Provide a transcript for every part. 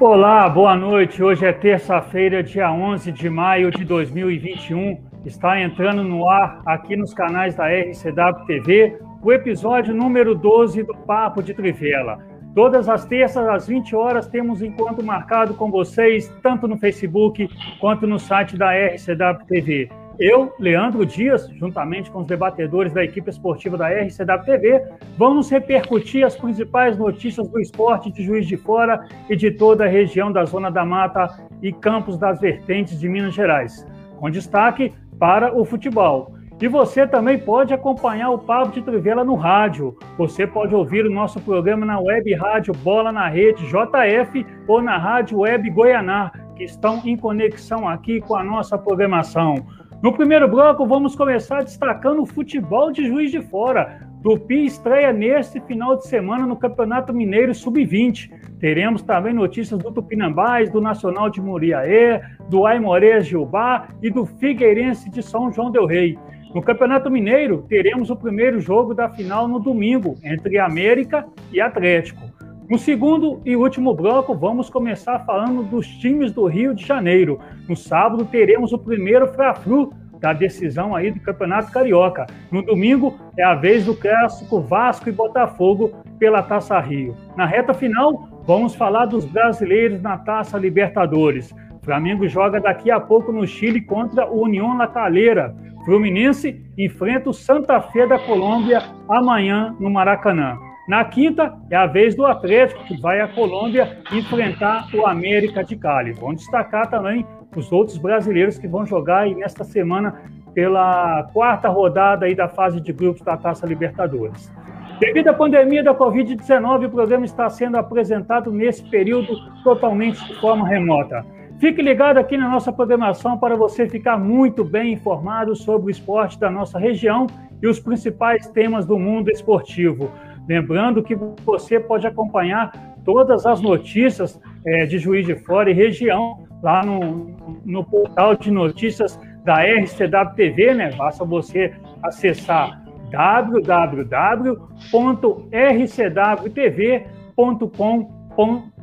Olá, boa noite. Hoje é terça-feira, dia 11 de maio de 2021. Está entrando no ar aqui nos canais da RCW TV o episódio número 12 do Papo de Trivela. Todas as terças às 20 horas temos encontro marcado com vocês, tanto no Facebook quanto no site da RCW TV. Eu, Leandro Dias, juntamente com os debatedores da equipe esportiva da RCW TV, vamos repercutir as principais notícias do esporte de Juiz de Fora e de toda a região da Zona da Mata e Campos das Vertentes de Minas Gerais, com destaque para o futebol. E você também pode acompanhar o Papo de Trivela no rádio. Você pode ouvir o nosso programa na web rádio Bola na Rede JF ou na rádio web Goianá, que estão em conexão aqui com a nossa programação. No primeiro bloco, vamos começar destacando o futebol de Juiz de Fora. Tupi estreia neste final de semana no Campeonato Mineiro Sub-20. Teremos também notícias do Tupinambás, do Nacional de Muriaé, do Aimoré Gilbar e do Figueirense de São João del Rei. No Campeonato Mineiro, teremos o primeiro jogo da final no domingo, entre América e Atlético. No segundo e último bloco, vamos começar falando dos times do Rio de Janeiro. No sábado, teremos o primeiro Fla-Flu da decisão aí do Campeonato Carioca. No domingo, é a vez do clássico Vasco e Botafogo pela Taça Rio. Na reta final, vamos falar dos brasileiros na Taça Libertadores. Flamengo joga daqui a pouco no Chile contra o União La Calera. Fluminense enfrenta o Santa Fé da Colômbia amanhã no Maracanã. Na quinta, é a vez do Atlético, que vai à Colômbia enfrentar o América de Cali. Vamos destacar também os outros brasileiros que vão jogar aí nesta semana pela quarta rodada aí da fase de grupos da Taça Libertadores. Devido à pandemia da Covid-19, o programa está sendo apresentado nesse período totalmente de forma remota. Fique ligado aqui na nossa programação para você ficar muito bem informado sobre o esporte da nossa região e os principais temas do mundo esportivo. Lembrando que você pode acompanhar todas as notícias é, de Juiz de Fora e região lá no, no portal de notícias da RCW TV, né? Basta você acessar www.rcwtv.com.br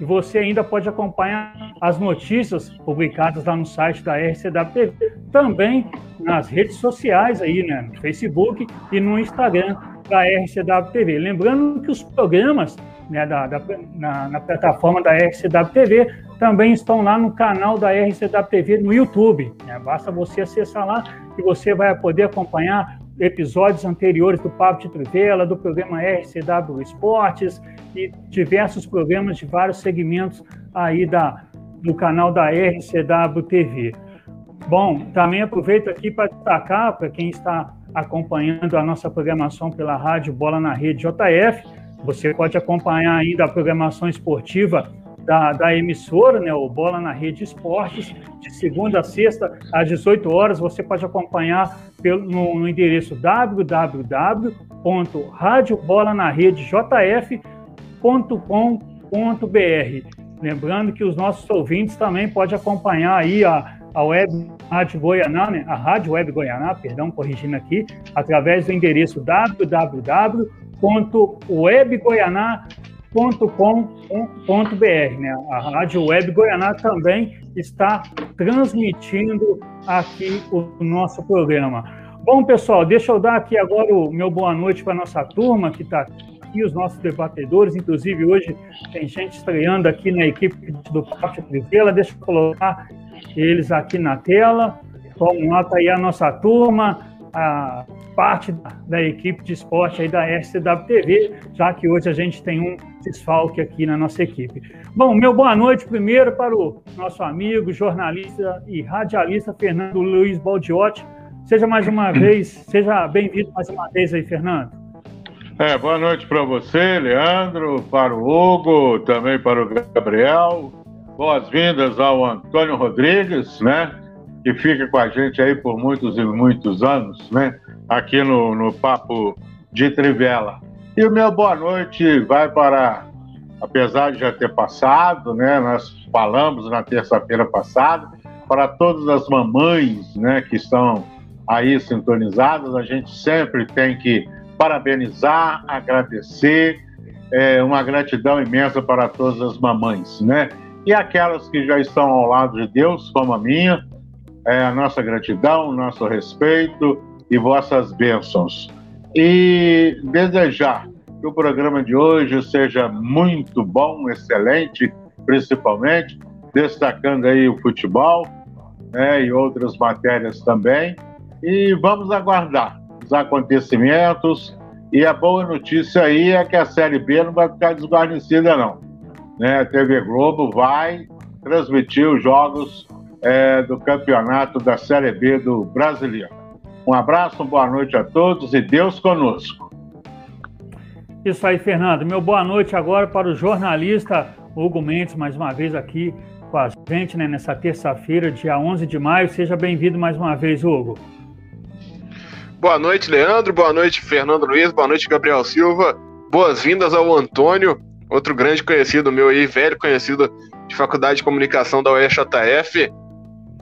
e você ainda pode acompanhar as notícias publicadas lá no site da RCW também nas redes sociais aí, né, no Facebook e no Instagram da RCW TV. Lembrando que os programas né, da, da na, na, plataforma da RCW TV também estão lá no canal da RCW TV no YouTube. Né? Basta você acessar lá e você vai poder acompanhar episódios anteriores do Papo de Trivela, do programa RCW Esportes e diversos programas de vários segmentos aí da, do canal da RCW TV. Bom, também aproveito aqui para destacar para quem está acompanhando a nossa programação pela rádio Bola na Rede JF. Você pode acompanhar ainda a programação esportiva da, da, emissora, né, o Bola na Rede Esportes, de segunda a sexta, às 18 horas. Você pode acompanhar pelo, no, no endereço www.radiobolanaredejf.com.br. Lembrando que os nossos ouvintes também podem acompanhar aí a, a web Rádio Goianá, né? a Rádio Web Goianá, perdão, corrigindo aqui, através do endereço www.webgoianá.com.br. Né? A Rádio Web Goianá também está transmitindo aqui o nosso programa. Bom, pessoal, deixa eu dar aqui agora o meu boa noite para a nossa turma que está aqui, os nossos debatedores, inclusive hoje tem gente estreando aqui na equipe do Pátio Trivela, deixa eu colocar eles aqui na tela. Vamos lá, está aí a nossa turma, a parte da, equipe de esporte aí da SCWTV, já que hoje a gente tem um desfalque aqui na nossa equipe. Bom, meu boa noite primeiro para o nosso amigo, jornalista e radialista Fernando Luiz Baldiotti. Seja mais uma vez, seja bem-vindo mais uma vez aí, Fernando. É, boa noite para você, Leandro, para o Hugo, também para o Gabriel, boas-vindas ao Antônio Rodrigues, né? Que fica com a gente aí por muitos e muitos anos, né? Aqui no, no Papo de Trivela. E o meu boa noite vai para, apesar de já ter passado, né? Nós falamos na terça-feira passada, para todas as mamães, né? Que estão aí sintonizadas, a gente sempre tem que parabenizar, agradecer é, uma gratidão imensa para todas as mamães, né? E aquelas que já estão ao lado de Deus, como a minha, é a nossa gratidão, nosso respeito e vossas bênçãos. E desejar que o programa de hoje seja muito bom, excelente, principalmente, destacando aí o futebol né, e outras matérias também. E vamos aguardar os acontecimentos. E a boa notícia aí é que a Série B não vai ficar desguarnecida, não. Né? A TV Globo vai transmitir os jogos é, do campeonato da Série B do Brasileiro. Um abraço, uma boa noite a todos e Deus conosco. Isso aí, Fernando. Meu boa noite agora para o jornalista Hugo Mendes, mais uma vez aqui com a gente né, nessa terça-feira, dia 11 de maio. Seja bem-vindo mais uma vez, Hugo. Boa noite, Leandro. Boa noite, Fernando Luiz. Boa noite, Gabriel Silva. Boas-vindas ao Antônio, outro grande conhecido meu aí, velho conhecido de Faculdade de Comunicação da UEJF.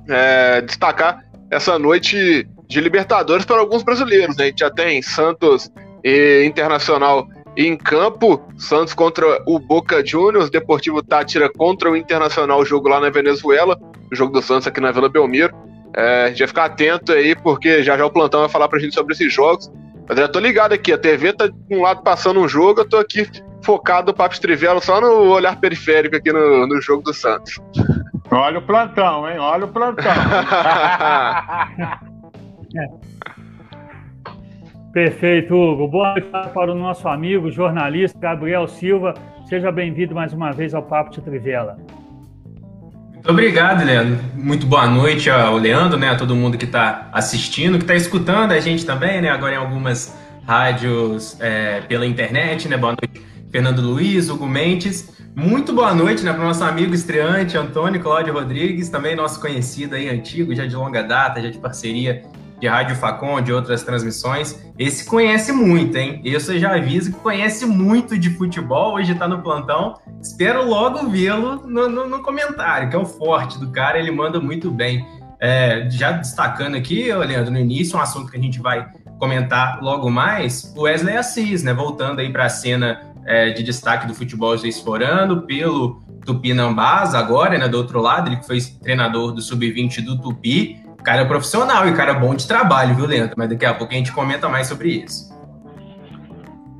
É, destacar essa noite de Libertadores para alguns brasileiros. Né? A gente já tem Santos e Internacional em campo, Santos contra o Boca Juniors, Deportivo Tátira contra o Internacional, o jogo lá na Venezuela, o jogo do Santos aqui na Vila Belmiro. É, a gente vai ficar atento aí, porque já já o plantão vai falar pra gente sobre esses jogos. Mas já tô ligado aqui, a TV tá de um lado passando um jogo, eu tô aqui focado no Papo Trivelo só no olhar periférico aqui no, no jogo do Santos. Olha o plantão, hein? Olha o plantão. é. Perfeito, Hugo. Boa noite para o nosso amigo jornalista Gabriel Silva. Seja bem-vindo mais uma vez ao Papo de Trivela. Muito obrigado, Leandro. Muito boa noite ao Leandro, né, a todo mundo que está assistindo, que está escutando a gente também, né, agora em algumas rádios é, pela internet, né, boa noite, Fernando Luiz, Hugo Mendes. Muito boa noite, né, para o nosso amigo estreante Antônio Cláudio Rodrigues, também nosso conhecido aí, antigo, já de longa data, já de parceria de Rádio Facom, de outras transmissões. Esse conhece muito, hein? Esse eu já aviso que conhece muito de futebol, hoje está no plantão. Espero logo vê-lo no, no, no, comentário, que é o forte do cara, ele manda muito bem. É, já destacando aqui, Leandro, no início, um assunto que a gente vai comentar logo mais, o Wesley Assis, né? Voltando aí para a cena é, de destaque do futebol explorando pelo Tupinambás, agora, né? Do outro lado, ele que foi treinador do Sub-20 do Tupi cara é profissional e cara bom de trabalho, viu, Lento? Mas daqui a pouco a gente comenta mais sobre isso.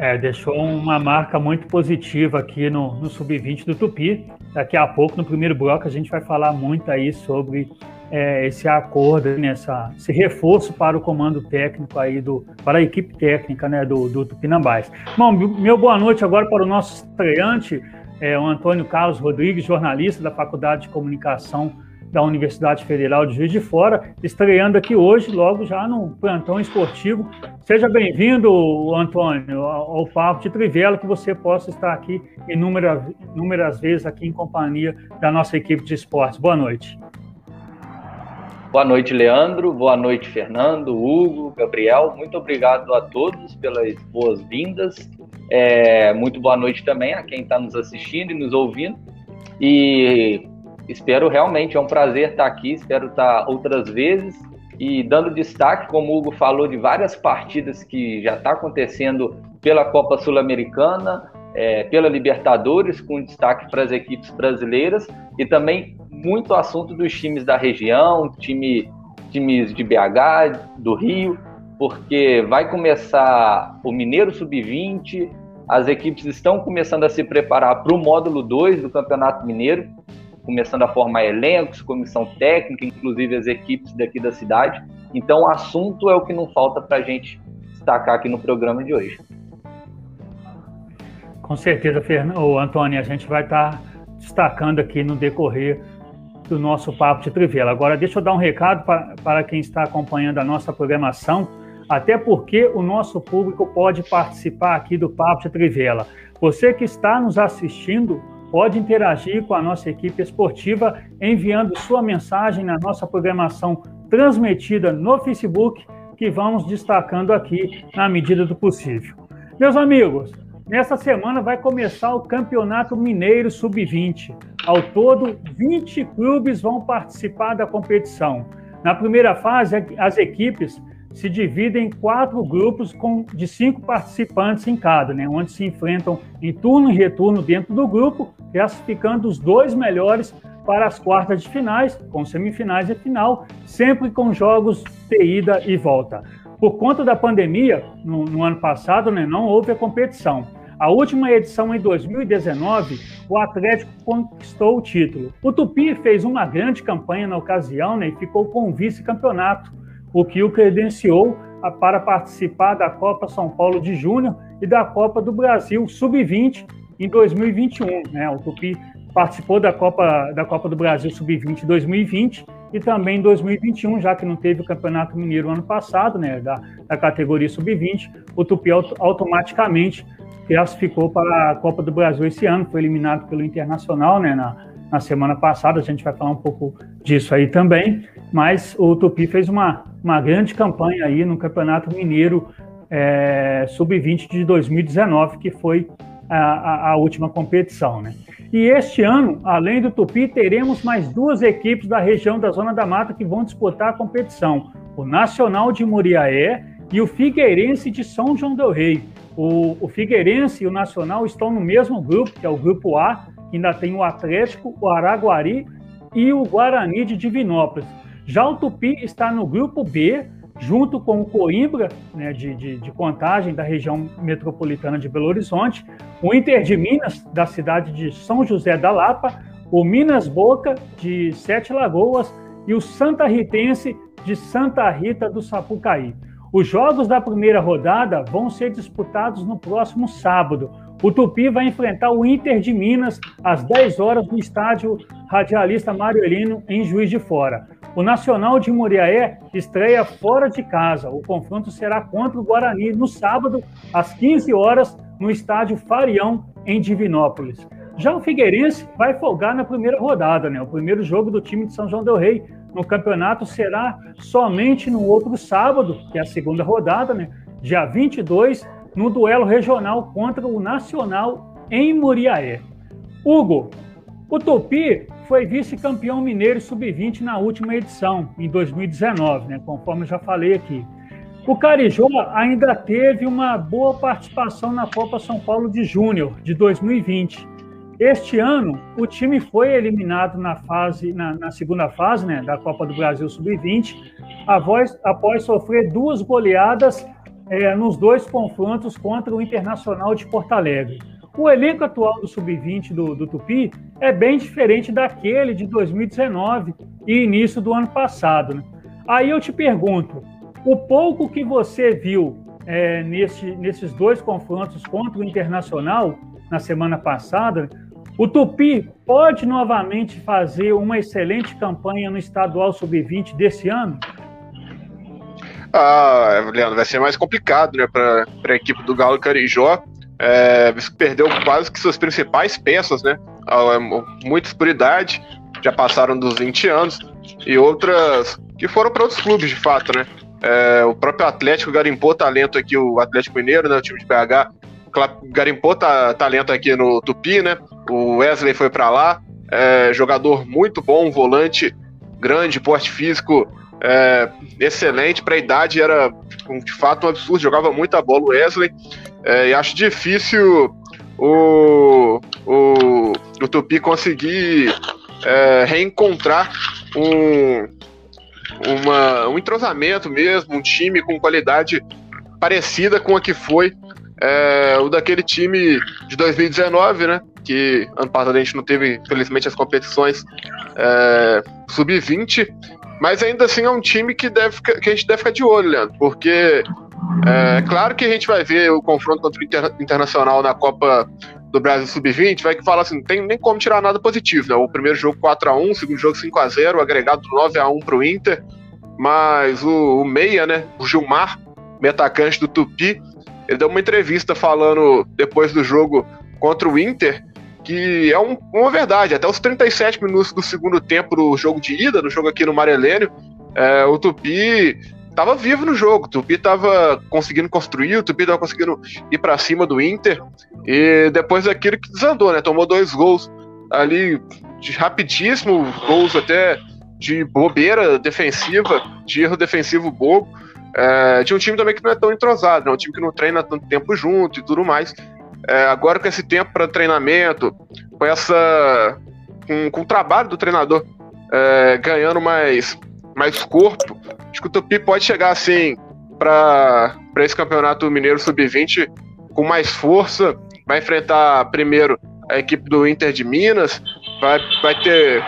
É, deixou uma marca muito positiva aqui no, no Sub-20 do Tupi. Daqui a pouco, no primeiro bloco, a gente vai falar muito aí sobre é, esse acordo, né, essa, esse reforço para o comando técnico aí do, para a equipe técnica, né, do, do Tupinambás. Bom, meu boa noite agora para o nosso estreante, é, o Antônio Carlos Rodrigues, jornalista da Faculdade de Comunicação da Universidade Federal de Juiz de Fora, estreando aqui hoje, logo já no plantão esportivo. Seja bem-vindo, Antônio, ao Papo de Trivela, que você possa estar aqui inúmeras, inúmeras vezes aqui em companhia da nossa equipe de esportes. Boa noite. Boa noite, Leandro. Boa noite, Fernando, Hugo, Gabriel. Muito obrigado a todos pelas boas-vindas. É, muito boa noite também a quem está nos assistindo e nos ouvindo. E espero realmente, é um prazer estar aqui, espero estar outras vezes. E dando destaque, como o Hugo falou, de várias partidas que já está acontecendo pela Copa Sul-Americana, é, pela Libertadores, com destaque para as equipes brasileiras e também muito assunto dos times da região, time, times de BH, do Rio, porque vai começar o Mineiro Sub-20, as equipes estão começando a se preparar para o módulo 2 do Campeonato Mineiro, começando a formar elencos, comissão técnica, inclusive as equipes daqui da cidade. Então, assunto é o que não falta para a gente destacar aqui no programa de hoje. Com certeza, Fernando, Antônio, a gente vai estar tá destacando aqui no decorrer do nosso Papo de Trivela. Agora, deixa eu dar um recado para, para quem está acompanhando a nossa programação, até porque o nosso público pode participar aqui do Papo de Trivela. Você que está nos assistindo, pode interagir com a nossa equipe esportiva enviando sua mensagem na nossa programação transmitida no Facebook, que vamos destacando aqui na medida do possível. Meus amigos, nesta semana vai começar o Campeonato Mineiro Sub-20. Ao todo, 20 clubes vão participar da competição. Na primeira fase, as equipes se divide em quatro grupos com, de cinco participantes em cada, né, onde se enfrentam em turno e retorno dentro do grupo, classificando os dois melhores para as quartas de finais, com semifinais e final, sempre com jogos de ida e volta. Por conta da pandemia, no, no ano passado, né, não houve a competição. A última edição em 2019, o Atlético conquistou o título. O Tupi fez uma grande campanha na ocasião né, e ficou com o vice-campeonato, o que o credenciou para participar da Copa São Paulo de Júnior e da Copa do Brasil Sub-20 em 2021. Né? O Tupi participou da Copa, da Copa do Brasil Sub-20 2020 e também em 2021, já que não teve o Campeonato Mineiro ano passado, né, da, da categoria Sub-20, o Tupi automaticamente classificou para a Copa do Brasil esse ano, foi eliminado pelo Internacional, né, na, na semana passada, a gente vai falar um pouco disso aí também, mas o Tupi fez uma, uma grande campanha aí no Campeonato Mineiro é, Sub-20 de 2019, que foi a, a, última competição, né. E este ano, além do Tupi, teremos mais duas equipes da região da Zona da Mata que vão disputar a competição, o Nacional de Muriaé e o Figueirense de São João del Rei. O, o Figueirense e o Nacional estão no mesmo grupo, que é o grupo A, que ainda tem o Atlético, o Araguari e o Guarani de Divinópolis. Já o Tupi está no grupo B, junto com o Coimbra, né, de, de, de, contagem da região metropolitana de Belo Horizonte, o Inter de Minas, da cidade de São José da Lapa, o Minas Boca, de Sete Lagoas, e o Santa Ritense, de Santa Rita do Sapucaí. Os jogos da primeira rodada vão ser disputados no próximo sábado. O Tupi vai enfrentar o Inter de Minas às 10 horas no estádio Radialista Mário Elino, em Juiz de Fora. O Nacional de Muriaé estreia fora de casa. O confronto será contra o Guarani no sábado, às 15 horas, no estádio Farião, em Divinópolis. Já o Figueirense vai folgar na primeira rodada, né? O primeiro jogo do time de São João del Rei no campeonato será somente no outro sábado, que é a segunda rodada, né? dia 22, no duelo regional contra o Nacional em Muriaé. Hugo, o Tupi foi vice-campeão mineiro sub-20 na última edição, em 2019, né? conforme eu já falei aqui. O Carijó ainda teve uma boa participação na Copa São Paulo de Júnior de 2020 este ano, o time foi eliminado na fase, na, na segunda fase, né, da Copa do Brasil Sub-20, após, após sofrer duas goleadas é, nos dois confrontos contra o Internacional de Porto Alegre. O elenco atual do Sub-20 do, do, Tupi é bem diferente daquele de 2019 e início do ano passado. Né? Aí eu te pergunto, o pouco que você viu é, nesse, nesses dois confrontos contra o Internacional na semana passada, o Tupi pode novamente fazer uma excelente campanha no estadual sub-20 desse ano? Ah, Leandro, vai ser mais complicado né, para a equipe do Galo Carijó. É, perdeu quase que suas principais peças, né? É, muitas por idade, já passaram dos 20 anos, e outras que foram para outros clubes, de fato, né? É, o próprio Atlético garimpou talento aqui, o Atlético Mineiro, né, o time de BH, garimpou talento aqui no Tupi, né? O Wesley foi para lá, é, jogador muito bom, volante grande, porte físico é, excelente para a idade, era de fato um absurdo, jogava muita bola o Wesley. É, e acho difícil o, o, o Tupi conseguir é, reencontrar um, uma, um entrosamento mesmo, um time com qualidade parecida com a que foi é, o daquele time de 2019, né? Que ano passado a gente não teve, infelizmente, as competições é, sub-20, mas ainda assim é um time que, deve, que a gente deve ficar de olho, Leandro, porque é claro que a gente vai ver o confronto contra o Inter, Internacional na Copa do Brasil Sub-20, vai que fala assim, não tem nem como tirar nada positivo, né? O primeiro jogo 4x1, o segundo jogo 5x0, agregado 9x1 pro Inter, mas o, o Meia, né? O Gilmar, metacante do Tupi, ele deu uma entrevista falando depois do jogo contra o Inter que é um, uma verdade. Até os 37 minutos do segundo tempo do jogo de ida, no jogo aqui no Marelênio, é, o Tupi estava vivo no jogo. O Tupi estava conseguindo construir, o Tupi estava conseguindo ir para cima do Inter. E depois daquilo que desandou, né? Tomou dois gols ali de rapidíssimo, gols até de bobeira defensiva, de erro defensivo bobo. é, de um time também que não é tão entrosado, né? um time que não treina tanto tempo junto e tudo mais. É, agora com esse tempo para treinamento, com essa. Com, com, o trabalho do treinador é, ganhando mais, mais corpo, acho que o Tupi pode chegar assim para esse campeonato mineiro sub-20 com mais força. Vai enfrentar primeiro a equipe do Inter de Minas, vai, vai ter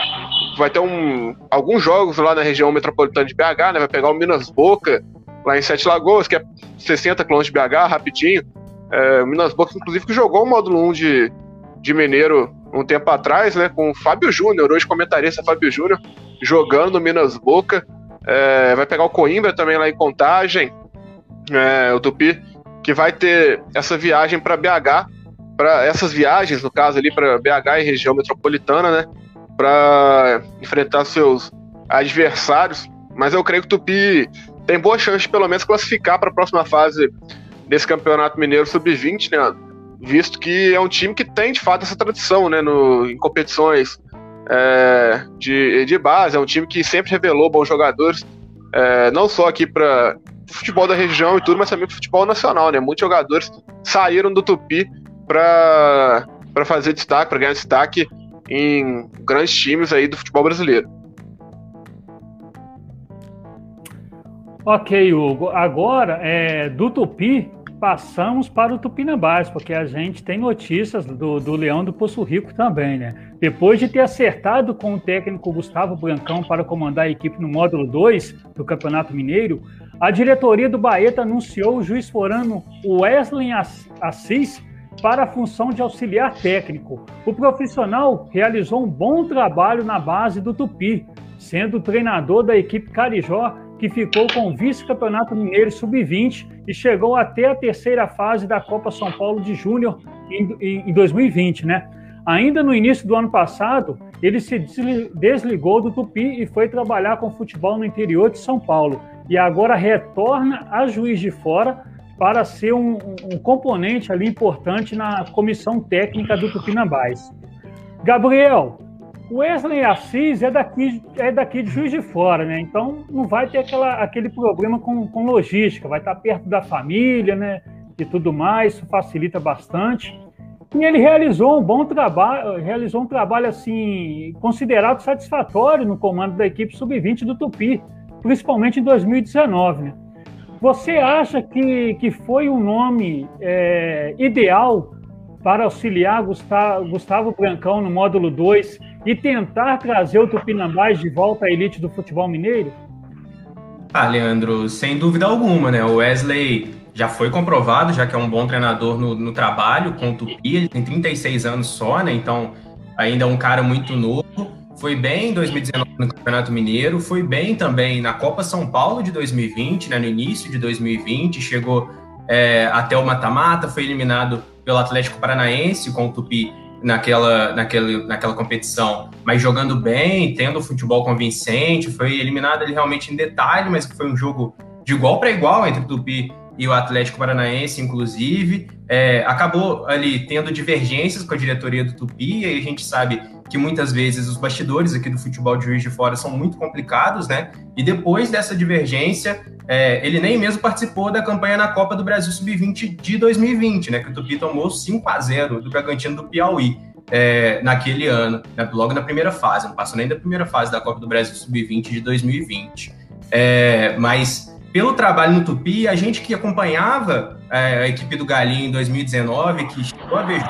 vai ter um, alguns jogos lá na região metropolitana de BH, né? Vai pegar o Minas Boca, lá em Sete Lagoas, que é 60 km de BH, rapidinho. É, o Minas Boca, inclusive, que jogou o módulo 1 de, de Mineiro um tempo atrás, né? Com o Fábio Júnior, hoje comentarista Fábio Júnior, jogando no Minas Boca. É, vai pegar o Coimbra também lá em Contagem, é, o Tupi, que vai ter essa viagem para BH, para essas viagens, no caso ali, para BH e região metropolitana, né? Para enfrentar seus adversários. Mas eu creio que o Tupi tem boa chance de pelo menos classificar para a próxima fase desse Campeonato Mineiro Sub-20, né? Visto que é um time que tem de fato essa tradição, né? No, em competições é, de, de base, é um time que sempre revelou bons jogadores, é, não só aqui para futebol da região e tudo, mas também para futebol nacional, né? Muitos jogadores saíram do Tupi para fazer destaque, para ganhar destaque em grandes times aí do futebol brasileiro. Ok, Hugo. Agora, é, do Tupi, passamos para o Tupinambás, porque a gente tem notícias do, do Leão do Poço Rico também, né? Depois de ter acertado com o técnico Gustavo Brancão para comandar a equipe no módulo 2 do Campeonato Mineiro, a diretoria do Baeta anunciou o juiz forano Wesley Assis para a função de auxiliar técnico. O profissional realizou um bom trabalho na base do Tupi, sendo treinador da equipe Carijó que ficou com o vice-campeonato mineiro sub-20 e chegou até a terceira fase da Copa São Paulo de Júnior em, em 2020, né? Ainda no início do ano passado, ele se desligou do Tupi e foi trabalhar com futebol no interior de São Paulo. E agora retorna a Juiz de Fora para ser um, um componente ali importante na comissão técnica do Tupinambás. Gabriel, Wesley Assis é daqui, é daqui de Juiz de Fora, né? Então não vai ter aquela, aquele problema com, com logística, vai estar perto da família, né? E tudo mais, isso facilita bastante. E ele realizou um bom trabalho, realizou um trabalho assim considerado satisfatório no comando da equipe sub-20 do Tupi, principalmente em 2019. Né? Você acha que, que foi um nome é, ideal para auxiliar Gustavo, Gustavo Brancão no módulo 2 e tentar trazer o Tupinambás de volta à elite do futebol mineiro? Ah, Leandro, sem dúvida alguma, né? O Wesley já foi comprovado, já que é um bom treinador no, no trabalho com o Tupi, ele tem 36 anos só, né? Então, ainda é um cara muito novo. Foi bem em 2019 no Campeonato Mineiro, foi bem também na Copa São Paulo de 2020, né? No início de 2020, chegou é, até o mata-mata, foi eliminado pelo Atlético Paranaense com o Tupi naquela, naquela, naquela competição, mas jogando bem, tendo futebol convincente, foi eliminado ali realmente em detalhe, mas foi um jogo de igual para igual entre o Tupi e o Atlético Paranaense, inclusive, é, acabou ali tendo divergências com a diretoria do Tupi, e a gente sabe que muitas vezes os bastidores aqui do futebol de Juiz de Fora são muito complicados, né? E depois dessa divergência, é, ele nem mesmo participou da campanha na Copa do Brasil Sub-20 de 2020, né? Que o Tupi tomou 5 a 0 do Bragantino do Piauí. É, naquele ano, né, logo na primeira fase, não passou nem da primeira fase da Copa do Brasil Sub-20 de 2020. É, mas pelo trabalho no Tupi, a gente que acompanhava é, a equipe do Galinho em 2019, que chegou a ver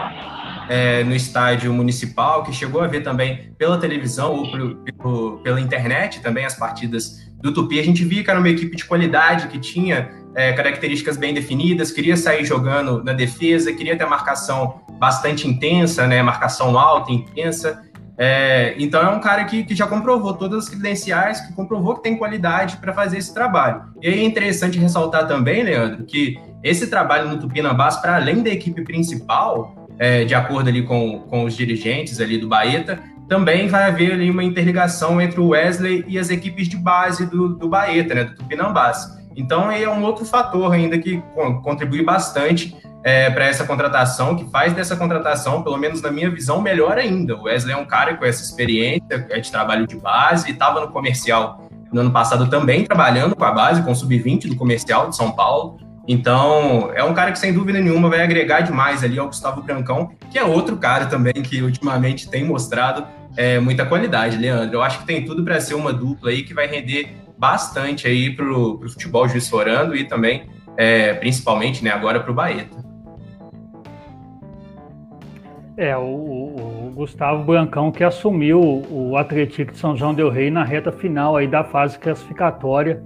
é, no estádio municipal, que chegou a ver também pela televisão ou pelo, pelo, pela internet também as partidas do Tupi, a gente via que era uma equipe de qualidade, que tinha é, características bem definidas, queria sair jogando na defesa, queria ter marcação bastante intensa, né, marcação alta, intensa, é, então é um cara que, que já comprovou todas as credenciais, que comprovou que tem qualidade para fazer esse trabalho. E é interessante ressaltar também, Leandro, que esse trabalho no Tupinambás, para além da equipe principal, é, de acordo ali com, com os dirigentes ali do Baeta, também vai haver ali uma interligação entre o Wesley e as equipes de base do, do Baeta, né, do Tupinambás. Então é um outro fator ainda que contribui bastante é, para essa contratação, que faz dessa contratação, pelo menos na minha visão, melhor ainda. O Wesley é um cara com essa experiência é de trabalho de base, estava no comercial no ano passado também trabalhando com a base, com o sub-20 do comercial de São Paulo. Então, é um cara que sem dúvida nenhuma vai agregar demais ali ao Gustavo Brancão, que é outro cara também que ultimamente tem mostrado é, muita qualidade, Leandro. Eu acho que tem tudo para ser uma dupla aí que vai render bastante aí para o futebol juiz e também, é, principalmente, né, agora para o Baeta. É, o, o, Gustavo Brancão que assumiu o Atlético de São João del Rei na reta final aí da fase classificatória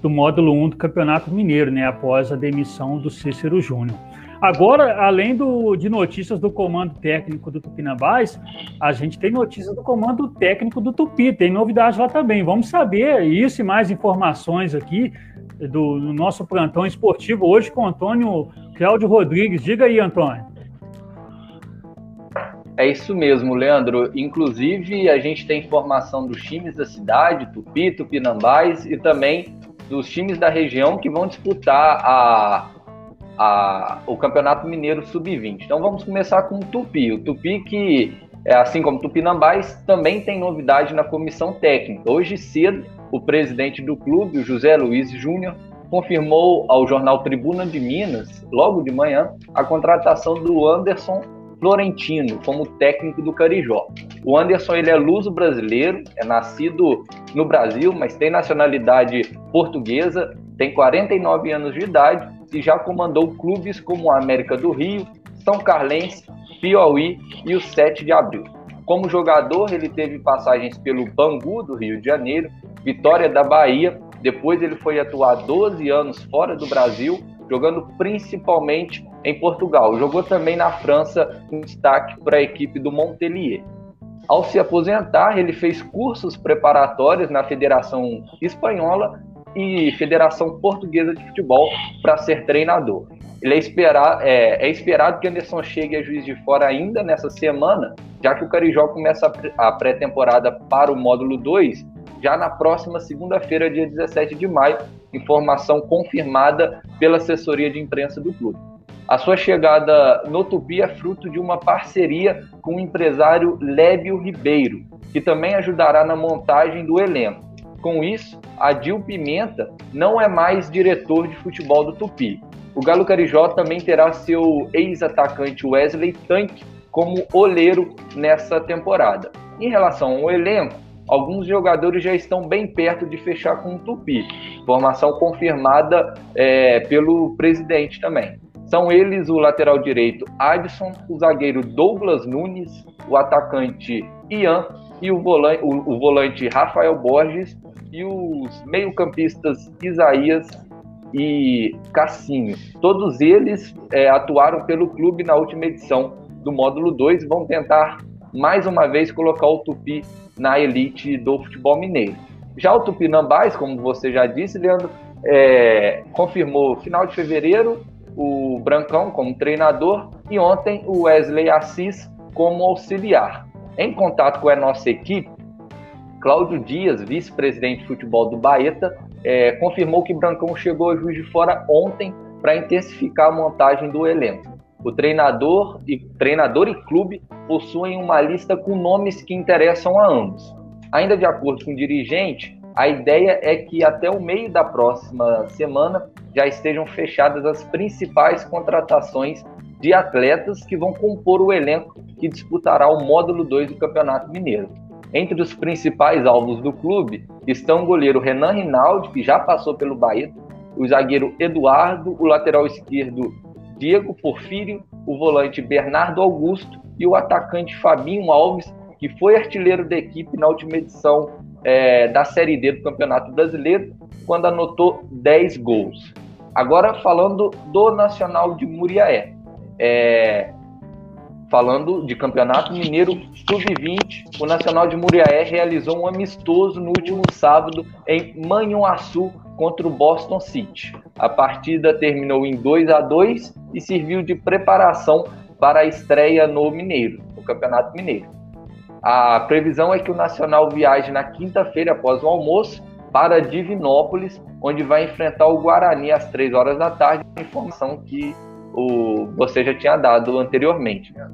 do módulo 1 do Campeonato Mineiro, né, após a demissão do Cícero Júnior. Agora, além do, de notícias do comando técnico do Tupinambás, a gente tem notícias do comando técnico do Tupi, tem novidades lá também. Vamos saber isso e mais informações aqui do, do nosso plantão esportivo hoje com o Antônio Cláudio Rodrigues. Diga aí, Antônio. É isso mesmo, Leandro. Inclusive, a gente tem informação dos times da cidade, Tupi, Tupinambás, e também dos times da região que vão disputar a, a, o Campeonato Mineiro Sub-20. Então vamos começar com o Tupi. O Tupi que, é, assim como Tupinambás, também tem novidade na comissão técnica. Hoje cedo, o presidente do clube, o José Luiz Júnior, confirmou ao jornal Tribuna de Minas, logo de manhã, a contratação do Anderson Florentino como técnico do Carijó. O Anderson ele é luso brasileiro, é nascido no Brasil, mas tem nacionalidade portuguesa, tem 49 anos de idade e já comandou clubes como a América do Rio, São Carlense, Piauí e o 7 de Abril. Como jogador, ele teve passagens pelo Bangu do Rio de Janeiro, Vitória da Bahia, depois ele foi atuar 12 anos fora do Brasil, jogando principalmente em Portugal. Jogou também na França, com destaque para a equipe do Montpellier. Ao se aposentar, ele fez cursos preparatórios na Federação Espanhola e Federação Portuguesa de Futebol para ser treinador. Ele é, esperar, é, é, esperado que Anderson chegue a juiz de fora ainda nessa semana, já que o Carijó começa a pré-temporada para o módulo 2 já na próxima segunda-feira, dia 17 de maio, informação confirmada pela assessoria de imprensa do clube. A sua chegada no Tupi é fruto de uma parceria com o empresário Lébio Ribeiro, que também ajudará na montagem do elenco. Com isso, Adil Pimenta não é mais diretor de futebol do Tupi. O Galo Carijó também terá seu ex-atacante Wesley Tanque como oleiro nessa temporada. Em relação ao elenco, alguns jogadores já estão bem perto de fechar com o Tupi. Formação confirmada é, pelo presidente também. São eles o lateral direito Adson, o zagueiro Douglas Nunes, o atacante Ian e o volante, o, o volante Rafael Borges e os meio-campistas Isaías e Cassinho. Todos eles é, atuaram pelo clube na última edição do módulo 2 e vão tentar mais uma vez colocar o Tupi na elite do futebol mineiro. Já o Tupinambás, como você já disse, Leandro, é, confirmou final de fevereiro o Brancão como treinador e ontem o Wesley Assis como auxiliar. Em contato com a nossa equipe, Cláudio Dias, vice-presidente de futebol do Baeta, é, confirmou que Brancão chegou a Juiz de Fora ontem para intensificar a montagem do elenco. O treinador e treinador e clube possuem uma lista com nomes que interessam a ambos. Ainda de acordo com o dirigente, a ideia é que até o meio da próxima semana já estejam fechadas as principais contratações de atletas que vão compor o elenco que disputará o módulo 2 do Campeonato Mineiro. Entre os principais alvos do clube estão o goleiro Renan Rinaldi, que já passou pelo Bahia, o zagueiro Eduardo, o lateral esquerdo Diego Porfírio, o volante Bernardo Augusto e o atacante Fabinho Alves, que foi artilheiro da equipe na última edição é, da Série D do Campeonato Brasileiro, quando anotou 10 gols. Agora falando do Nacional de Muriaé. É, falando de Campeonato Mineiro Sub-20, o Nacional de Muriaé realizou um amistoso no último sábado em Manhuaçu contra o Boston City. A partida terminou em 2 a 2 e serviu de preparação para a estreia no Mineiro, no Campeonato Mineiro. A previsão é que o Nacional viaje na quinta-feira após o almoço para Divinópolis, onde vai enfrentar o Guarani às três horas da tarde, informação que o, você já tinha dado anteriormente. Né?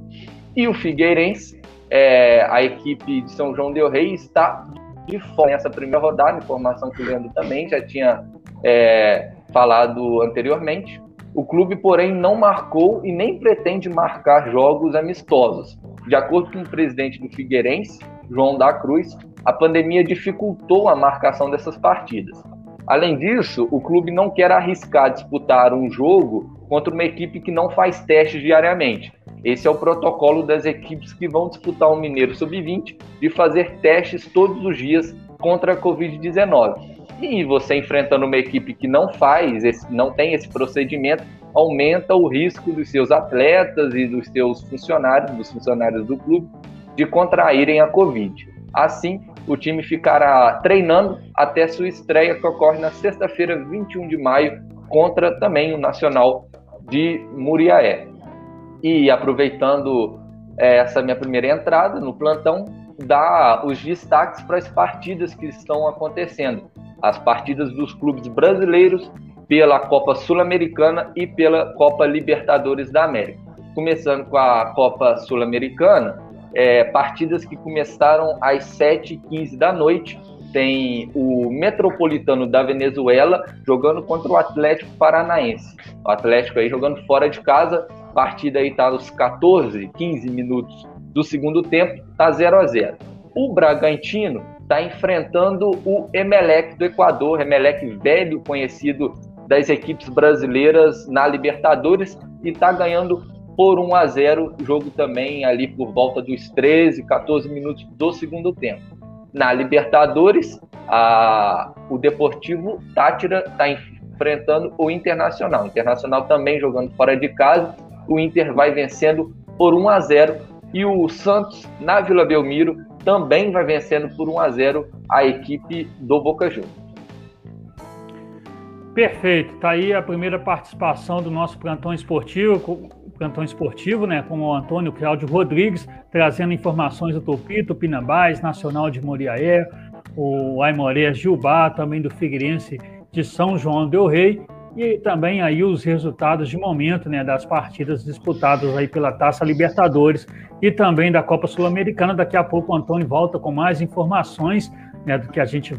E o Figueirense, é, a equipe de São João del Rei, está de fora nessa primeira rodada, informação que o Leandro também já tinha é, falado anteriormente. O clube, porém, não marcou e nem pretende marcar jogos amistosos. De acordo com o presidente do Figueirense, João da Cruz, a pandemia dificultou a marcação dessas partidas. Além disso, o clube não quer arriscar disputar um jogo contra uma equipe que não faz testes diariamente. Esse é o protocolo das equipes que vão disputar o Mineiro Sub-20 de fazer testes todos os dias contra a Covid-19. E você enfrentando uma equipe que não faz, esse, não tem esse procedimento, aumenta o risco dos seus atletas e dos seus funcionários, dos funcionários do clube, de contraírem a Covid. Assim, o time ficará treinando até sua estreia, que ocorre na sexta-feira, 21 de maio, contra também o Nacional de Muriaé. E aproveitando é, essa minha primeira entrada no plantão, dar os destaques para as partidas que estão acontecendo. As partidas dos clubes brasileiros pela Copa Sul-Americana e pela Copa Libertadores da América. Começando com a Copa Sul-Americana, é, partidas que começaram às 7h15 da noite. Tem o Metropolitano da Venezuela jogando contra o Atlético Paranaense. O Atlético aí jogando fora de casa. A partida aí está aos 14, 15 minutos do segundo tempo, tá 0 a 0. O Bragantino está enfrentando o Emelec do Equador, Emelec velho conhecido das equipes brasileiras na Libertadores e está ganhando por 1 a 0, jogo também ali por volta dos 13, 14 minutos do segundo tempo. Na Libertadores, a, o Deportivo Tátira está enfrentando o Internacional. O Internacional também jogando fora de casa. O Inter vai vencendo por 1 a 0 e o Santos na Vila Belmiro também vai vencendo por 1 a 0 a equipe do Boca Juniors. Perfeito, tá aí a primeira participação do nosso plantão esportivo, plantão esportivo, né, com o Antônio Cláudio Rodrigues, trazendo informações do Topito, Pinambás, Nacional de Moriaé, o Aimoré Gilbar, também do Figueirense de São João del Rei, e também aí os resultados de momento, né, das partidas disputadas aí pela Taça Libertadores e também da Copa Sul-Americana. Daqui a pouco o Antônio volta com mais informações, né, do que a gente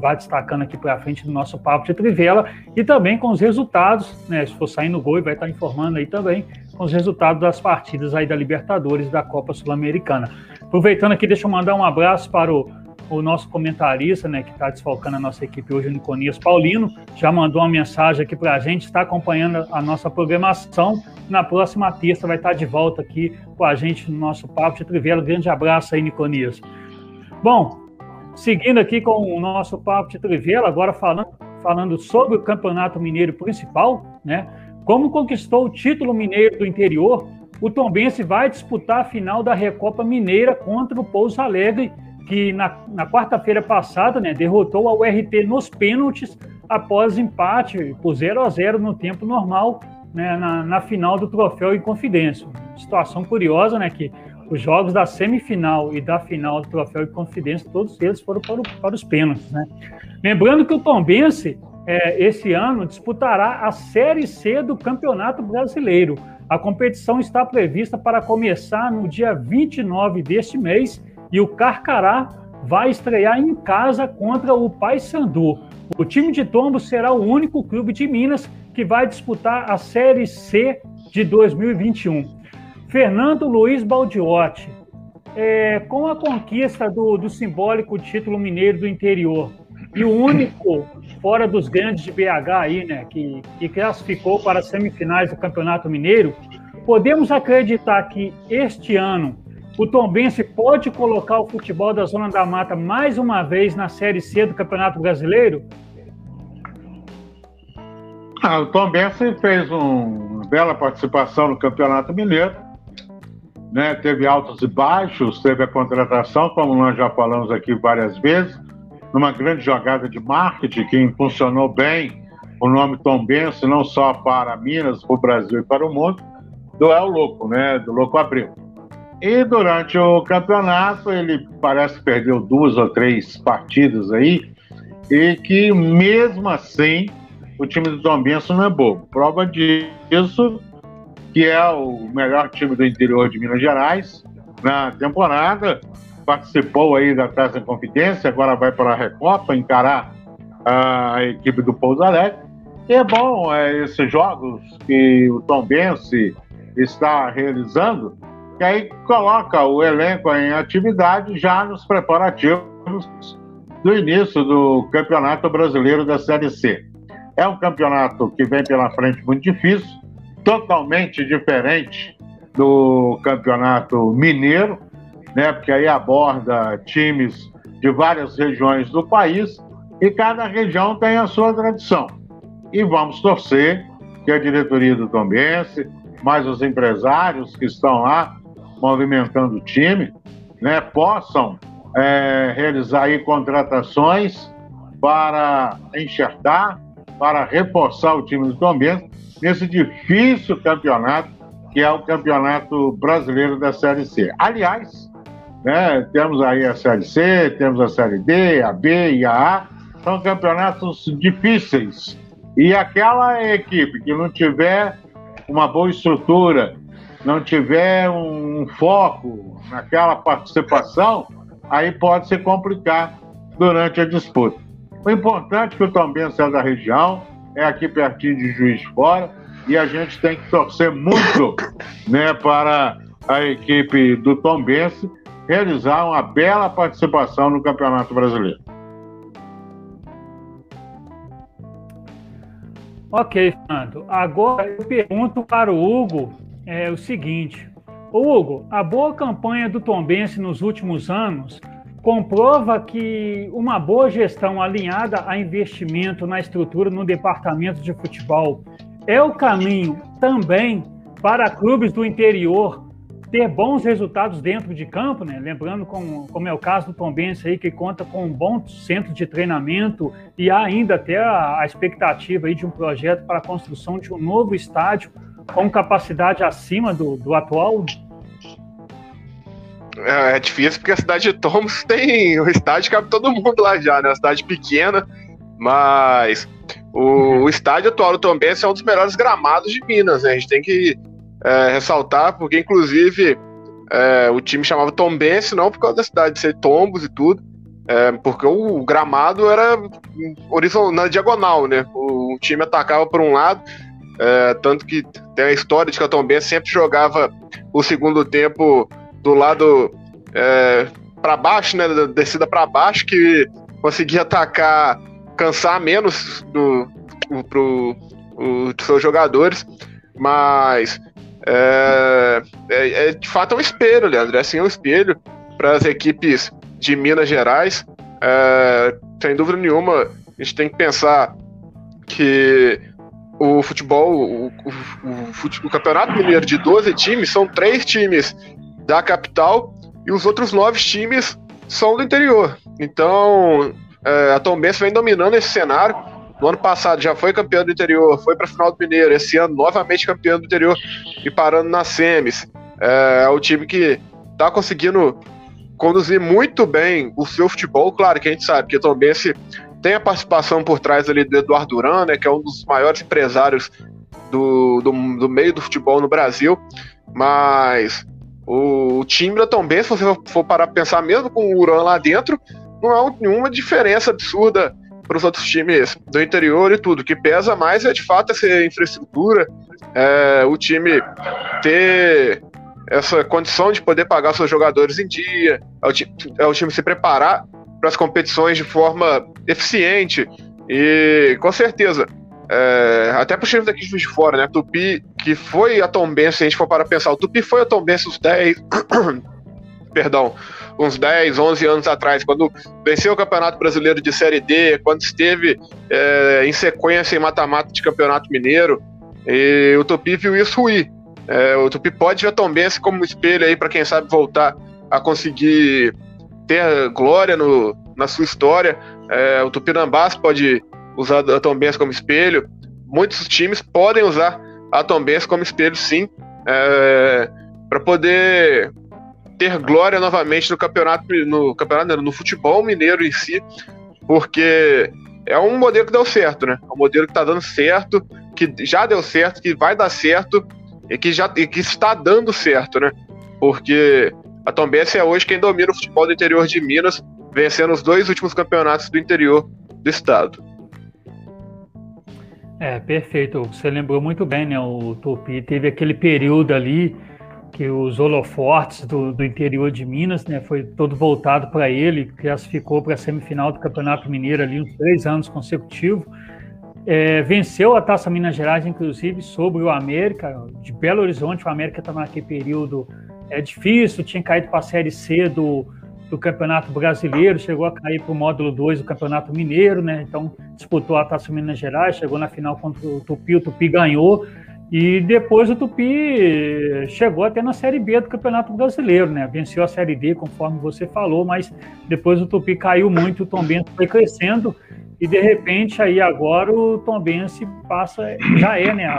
vai destacando aqui para frente no nosso papo de Trivela e também com os resultados, né? Se for sair no gol, vai estar informando aí também com os resultados das partidas aí da Libertadores da Copa Sul-Americana. Aproveitando aqui, deixa eu mandar um abraço para o, o nosso comentarista, né, que está desfalcando a nossa equipe hoje, o Niconias Paulino, já mandou uma mensagem aqui para a gente, está acompanhando a nossa programação. Na próxima terça vai estar de volta aqui com a gente no nosso papo de Trivela. Grande abraço aí, Niconias. Bom, Seguindo aqui com o nosso papo de Trivela, agora falando, falando sobre o Campeonato Mineiro Principal, né? Como conquistou o título mineiro do interior, o Tombense vai disputar a final da Recopa Mineira contra o Pouso Alegre, que na, na quarta-feira passada né, derrotou a URT nos pênaltis após empate por 0 a 0 no tempo normal né, na, na final do Troféu em Confidência. Situação curiosa, né, que os jogos da semifinal e da final do Troféu de Confidência, todos eles foram para, o, para os pênaltis. Né? Lembrando que o Tombense, é, esse ano, disputará a Série C do Campeonato Brasileiro. A competição está prevista para começar no dia 29 deste mês e o Carcará vai estrear em casa contra o Paysandu. O time de Tombo será o único clube de Minas que vai disputar a Série C de 2021. Fernando Luiz Baldiotti, é, com a conquista do, do simbólico título mineiro do interior e o único fora dos grandes de BH aí, né, que, que classificou para as semifinais do Campeonato Mineiro, podemos acreditar que este ano o Tombense pode colocar o futebol da Zona da Mata mais uma vez na Série C do Campeonato Brasileiro? Ah, o Tombense fez um, uma bela participação no Campeonato Mineiro né? Teve altos e baixos, teve a contratação, como nós já falamos aqui várias vezes, numa grande jogada de marketing que funcionou bem o nome Tom Benson, não só para Minas, para o Brasil e para o mundo, do El Louco, né? Do Louco Abril. E durante o campeonato ele parece que perdeu duas ou três partidas aí, e que mesmo assim o time do Tom Benson não é bobo. Prova disso que é o melhor time do interior de Minas Gerais na temporada, participou aí da Taça Confidência, agora vai para a Recopa encarar a equipe do Pouso Alegre. E é bom é, esses jogos que o Tom Bense está realizando, que aí coloca o elenco em atividade já nos preparativos do início do Campeonato Brasileiro da Série C. É um campeonato que vem pela frente muito difícil, totalmente diferente do Campeonato Mineiro, né? Porque aí aborda times de várias regiões do país e cada região tem a sua tradição. E vamos torcer que a diretoria do Tombense, mais os empresários que estão lá movimentando o time, né, possam é, realizar aí contratações para enxertar, para reforçar o time do Tombense nesse difícil campeonato que é o Campeonato Brasileiro da Série C. Aliás, né, temos aí a Série C, temos a Série D, a B e a A, são campeonatos difíceis. E aquela equipe que não tiver uma boa estrutura, não tiver um foco naquela participação, aí pode se complicar durante a disputa. O importante é que o Tombense é da região, é aqui pertinho de Juiz de Fora, e a gente tem que torcer muito né, para a equipe do Tombense realizar uma bela participação no Campeonato Brasileiro. Ok, Fernando. Agora eu pergunto para o Hugo é, o seguinte: Hugo, a boa campanha do Tombense nos últimos anos comprova que uma boa gestão alinhada a investimento na estrutura no departamento de futebol é o caminho também para clubes do interior ter bons resultados dentro de campo, né? Lembrando como, como é o caso do Tombense aí, que conta com um bom centro de treinamento e ainda até a, a expectativa aí de um projeto para a construção de um novo estádio com capacidade acima do, do atual. É, é, difícil porque a cidade de Tomos tem o estádio cabe todo mundo lá já, né? Uma cidade pequena, mas o, o estádio atual do Tombense é um dos melhores gramados de Minas, né? A gente tem que é, ressaltar, porque inclusive é, o time chamava Tombense não por causa da cidade de ser tombos e tudo, é, porque o, gramado era horizontal, na diagonal, né? O, o, time atacava por um lado, é, tanto que tem a história de que a Tombense sempre jogava o segundo tempo do lado é, para baixo, né? Da descida para baixo, que conseguia atacar cansar menos do, pro, os seus jogadores, mas é, é, é, de fato é um espelho, Leandro. É assim, é um espelho para as equipes de Minas Gerais. É, sem dúvida nenhuma, a gente tem que pensar que o futebol, o, o, o, o campeonato mineiro de 12 times são três times da capital e os outros nove times são do interior. Então, é, a Tom Benz vem dominando esse cenário. No ano passado já foi campeão do interior, foi para a final do Mineiro. Esse ano, novamente campeão do interior e parando nas semis. É, é o time que está conseguindo conduzir muito bem o seu futebol. Claro que a gente sabe que o Tom Benz tem a participação por trás ali do Eduardo Duran, né, que é um dos maiores empresários do, do, do meio do futebol no Brasil. Mas o, o da Tom Benz, se você for parar para pensar, mesmo com o Uran lá dentro, não há nenhuma diferença absurda para os outros times do interior e tudo. O que pesa mais é de fato essa infraestrutura, é, o time ter essa condição de poder pagar seus jogadores em dia, é o, é o time se preparar para as competições de forma eficiente e com certeza. É, até os times daqui de fora, né? Tupi, que foi a Tombense, se a gente for para pensar, o Tupi foi a Tombense os 10. perdão, uns 10, 11 anos atrás, quando venceu o Campeonato Brasileiro de Série D, quando esteve é, em sequência em mata-mata de Campeonato Mineiro, e o Tupi viu isso ruir. É, o Tupi pode ver a Tombense como espelho aí para quem sabe voltar a conseguir ter glória no, na sua história. É, o Tupinambás pode usar a Tombense como espelho. Muitos times podem usar a Tombense como espelho, sim, é, para poder ter glória novamente no campeonato, no campeonato, no futebol mineiro em si, porque é um modelo que deu certo, né? É um modelo que está dando certo, que já deu certo, que vai dar certo e que já e que está dando certo, né? Porque A Tombense é hoje quem domina o futebol do interior de Minas, vencendo os dois últimos campeonatos do interior do estado. É, perfeito. Você lembrou muito bem, né? O Tupi teve aquele período ali que os holofortes do, do interior de Minas, né, foi todo voltado para ele, classificou para a semifinal do Campeonato Mineiro ali uns três anos consecutivos. É, venceu a Taça Minas Gerais, inclusive, sobre o América, de Belo Horizonte. O América estava naquele período é difícil, tinha caído para a Série C do, do Campeonato Brasileiro, chegou a cair para o módulo 2 do Campeonato Mineiro, né? Então disputou a Taça Minas Gerais, chegou na final contra o Tupi, o Tupi ganhou. E depois o Tupi chegou até na Série B do Campeonato Brasileiro, né? Venceu a Série D, conforme você falou, mas depois o Tupi caiu muito, o Tombense foi crescendo e de repente aí agora o Tombense passa, já é, né?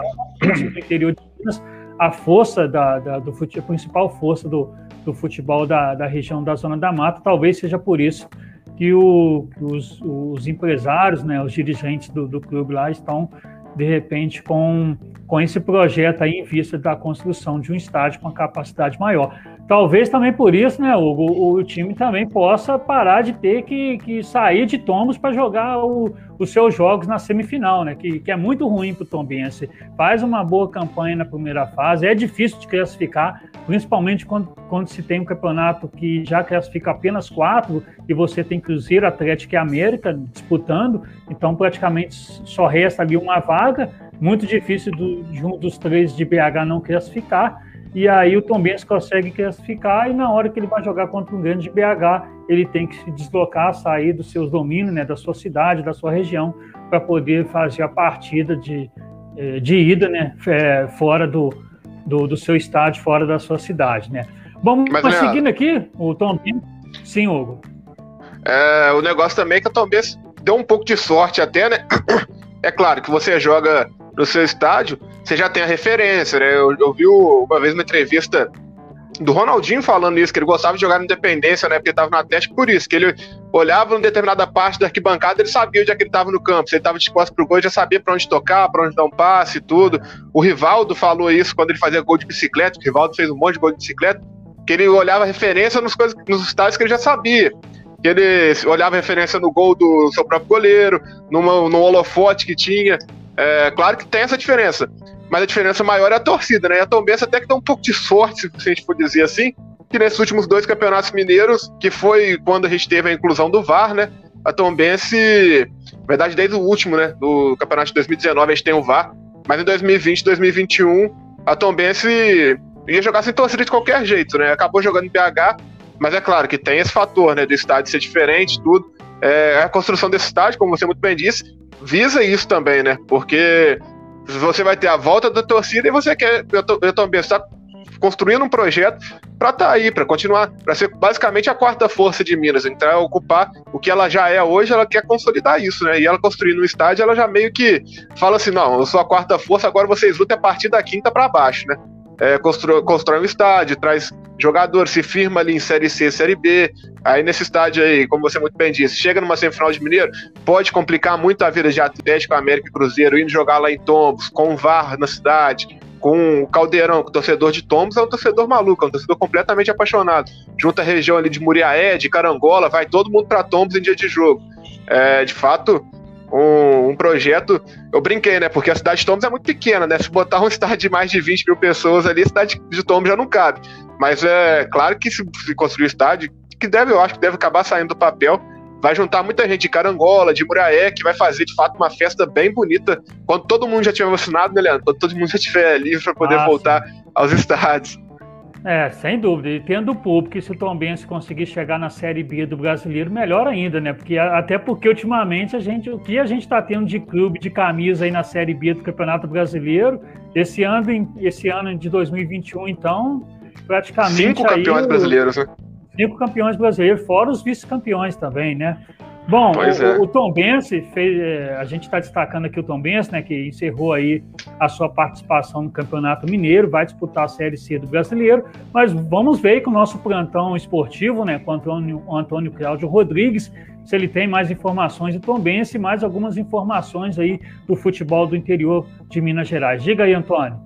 Interior de Minas, a força da, da do futebol, a principal força do, do futebol da, da região da Zona da Mata, talvez seja por isso que, o, os, os empresários, né, os dirigentes do, do clube lá estão de repente com com esse projeto aí em vista da construção de um estádio com capacidade maior. Talvez também por isso, né, Hugo, o, time também possa parar de ter que, que sair de tombos para jogar o, os seus jogos na semifinal, né, que, que é muito ruim para o Tombense. Faz uma boa campanha na primeira fase, é difícil de classificar, principalmente quando, quando se tem um campeonato que já classifica apenas quatro e você tem Cruzeiro, Atlético e América disputando, então praticamente só resta ali uma vaga muito difícil do, de um dos três de BH não classificar. E aí o Tom Benz consegue classificar e na hora que ele vai jogar contra um grande de BH, ele tem que se deslocar, sair dos seus domínios, né, da sua cidade, da sua região, para poder fazer a partida de, eh, de ida, né, é, fora do, do, do, seu estádio, fora da sua cidade, né. Mas, mas seguindo aqui, o Tom Benz, sim, Hugo. É, o negócio também é que o Tom Benz deu um pouco de sorte até, né? É claro que você joga no seu estádio, você já tem a referência, né? Eu, eu vi uma vez uma entrevista do Ronaldinho falando isso, que ele gostava de jogar no Independência, né? Porque estava no Atlético por isso, que ele olhava em determinada parte da arquibancada, ele sabia onde é que ele estava no campo. Se ele estava de costas pro gol, ele já sabia para onde tocar, para onde dar um passe e tudo. O Rivaldo falou isso quando ele fazia gol de bicicleta, o Rivaldo fez um monte de gol de bicicleta, que ele olhava referência nos, coisas, nos estádios que ele já sabia. Que ele olhava referência no gol do seu próprio goleiro, numa, num holofote que tinha. É, claro que tem essa diferença, mas a diferença maior é a torcida, né? E a Tombense até que dá um pouco de sorte, se a gente for dizer assim, que nesses últimos dois campeonatos mineiros, que foi quando a gente teve a inclusão do VAR, né? A Tombense, na verdade, desde o último, né? Do campeonato de 2019 a gente tem o VAR, mas em 2020, 2021, a Tombense ia jogar sem torcida de qualquer jeito, né? Acabou jogando em BH, mas é claro que tem esse fator, né? Do estádio ser diferente, tudo. É, a construção desse estádio, como você muito bem disse, visa isso também, né? Porque você vai ter a volta da torcida e você quer, eu, tô, eu também está construindo um projeto para estar tá aí, para continuar, para ser basicamente a quarta força de Minas, então ocupar o que ela já é hoje, ela quer consolidar isso, né? E ela construindo um estádio, ela já meio que fala assim, não, eu sou a quarta força, agora vocês lutam a partir da quinta para baixo, né? É, constrói, constrói um estádio, traz jogador, se firma ali em Série C, Série B. Aí nesse estádio aí, como você muito bem disse, chega numa semifinal de Mineiro, pode complicar muito a vida de Atlético, América e Cruzeiro, indo jogar lá em Tombos, com o VAR na cidade, com o Caldeirão, com o torcedor de Tombos, é um torcedor maluco, é um torcedor completamente apaixonado. Junta a região ali de Muriaé, de Carangola, vai todo mundo para Tombos em dia de jogo. É, de fato, um, um, projeto. Eu brinquei, né? Porque a cidade de Tombos é muito pequena, né? Se botar um estádio de mais de 20 mil pessoas ali, a cidade de Tombos já não cabe. Mas é claro que se, se construir o estádio, que deve, eu acho que deve acabar saindo do papel, vai juntar muita gente de Carangola, de Muraé, que vai fazer de fato uma festa bem bonita quando todo mundo já tiver vacinado, né, Leandro? Quando todo mundo já estiver livre para poder ah, voltar sim. aos estádios. É, sem dúvida. E tendo o público, e se o Tom Benz conseguir chegar na Série B do brasileiro, melhor ainda, né? Porque, até porque ultimamente a gente, o que a gente está tendo de clube de camisa aí na Série B do Campeonato Brasileiro, esse ano, esse ano de 2021, então, praticamente. Cinco campeões o, brasileiros, né? Cinco campeões brasileiros, fora os vice-campeões também, né? Bom, o, é. o, Tom Bense fez, é, a gente está destacando aqui o Tom Bense, né, que encerrou aí a sua participação no Campeonato Mineiro, vai disputar a Série C do Brasileiro, mas vamos ver com o nosso plantão esportivo, né, com o Antônio, o Antônio Cláudio Rodrigues, se ele tem mais informações do Tom Bense, mais algumas informações aí do futebol do interior de Minas Gerais. Diga aí, Antônio.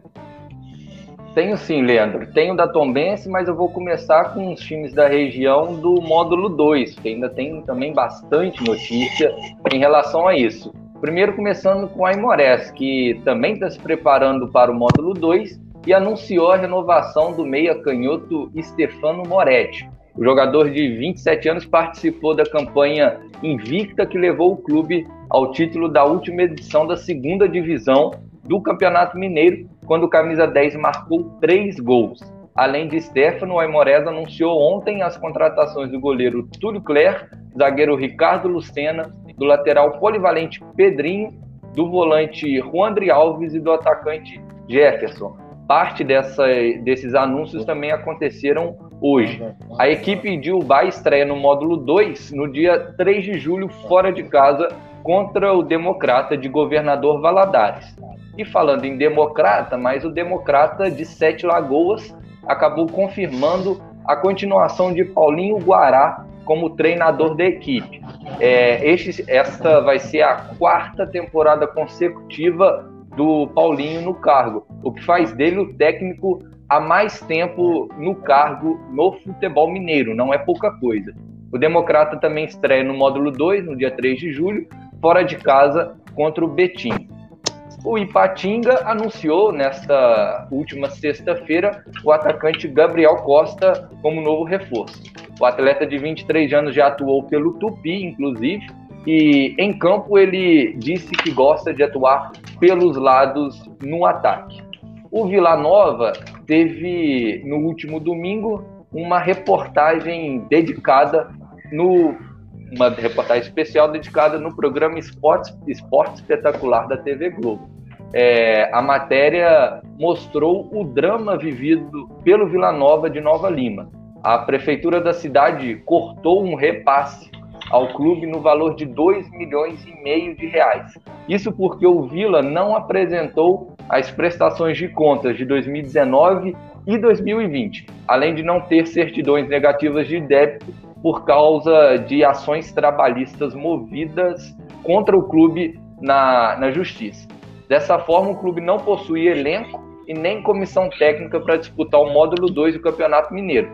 Tenho sim, Leandro. Tenho da Tombense, mas eu vou começar com os times da região do módulo 2, que ainda tem também bastante notícia em relação a isso. Primeiro começando com a Imores, que também está se preparando para o módulo 2 e anunciou a renovação do meia canhoto Stefano Moretti. O jogador de 27 anos participou da campanha invicta que levou o clube ao título da última edição da segunda divisão do Campeonato Mineiro, quando o camisa 10 marcou três gols. Além de Stefano, o Aimorés anunciou ontem as contratações do goleiro Túlio Cler, zagueiro Ricardo Lucena, do lateral polivalente Pedrinho, do volante Juan Alves e do atacante Jefferson. Parte dessa, desses anúncios também aconteceram hoje. A equipe de Ubai estreia no módulo 2 no dia 3 de julho, fora de casa, contra o Democrata de Governador Valadares. E falando em democrata, mas o democrata de Sete Lagoas acabou confirmando a continuação de Paulinho Guará como treinador da equipe. É, este, esta vai ser a quarta temporada consecutiva do Paulinho no cargo, o que faz dele o técnico há mais tempo no cargo no futebol mineiro, não é pouca coisa. O Democrata também estreia no módulo 2, no dia 3 de julho, fora de casa contra o Betim. O Ipatinga anunciou nesta última sexta-feira o atacante Gabriel Costa como novo reforço. O atleta de 23 anos já atuou pelo Tupi, inclusive, e em campo ele disse que gosta de atuar pelos lados no ataque. O Vila Nova teve no último domingo uma reportagem dedicada no uma reportagem especial dedicada no programa Esporte, Esporte Espetacular da TV Globo. É, a matéria mostrou o drama vivido pelo Vila Nova de Nova Lima. A prefeitura da cidade cortou um repasse ao clube no valor de 2 milhões e meio de reais. Isso porque o Vila não apresentou as prestações de contas de 2019 e 2020, além de não ter certidões negativas de débito por causa de ações trabalhistas movidas contra o clube na, na justiça. Dessa forma, o clube não possui elenco e nem comissão técnica para disputar o módulo 2 do Campeonato Mineiro.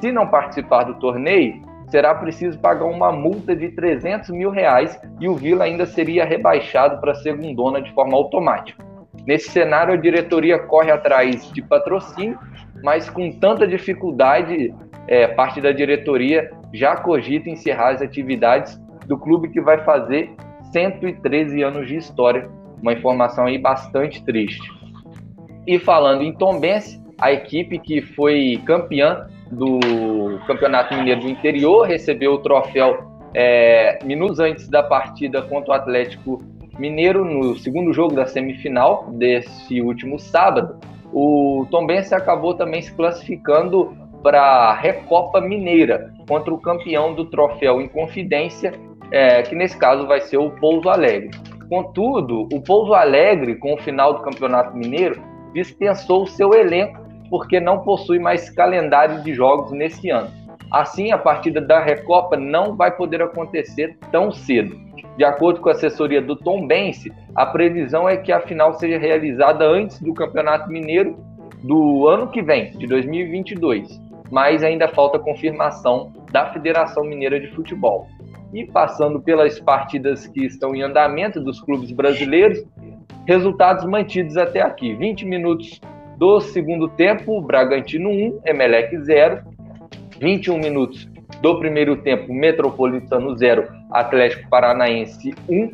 Se não participar do torneio, será preciso pagar uma multa de 300 mil reais e o Vila ainda seria rebaixado para segundona de forma automática. Nesse cenário, a diretoria corre atrás de patrocínio, mas com tanta dificuldade, é, parte da diretoria já cogita encerrar as atividades do clube que vai fazer 113 anos de história. Uma informação aí bastante triste. E falando em Tombense, a equipe que foi campeã do Campeonato Mineiro do Interior recebeu o troféu é, minutos antes da partida contra o Atlético Mineiro no segundo jogo da semifinal desse último sábado. O Tombense acabou também se classificando para a Recopa Mineira contra o campeão do troféu em Confidência, é, que nesse caso vai ser o Pouso Alegre. Contudo, o Pouso Alegre, com o final do Campeonato Mineiro, dispensou o seu elenco porque não possui mais calendário de jogos nesse ano. Assim, a partida da Recopa não vai poder acontecer tão cedo. De acordo com a assessoria do Tom Bense, a previsão é que a final seja realizada antes do Campeonato Mineiro do ano que vem, de 2022 mas ainda falta confirmação da Federação Mineira de Futebol. E passando pelas partidas que estão em andamento dos clubes brasileiros, resultados mantidos até aqui. 20 minutos do segundo tempo, Bragantino 1, Emelec 0. 21 minutos do primeiro tempo, Metropolitano 0, Atlético Paranaense 1.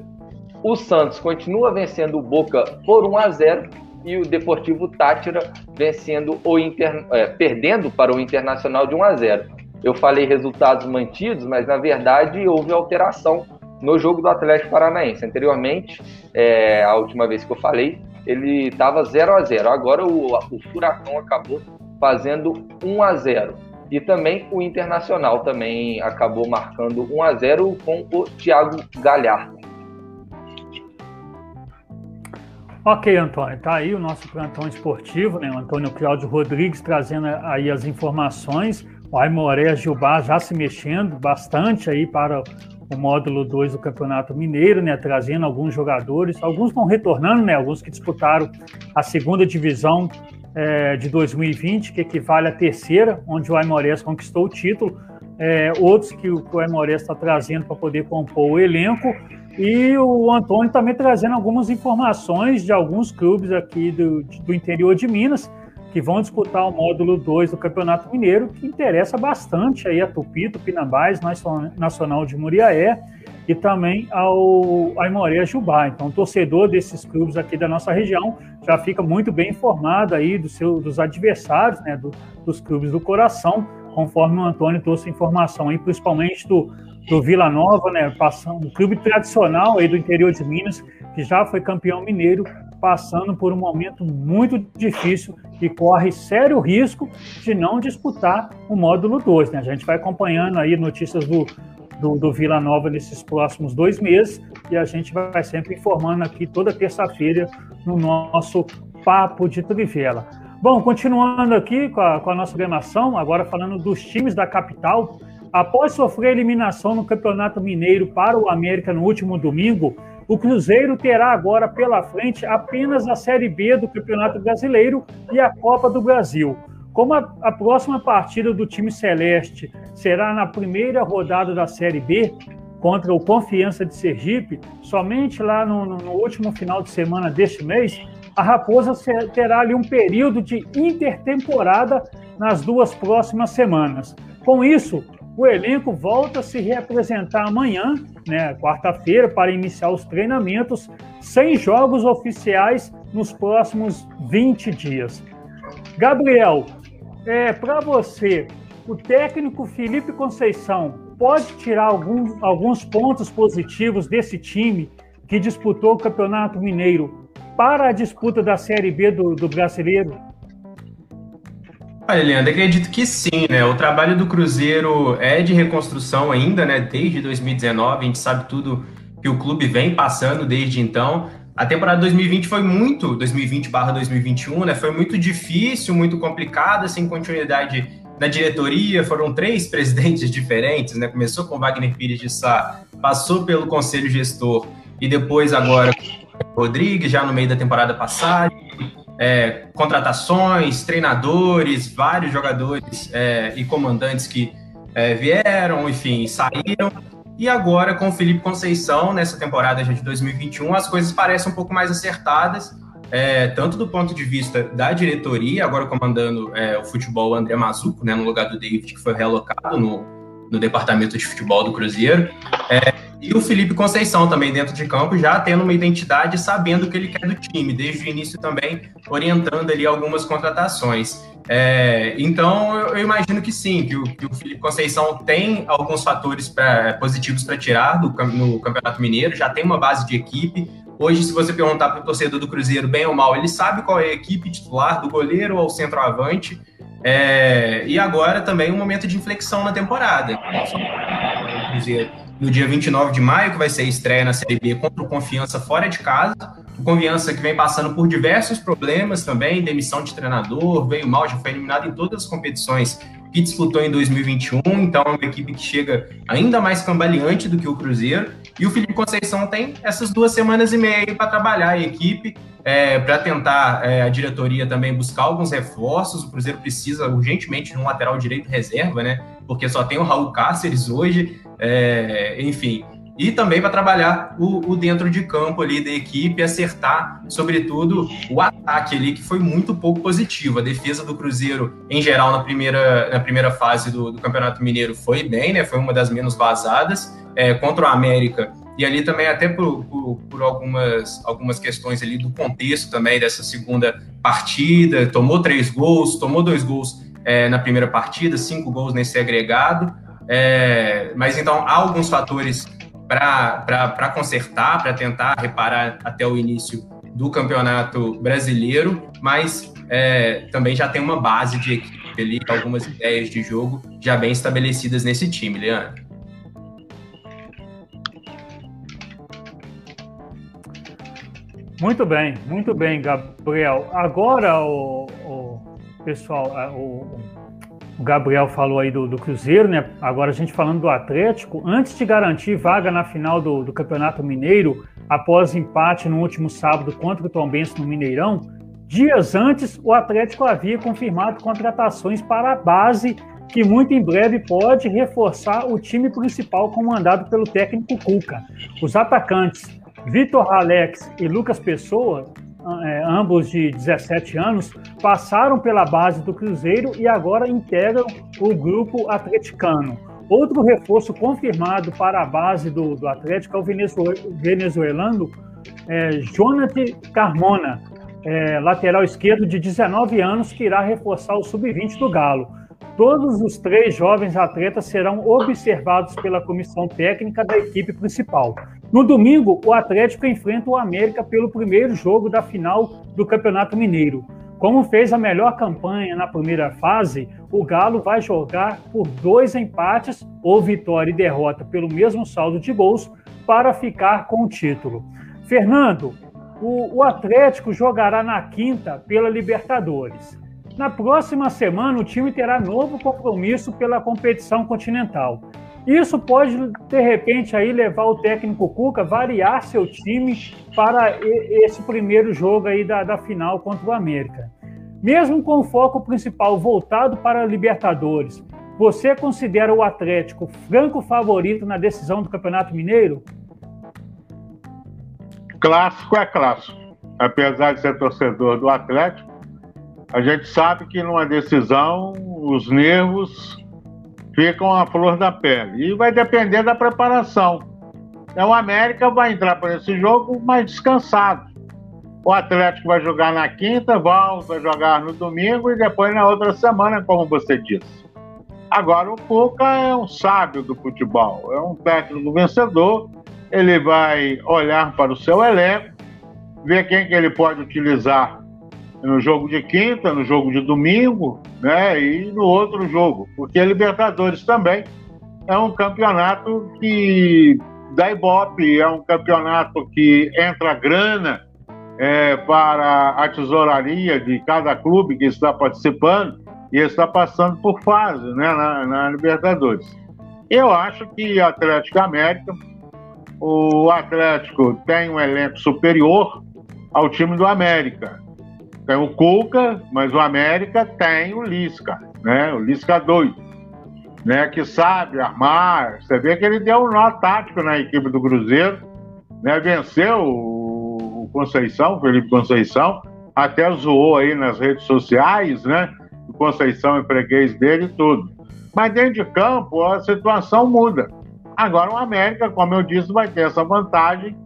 O Santos continua vencendo o Boca por 1 a 0 e o Deportivo Tátira vencendo o Inter, é, perdendo para o Internacional de 1 a 0. Eu falei resultados mantidos, mas na verdade houve alteração no jogo do Atlético Paranaense. Anteriormente, é, a última vez que eu falei, ele estava 0 a 0. Agora o, o Furacão acabou fazendo 1 a 0. E também o Internacional também acabou marcando 1 a 0 com o Thiago Galhardo. Ok, Antônio, tá aí o nosso plantão esportivo, né? O Antônio Cláudio Rodrigues trazendo aí as informações. O Aimoré Gilbar já se mexendo bastante aí para o módulo 2 do Campeonato Mineiro, né? Trazendo alguns jogadores, alguns vão retornando, né? Alguns que disputaram a segunda divisão é, de 2020, que equivale à terceira, onde o Aimorés conquistou o título, é, outros que o, que está trazendo para poder compor o elenco, e o Antônio também trazendo algumas informações de alguns clubes aqui do, do interior de Minas, que vão disputar o módulo 2 do Campeonato Mineiro, que interessa bastante aí a Tupi, Tupinambás, Nacional de Muriaé, e também ao Aimoré Jubá. Então, o torcedor desses clubes aqui da nossa região já fica muito bem informado aí do seu, dos adversários, né, do, dos clubes do coração, conforme o Antônio trouxe informação aí, principalmente do, do Vila Nova, né, passando, um clube tradicional aí do interior de Minas, que já foi campeão mineiro, passando por um momento muito difícil e corre sério risco de não disputar o módulo 2. Né? A gente vai acompanhando aí notícias do, do, do Vila Nova nesses próximos dois meses e a gente vai sempre informando aqui toda terça-feira no nosso Papo de Trivela. Bom, continuando aqui com a, com a nossa programação, agora falando dos times da capital, após sofrer eliminação no Campeonato Mineiro para o América no último domingo, o Cruzeiro terá agora pela frente apenas a Série B do Campeonato Brasileiro e a Copa do Brasil. Como a, a, próxima partida do time celeste será na primeira rodada da Série B, contra o Confiança de Sergipe, somente lá no, no, último final de semana deste mês, a Raposa terá ali um período de intertemporada nas duas próximas semanas. Com isso, o elenco volta a se reapresentar amanhã, né, quarta-feira, para iniciar os treinamentos, sem jogos oficiais nos próximos 20 dias. Gabriel, é, para você, o técnico Felipe Conceição pode tirar algum, alguns pontos positivos desse time que disputou o Campeonato Mineiro para a disputa da Série B do, do Brasileiro? Olha, Leandro, acredito que sim, né? O trabalho do Cruzeiro é de reconstrução ainda, né? Desde 2019, a gente sabe tudo que o clube vem passando desde então. A temporada 2020 foi muito, 2020/2021, né? Foi muito difícil, muito complicada, sem continuidade na diretoria. Foram três presidentes diferentes, né? Começou com Wagner Pires de Sá, passou pelo conselho gestor e depois agora Rodrigues, já no meio da temporada passada. É, contratações, treinadores, vários jogadores é, e comandantes que é, vieram, enfim, saíram. E agora, com o Felipe Conceição, nessa temporada de 2021, as coisas parecem um pouco mais acertadas, é, tanto do ponto de vista da diretoria, agora comandando é, o futebol André Mazuco, né, no lugar do David, que foi realocado no, no departamento de futebol do Cruzeiro, é, e o Felipe Conceição também dentro de campo, já tendo uma identidade, sabendo o que ele quer do time, desde o início também orientando ali algumas contratações. É, então, eu, imagino que sim, que o, que o, Felipe Conceição tem alguns fatores pra, positivos para tirar do, no Campeonato Mineiro, já tem uma base de equipe. Hoje, se você perguntar para o torcedor do Cruzeiro, bem ou mal, ele sabe qual é a equipe titular, do goleiro ao centroavante. É, e agora também um momento de inflexão na temporada. Cruzeiro no dia 29 de maio, que vai ser a estreia na Série B contra o Confiança fora de casa. O Confiança que vem passando por diversos problemas também, demissão de treinador, veio mal, já foi eliminado em todas as competições que disputou em 2021, então é uma equipe que chega ainda mais cambaleante do que o Cruzeiro. E o Felipe Conceição tem essas duas semanas e meia para trabalhar a equipe, é, para tentar é, a diretoria também buscar alguns reforços. O Cruzeiro precisa urgentemente de um lateral direito reserva, né? Porque só tem o Raul Cáceres hoje. É, enfim, e também para trabalhar o, o, dentro de campo ali da equipe, acertar, sobretudo, o ataque ali, que foi muito pouco positivo. A defesa do Cruzeiro, em geral, na primeira, na primeira fase do, do Campeonato Mineiro foi bem, né? Foi uma das menos vazadas. É, contra o América, e ali também até por, por, por, algumas, algumas questões ali do contexto também dessa segunda partida, tomou três gols, tomou dois gols é, na primeira partida, cinco gols nesse agregado, é, mas então há alguns fatores para consertar, para tentar reparar até o início do campeonato brasileiro, mas é, também já tem uma base de equipe ali, algumas ideias de jogo já bem estabelecidas nesse time, Leandro. Muito bem, muito bem, Gabriel. Agora, o, o pessoal, o, o Gabriel falou aí do, do, Cruzeiro, né? Agora a gente falando do Atlético. Antes de garantir vaga na final do, do Campeonato Mineiro, após empate no último sábado contra o Tombense no Mineirão, Dias antes, o Atlético havia confirmado contratações para a base, que muito em breve pode reforçar o time principal comandado pelo técnico Cuca. Os atacantes Vitor Alex e Lucas Pessoa, é, ambos de 17 anos, passaram pela base do Cruzeiro e agora integram o grupo atleticano. Outro reforço confirmado para a base do, do Atlético é o venezuelano é, Jonathan Carmona, é, lateral esquerdo de 19 anos, que irá reforçar o sub-20 do Galo. Todos os três jovens atletas serão observados pela comissão técnica da equipe principal. No domingo, o Atlético enfrenta o América pelo primeiro jogo da final do Campeonato Mineiro. Como fez a melhor campanha na primeira fase, o Galo vai jogar por dois empates ou vitória e derrota pelo mesmo saldo de gols para ficar com o título. Fernando, o, o Atlético jogará na quinta pela Libertadores. Na próxima semana, o time terá novo compromisso pela competição continental. Isso pode, de repente, aí levar o técnico Cuca variar seu time para esse primeiro jogo aí da, da final contra o América. Mesmo com o foco principal voltado para a Libertadores, você considera o Atlético franco favorito na decisão do Campeonato Mineiro? Clássico é clássico. Apesar de ser torcedor do Atlético, a gente sabe que numa decisão os nervos ficam à flor da pele. E vai depender da preparação. Então, o América vai entrar para esse jogo mais descansado. O Atlético vai jogar na quinta, volta a jogar no domingo e depois na outra semana, como você disse. Agora, o Cuca é um sábio do futebol, é um técnico vencedor. Ele vai olhar para o seu elenco, ver quem que ele pode utilizar no jogo de quinta, no jogo de domingo, né? E no outro jogo, porque a Libertadores também é um campeonato que dá ibope, é um campeonato que entra grana é, para a tesouraria de cada clube que está participando e está passando por fase, né? Na, na Libertadores. Eu acho que Atlético América, o Atlético tem um elenco superior ao time do América. Tem o Cuca, mas o América tem o Lisca, né? O Lisca doido, né? Que sabe armar. Você vê que ele deu um nó tático na equipe do Cruzeiro, né? Venceu o Conceição, Felipe Conceição, até zoou aí nas redes sociais, né? O Conceição é freguês dele e tudo. Mas dentro de campo a situação muda. Agora o América, como eu disse, vai ter essa vantagem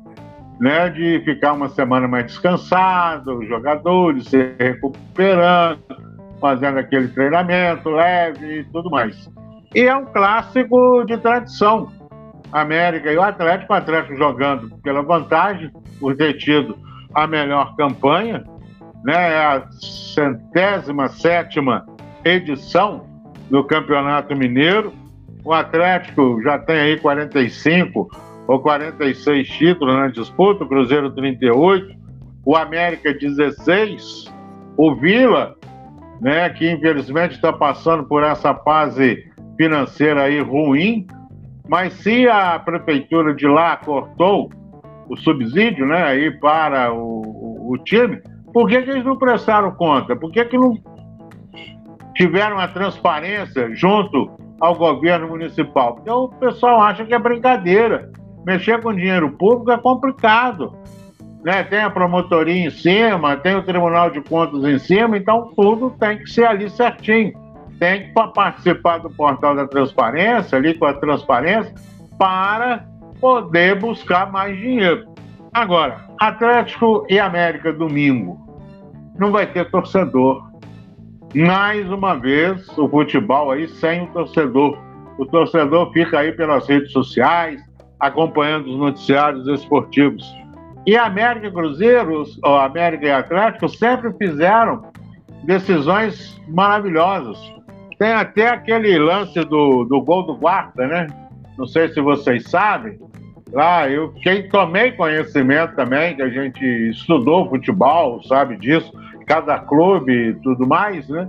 né, de ficar uma semana mais descansado, os jogadores se recuperando, fazendo aquele treinamento leve e tudo mais. E é um clássico de tradição. América e o Atlético, o Atlético jogando pela vantagem, por ter tido a melhor campanha, né, é a centésima sétima edição do Campeonato Mineiro. O Atlético já tem aí 45 ou 46 títulos na disputa, o Cruzeiro 38, o América 16, o Vila, né, que infelizmente está passando por essa fase financeira aí ruim, mas se a prefeitura de lá cortou o subsídio, né, aí para o, o, o time, por que, que, eles não prestaram conta? Por que, que não tiveram a transparência junto ao governo municipal? Porque o pessoal acha que é brincadeira mexer com dinheiro público é complicado. Né? Tem a promotoria em cima, tem o Tribunal de Contas em cima, então tudo tem que ser ali certinho. Tem que participar do portal da transparência, ali com a transparência, para poder buscar mais dinheiro. Agora, Atlético e América domingo. Não vai ter torcedor. Mais uma vez, o futebol aí sem o torcedor. O torcedor fica aí pelas redes sociais, acompanhando os noticiários esportivos. E América e Cruzeiro, ou América e Atlético, sempre fizeram decisões maravilhosas. Tem até aquele lance do, do gol do guarda, né? Não sei se vocês sabem. Lá, eu quem tomei conhecimento também, que a gente estudou futebol, sabe disso, cada clube e tudo mais, né?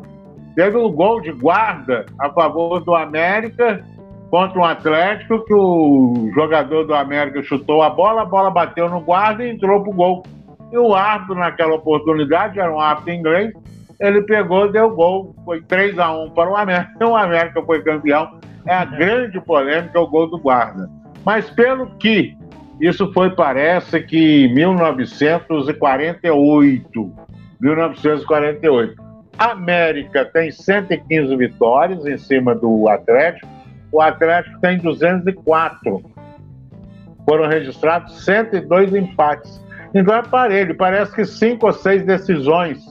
Teve um gol de guarda a favor do América contra um Atlético que o jogador do América chutou a bola, a bola bateu no guarda e entrou pro gol. E o árbitro, naquela oportunidade, era um árbitro inglês, ele pegou, deu gol, foi 3 a 1 para o América, o América foi campeão. É a grande polêmica o gol do guarda. Mas pelo que isso foi, parece que 1948. 1948. A América tem 115 vitórias em cima do Atlético. O Atlético tem 204. Foram registrados 102 empates. Então é parelho. Parece que cinco ou seis decisões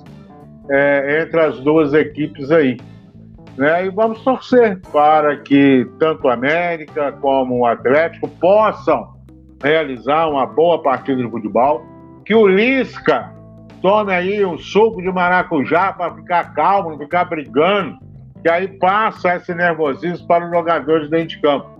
é, entre as duas equipes aí. Né? E vamos torcer para que tanto a América como o Atlético possam realizar uma boa partida de futebol, que o Lisca tome aí um suco de maracujá para ficar calmo, não ficar brigando, que aí passa esse nervosismo para os jogadores dentro de campo.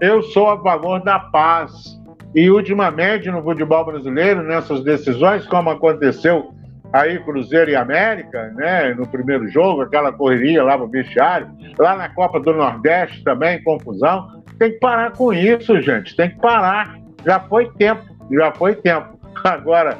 Eu sou a favor da paz. E ultimamente no futebol brasileiro, nessas decisões, como aconteceu aí Cruzeiro e América, né, no primeiro jogo, aquela correria lá no vestiário, lá na Copa do Nordeste também, confusão. Tem que parar com isso, gente, tem que parar. Já foi tempo, já foi tempo. Agora,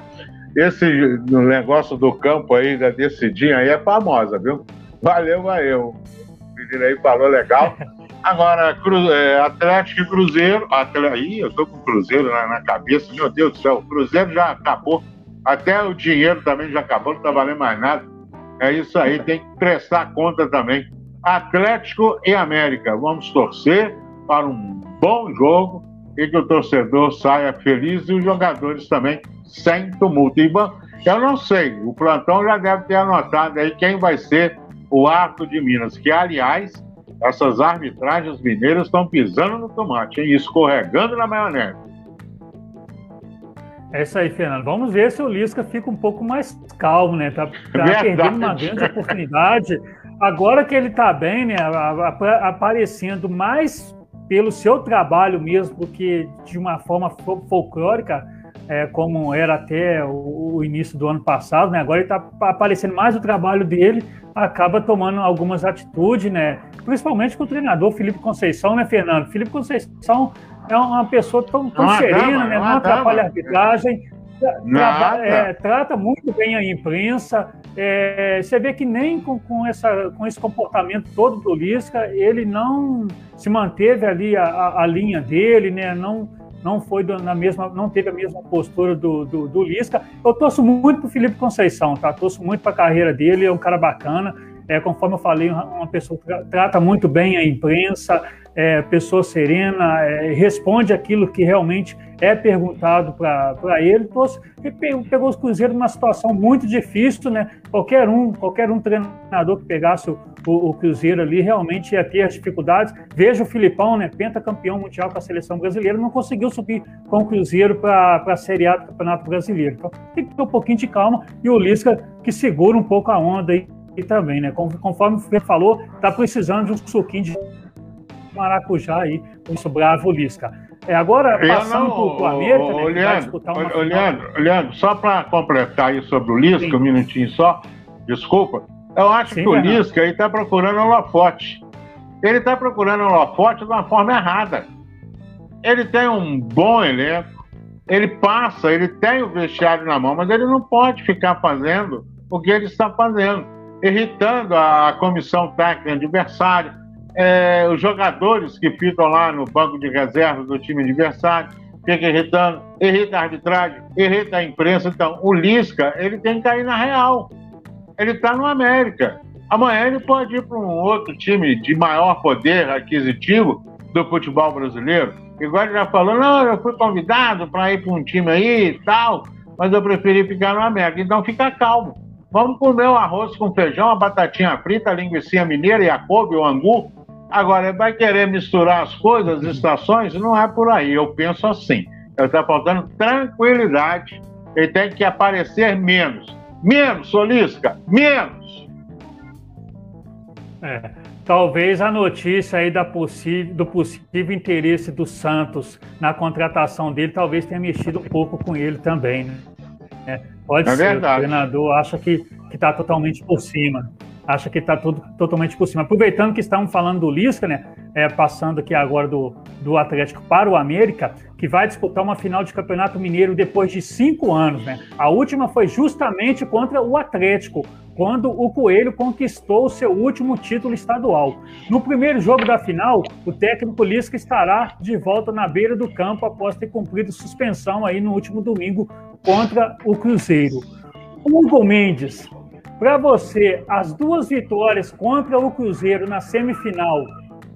esse negócio do campo aí, da decidinha aí, é famosa, viu? Valeu, valeu. O menino aí falou legal. Agora, é, Atlético e Cruzeiro. Atle... Ih, eu tô com Cruzeiro na, na, cabeça, meu Deus do céu. O Cruzeiro já acabou. Até o dinheiro também já acabou, não tá valendo mais nada. É isso aí, tem que prestar conta também. Atlético e América. Vamos torcer para um bom jogo e que o torcedor saia feliz e os jogadores também sem tumulto. Eu não sei, o plantão já deve ter anotado aí quem vai ser o Arco de Minas, que, aliás, essas arbitragens mineiras estão pisando no tomate hein, escorregando na maionese. É isso aí, Fernando. Vamos ver se o Lisca fica um pouco mais calmo, né? Tá, tá perdendo uma grande oportunidade. Agora que ele tá bem, né? Aparecendo mais pelo seu trabalho mesmo do que de uma forma folclórica, é, como era até o, o, início do ano passado, né? Agora ele está aparecendo mais o trabalho dele, acaba tomando algumas atitudes, né? Principalmente com o treinador Felipe Conceição, né, Fernando? Felipe Conceição é uma pessoa tão, tão serena, né? Não atrapalha a arbitragem, tra é, trata muito bem a imprensa. É, você vê que nem com, com, essa, com esse comportamento todo do Lisca, ele não se manteve ali a, a linha dele, né? Não não foi na mesma, não teve a mesma postura do, do, do Lisca. Eu torço muito pro Felipe Conceição, tá? Torço muito para a carreira dele, é um cara bacana. É, conforme eu falei, uma pessoa que trata muito bem a imprensa, é, pessoa serena, é, responde aquilo que realmente é perguntado para ele. Ele pegou os Cruzeiros numa situação muito difícil, né? Qualquer um, qualquer um treinador que pegasse o, o, o Cruzeiro ali realmente ia ter as dificuldades. Veja o Filipão, né? Pentacampeão mundial com a seleção brasileira, não conseguiu subir com o Cruzeiro para a Série A do Campeonato Brasileiro. Então tem que ter um pouquinho de calma e o Lisca que segura um pouco a onda aí também, né? Conforme o falou, tá precisando de um suquinho de maracujá aí, com isso bravo Lisca. É, agora, passando para o América, né, Leandro, uma... Leandro, Leandro, só para completar aí sobre o Lisca, Sim. um minutinho só, desculpa, eu acho Sim, que o Lisca está procurando o Lofote. Ele está procurando o Lofote de uma forma errada. Ele tem um bom elenco, ele passa, ele tem o vestiário na mão, mas ele não pode ficar fazendo o que ele está fazendo, irritando a comissão técnica adversária, é, os jogadores que ficam lá no banco de reservas do time adversário, fica irritando, irrita a arbitragem, irrita a imprensa. Então, o Lisca, ele tem que cair na real. Ele está no América. Amanhã ele pode ir para um outro time de maior poder aquisitivo do futebol brasileiro. Igual ele já falou, não, eu fui convidado para ir para um time aí e tal, mas eu preferi ficar no América. Então fica calmo. Vamos comer o arroz com feijão, a batatinha frita, a linguiça mineira e a couve, o angu, Agora, vai querer misturar as coisas, as estações? Não é por aí. Eu penso assim. Está faltando tranquilidade. Ele tem que aparecer menos. Menos, Solisca, menos. É, talvez a notícia aí da possível, do possível interesse do Santos na contratação dele talvez tenha mexido um pouco com ele também, né? Pode é ser. Verdade. O treinador acha que está totalmente por cima. acha que está totalmente por cima. Aproveitando que estamos falando do Lisca, né? É, passando aqui agora do, do Atlético para o América, que vai disputar uma final de Campeonato Mineiro depois de cinco anos, né? A última foi justamente contra o Atlético, quando o Coelho conquistou o seu último título estadual. No primeiro jogo da final, o técnico Lisca estará de volta na beira do campo após ter cumprido suspensão aí no último domingo contra o Cruzeiro. Hugo Mendes, para você, as duas vitórias contra o Cruzeiro na semifinal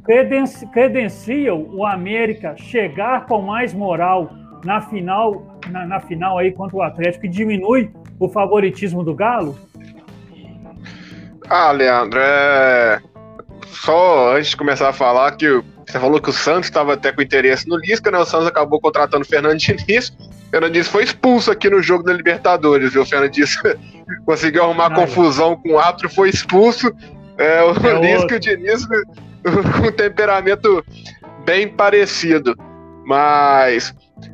credenci credenciam o América chegar com mais moral na final, na, na final aí contra o Atlético e diminui o favoritismo do Galo? Ah, Leandro, é... só antes de começar a falar que você falou que o Santos estava até com interesse no Lisca, né? O Santos acabou contratando o Fernando Diniz. O Fernando Diniz foi expulso aqui no jogo da Libertadores, viu? O Fernando Diniz conseguiu arrumar Ai. confusão com o árbitro, foi expulso. É, o é Lisca e o Diniz com um temperamento bem parecido. Mas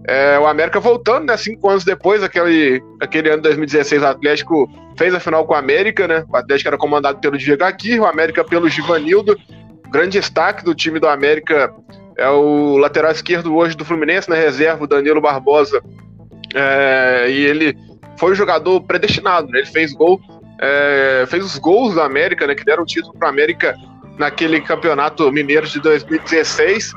é, o América voltando, né? Cinco anos depois, aquele, aquele ano de 2016, o Atlético fez a final com o América, né? O Atlético era comandado pelo Diego aqui, o América pelo Givanildo. Grande destaque do time do América é o lateral esquerdo hoje do Fluminense, na reserva, o Danilo Barbosa. É, e ele foi o jogador predestinado, né? Ele fez gol, é, fez os gols do América, né? Que deram o título para o América naquele campeonato mineiro de 2016.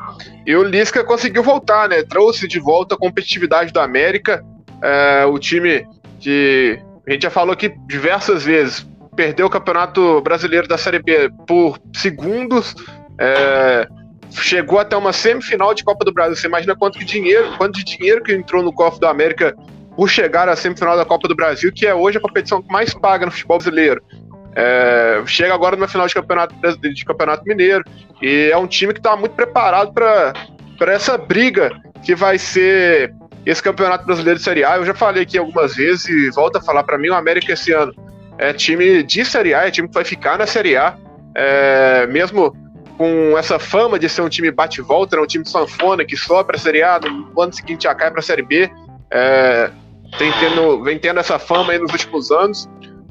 E o Lisca conseguiu voltar, né? Trouxe de volta a competitividade do América. É, o time que a gente já falou aqui diversas vezes, perdeu o Campeonato Brasileiro da Série B por segundos, é, chegou até uma semifinal de Copa do Brasil. Você imagina quanto de dinheiro, quanto de dinheiro que entrou no cofre do América por chegar à semifinal da Copa do Brasil, que é hoje a competição que mais paga no futebol brasileiro. É, chega agora numa final de campeonato de campeonato mineiro. E é um time que está muito preparado para essa briga que vai ser esse Campeonato Brasileiro de Série A, eu já falei aqui algumas vezes e volto a falar para mim, o América esse ano é time de Série A, é time que vai ficar na Série A, é, mesmo com essa fama de ser um time bate-volta, é um time sanfona que sobe para a Série A, no ano seguinte já cai para a Série B, é, tem tendo, vem tendo essa fama nos últimos anos,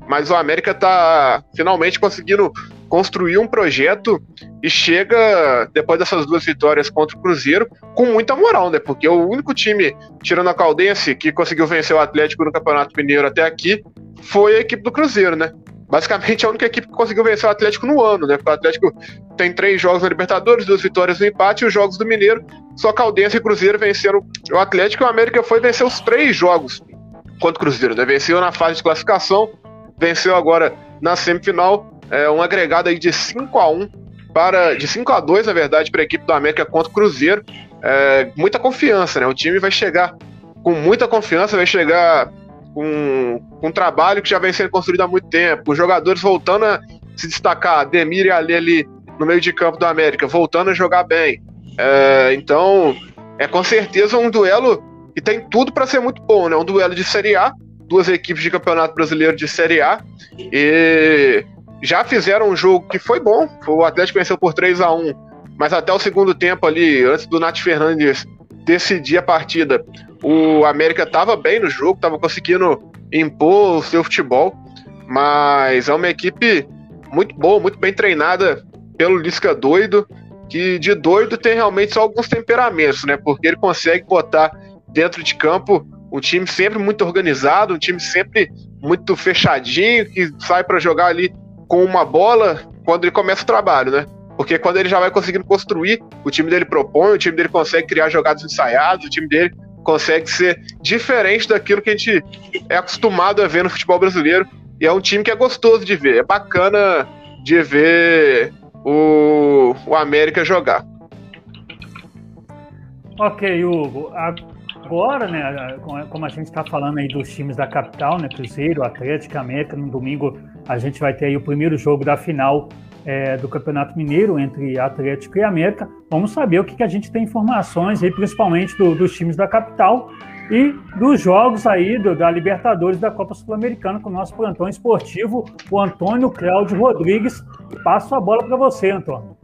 mas o América está finalmente conseguindo construir um projeto e chega, depois dessas duas vitórias contra o Cruzeiro, com muita moral, né? Porque o único time, tirando a Caldense, que conseguiu vencer o Atlético no Campeonato Mineiro até aqui, foi a equipe do Cruzeiro, né? Basicamente a única equipe que conseguiu vencer o Atlético no ano, né? Porque o Atlético tem três jogos na Libertadores, duas vitórias no empate, e os jogos do Mineiro, só Caldense e Cruzeiro venceram o Atlético e o América foi vencer os três jogos contra o Cruzeiro, né? Venceu na fase de classificação, venceu agora na semifinal é, um agregado aí de 5 a 1 para de 5 a 2 na verdade para a equipe do América contra o Cruzeiro. É, muita confiança né? O time vai chegar com muita confiança vai chegar com, com um trabalho que já vem sendo construído há muito tempo. Os jogadores voltando a se destacar Demir e Ali ali no meio de campo do América voltando a jogar bem. É, então é com certeza um duelo que tem tudo para ser muito bom né? Um duelo de Série A duas equipes de campeonato brasileiro de Série A e já fizeram um jogo que foi bom. O Atlético venceu por 3 a 1 mas até o segundo tempo ali, antes do Nath Fernandes decidir a partida, o América estava bem no jogo, estava conseguindo impor o seu futebol, mas é uma equipe muito boa, muito bem treinada pelo Lisca doido, que de doido tem realmente só alguns temperamentos, né? Porque ele consegue botar dentro de campo um time sempre muito organizado, um time sempre muito fechadinho, que sai para jogar ali com uma bola quando ele começa o trabalho, né? Porque quando ele já vai conseguindo construir, o time dele propõe, o time dele consegue criar jogadas ensaiadas, o time dele consegue ser diferente daquilo que a gente é acostumado a ver no futebol brasileiro. E é um time que é gostoso de ver, é bacana de ver o, o América jogar. Ok, Hugo. Agora, né, como a gente está falando aí dos times da capital, né, Cruzeiro, Atlético, América, no domingo a gente vai ter aí o primeiro jogo da final é, do Campeonato Mineiro entre Atlético e América. Vamos saber o que, que a gente tem informações aí, principalmente do, dos times da capital e dos jogos aí do, da Libertadores da Copa Sul-Americana com o nosso plantão esportivo, o Antônio Cláudio Rodrigues. Passo a bola para você, Antônio.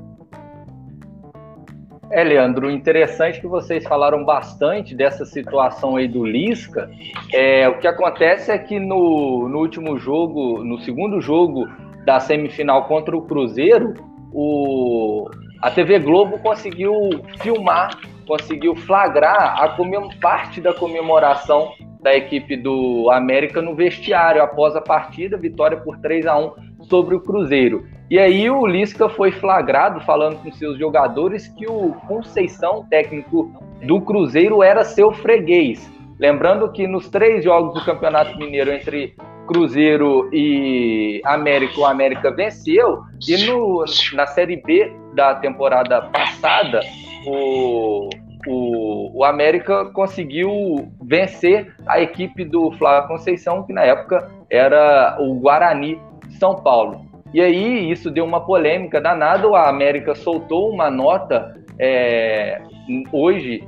É, Leandro, interessante que vocês falaram bastante dessa situação aí do Lisca. É, o que acontece é que no, no último jogo, no segundo jogo da semifinal contra o Cruzeiro, o, a TV Globo conseguiu filmar, conseguiu flagrar a parte da comemoração da equipe do América no vestiário após a partida, vitória por 3 a 1 sobre o Cruzeiro. E aí o Lisca foi flagrado falando com seus jogadores que o Conceição, técnico do Cruzeiro, era seu freguês. Lembrando que nos três jogos do Campeonato Mineiro entre Cruzeiro e América, o América venceu. E no, na Série B da temporada passada, o, o, o América conseguiu vencer a equipe do Flávio Conceição, que na época era o Guarani São Paulo. E aí isso deu uma polêmica danada. A América soltou uma nota é, hoje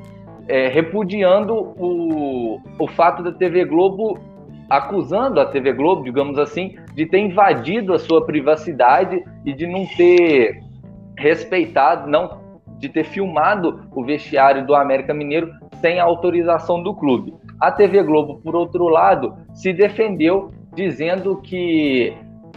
é, repudiando o, o fato da TV Globo acusando a TV Globo, digamos assim, de ter invadido a sua privacidade e de não ter respeitado, não de ter filmado o vestiário do América Mineiro sem a autorização do clube. A TV Globo, por outro lado, se defendeu dizendo que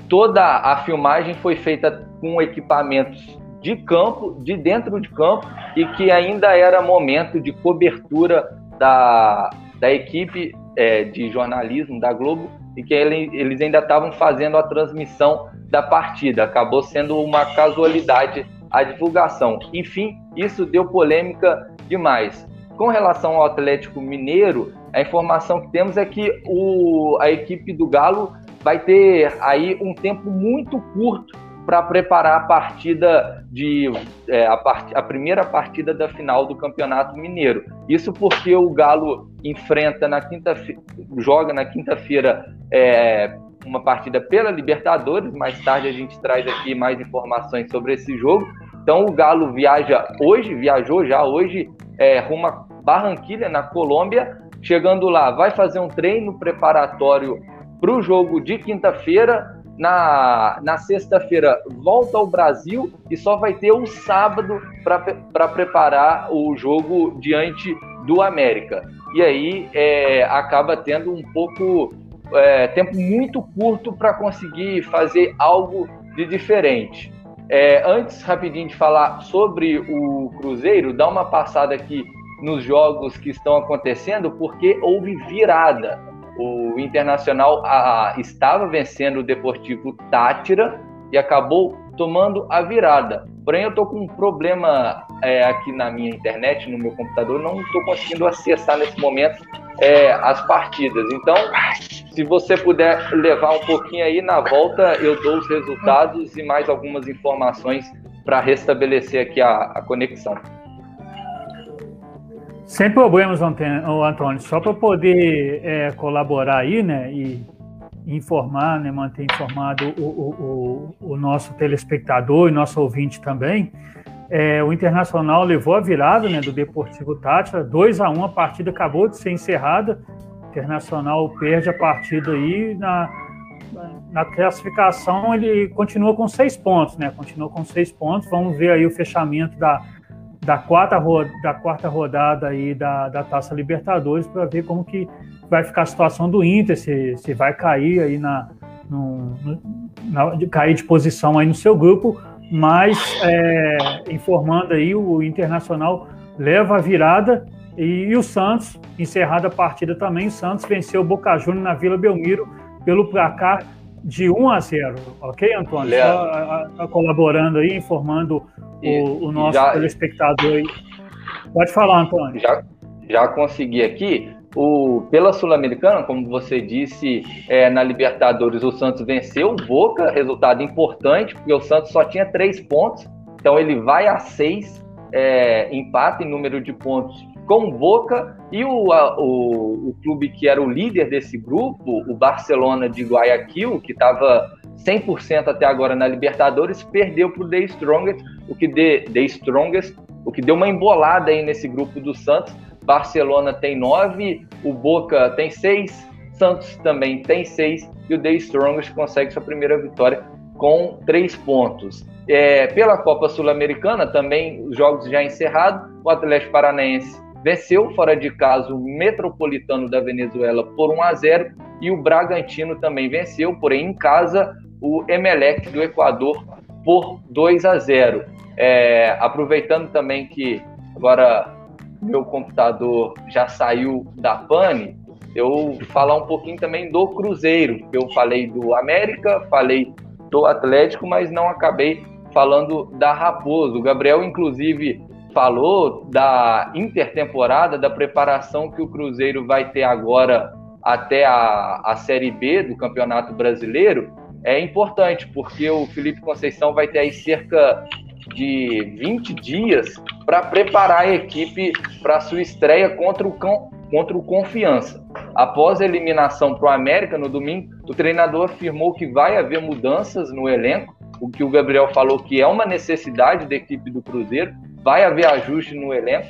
toda a filmagem foi feita com equipamentos de campo, de dentro de campo, e que ainda era momento de cobertura da, da equipe é, de jornalismo da Globo e que ele, eles ainda estavam fazendo a transmissão da partida. Acabou sendo uma casualidade a divulgação. Enfim, isso deu polêmica demais. Com relação ao Atlético Mineiro, a informação que temos é que o, a equipe do Galo vai ter aí um tempo muito curto para preparar a partida de é, a, part, a, primeira partida da final do Campeonato Mineiro. Isso porque o Galo enfrenta na quinta joga na quinta-feira é, uma partida pela Libertadores. Mais tarde a gente traz aqui mais informações sobre esse jogo. Então o Galo viaja hoje, viajou já hoje é, rumo a Barranquilha na Colômbia. Chegando lá, vai fazer um treino preparatório para o jogo de quinta-feira na, na sexta-feira volta ao Brasil e só vai ter um sábado para preparar o jogo diante do América. E aí é, acaba tendo um pouco é, tempo muito curto para conseguir fazer algo de diferente. É, antes, rapidinho, de falar sobre o Cruzeiro, dá uma passada aqui nos jogos que estão acontecendo, porque houve virada o Internacional a, estava vencendo o Deportivo Tátira e acabou tomando a virada. Porém, eu estou com um problema é, aqui na minha internet, no meu computador, não estou conseguindo acessar nesse momento é, as partidas. Então, se você puder levar um pouquinho aí na volta, eu dou os resultados e mais algumas informações para restabelecer aqui a, a conexão. Sem problemas, Antônio. Só para poder é, colaborar aí, né, e informar, né, manter informado o, o, o, o nosso telespectador e nosso ouvinte também, é, o Internacional levou a virada né, do Deportivo Tátira, 2 a 1 a partida acabou de ser encerrada. O Internacional perde a partida aí na, na classificação, ele continua com seis pontos, né? Continua com seis pontos. Vamos ver aí o fechamento da, da quarta, da quarta rodada aí da, da Taça Libertadores para ver como que vai ficar a situação do Inter, se, se vai cair aí na, no, na, cair de posição aí no seu grupo, mas é, informando aí o Internacional leva a virada e, e, o Santos, encerrada a partida também, o Santos venceu o Boca Juniors na Vila Belmiro pelo placar de 1 a 0, ok, Antônio? Só a, a, colaborando aí, informando e, o, o, nosso já, telespectador aí. Pode falar, Antônio. Já, já consegui aqui. O, pela Sul-Americana, como você disse, é, na Libertadores o Santos venceu o Boca, resultado importante, porque o Santos só tinha três pontos, então ele vai a seis, é, empata em número de pontos com Boca e o, a, o, o clube que era o líder desse grupo, o Barcelona de Guayaquil, que estava 100% até agora na Libertadores, perdeu para o The Strongest, o que de, The Strongest, o que deu uma embolada aí nesse grupo do Santos. Barcelona tem nove, o Boca tem seis, Santos também tem seis e o The Strongest consegue sua primeira vitória com três pontos. É, pela Copa Sul-Americana, também os jogos já encerrados, o Atlético Paranaense venceu fora de casa o Metropolitano da Venezuela por 1 a 0 e o Bragantino também venceu, porém em casa o Emelec do Equador por 2 a 0. É, aproveitando também que agora meu computador já saiu da pane, eu falar um pouquinho também do Cruzeiro. Eu falei do América, falei do Atlético, mas não acabei falando da Raposo. O Gabriel, inclusive, falou da intertemporada, da preparação que o Cruzeiro vai ter agora até a, a Série B do Campeonato Brasileiro. É importante, porque o Felipe Conceição vai ter aí cerca de 20 dias para preparar a equipe para sua estreia contra o, contra o Confiança. Após a eliminação para o América no domingo, o treinador afirmou que vai haver mudanças no elenco, o que o Gabriel falou que é uma necessidade da equipe do Cruzeiro, vai haver ajuste no elenco,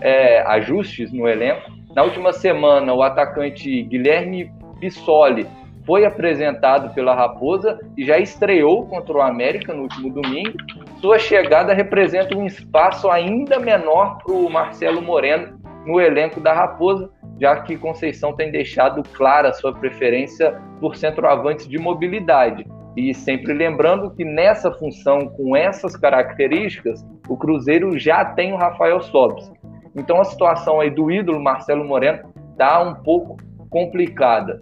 é, ajustes no elenco. Na última semana, o atacante Guilherme Bissoli foi apresentado pela Raposa e já estreou contra o América no último domingo. Sua chegada representa um espaço ainda menor para o Marcelo Moreno no elenco da Raposa, já que Conceição tem deixado clara sua preferência por centroavantes de mobilidade. E sempre lembrando que nessa função, com essas características, o Cruzeiro já tem o Rafael Sobis. Então a situação aí do ídolo Marcelo Moreno está um pouco complicada.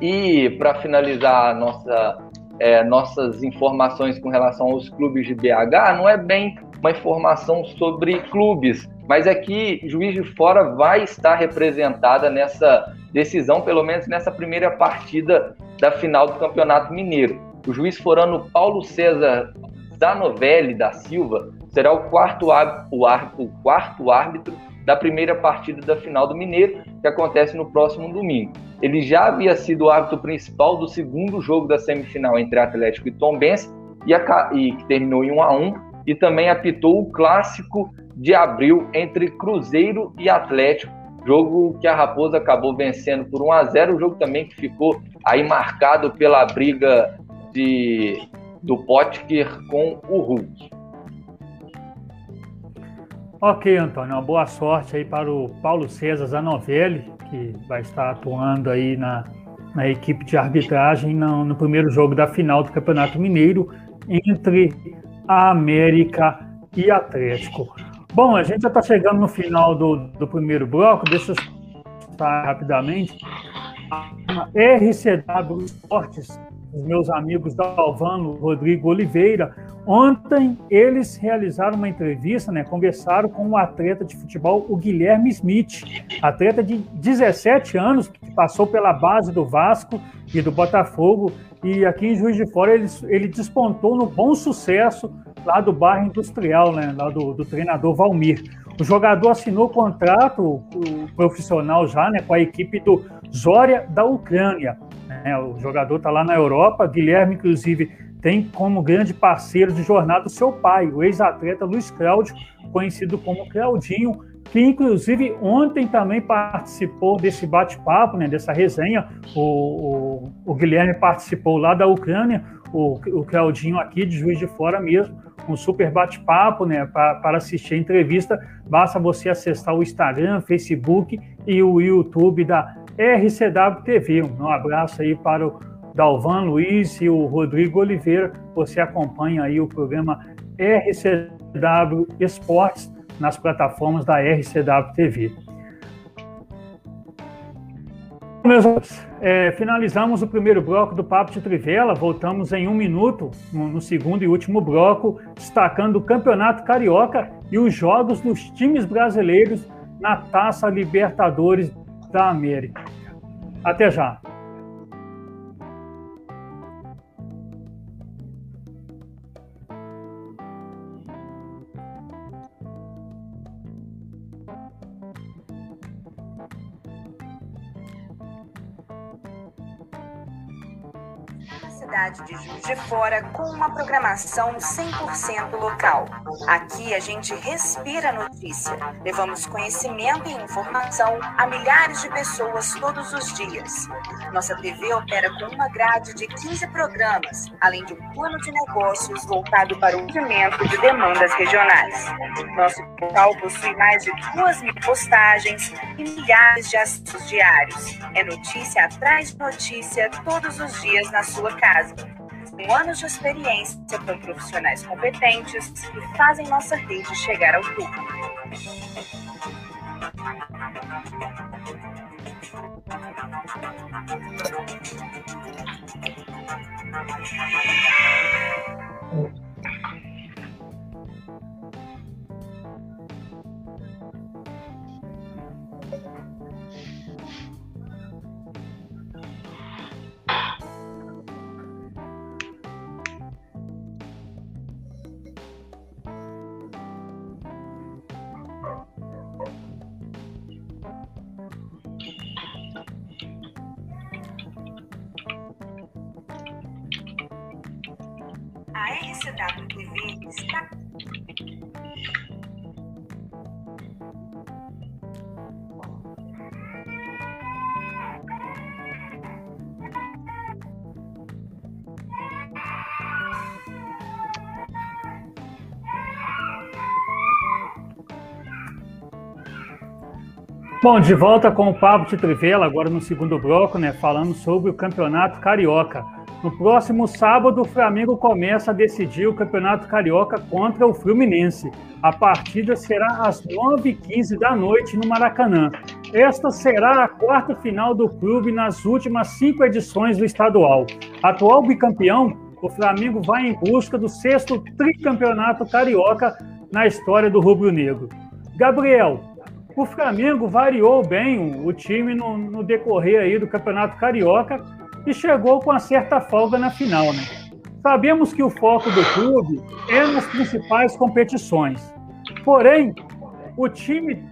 E para finalizar nossa, é, nossas informações com relação aos clubes de BH, não é bem uma informação sobre clubes, mas é que Juiz de Fora vai estar representada nessa decisão, pelo menos nessa primeira partida da final do Campeonato Mineiro. O juiz forano Paulo César Zanovelli da Silva será o quarto, o, o quarto árbitro da primeira partida da final do Mineiro, que acontece no próximo domingo. Ele já havia sido o árbitro principal do segundo jogo da semifinal entre Atlético e Tombense, e, a, e que terminou em 1 a 1 e também apitou o clássico de abril entre Cruzeiro e Atlético, jogo que a Raposa acabou vencendo por 1 a 0, o jogo também que ficou aí marcado pela briga de do Potker com o Hulk. Ok, Antônio, uma boa sorte aí para o Paulo César Zanovelli, que vai estar atuando aí na, na equipe de arbitragem no, no primeiro jogo da final do Campeonato Mineiro entre a América e Atlético. Bom, a gente já está chegando no final do, do primeiro bloco, deixa eu citar rapidamente. A RCW Esportes, os meus amigos Dalvano, Rodrigo Oliveira, ontem eles realizaram uma entrevista, né, conversaram com um atleta de futebol, o Guilherme Smith, atleta de 17 anos, que passou pela base do Vasco e do Botafogo, e aqui em Juiz de Fora ele, ele despontou no bom sucesso lá do bairro industrial, né, lá do, do treinador Valmir. O jogador assinou contrato o profissional já né, com a equipe do Zória da Ucrânia. Né? O jogador está lá na Europa. Guilherme, inclusive, tem como grande parceiro de jornada o seu pai, o ex-atleta Luiz Cláudio, conhecido como Claudinho, que inclusive ontem também participou desse bate-papo, né, dessa resenha. O, o, o, Guilherme participou lá da Ucrânia, o, o Claudinho aqui de Juiz de Fora mesmo, um super bate-papo, né, para assistir a entrevista. Basta você acessar o Instagram, Facebook e o YouTube da RCW TV. Um abraço aí para o Dalvan Luiz e o Rodrigo Oliveira. Você acompanha aí o programa RCW Esportes nas plataformas da RCW TV. Meus amigos, é, finalizamos o primeiro bloco do Papo de Trivela. Voltamos em um minuto no, no, segundo e último bloco, destacando o Campeonato Carioca e os jogos dos times brasileiros na Taça Libertadores da América. Até já. Cidade de Juiz de Fora com uma programação 100% local. Aqui a gente respira notícia, levamos conhecimento e informação a milhares de pessoas todos os dias. Nossa TV opera com uma grade de 15 programas, além de um plano de negócios voltado para o movimento de demandas regionais. Nosso portal possui mais de 2 mil postagens e milhares de acessos diários. É notícia atrás de notícia todos os dias na sua casa. Com anos de experiência com profissionais competentes e fazem nossa rede chegar ao público. RCW Bom, de volta com o Pablo de Trivela, agora no segundo bloco, né, falando sobre o Campeonato Carioca. No próximo sábado, o Flamengo começa a decidir o Campeonato Carioca contra o Fluminense. A partida será às 9h15 da noite no Maracanã. Esta será a quarta final do clube nas últimas cinco edições do estadual. Atual bicampeão, o Flamengo vai em busca do sexto tricampeonato carioca na história do rubro-negro. Gabriel, o Flamengo variou bem o time no, no decorrer aí do Campeonato Carioca e chegou com uma certa folga na final. Né? Sabemos que o foco do clube é nas principais competições. Porém, o time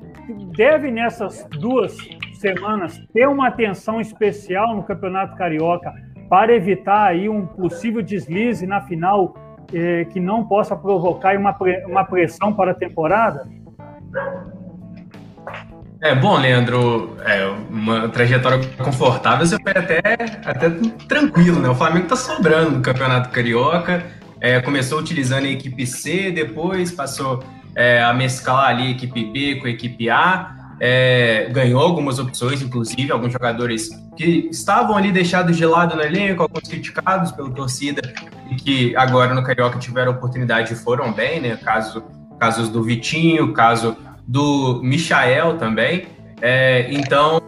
deve nessas duas semanas ter uma atenção especial no Campeonato Carioca para evitar aí um possível deslize na final eh, que não possa provocar uma, uma pressão para a temporada? É, bom, Leandro, é uma trajetória confortável, você foi até, até tranquilo, né? O Flamengo tá sobrando no Campeonato Carioca, é, começou utilizando a equipe C, depois passou é, a mesclar ali a equipe B com a equipe A, é, ganhou algumas opções, inclusive, alguns jogadores que estavam ali deixados de lado no elenco, alguns criticados pela torcida, e que agora no Carioca tiveram oportunidade e foram bem, né? Caso, casos do Vitinho, caso do Michael também. É, então,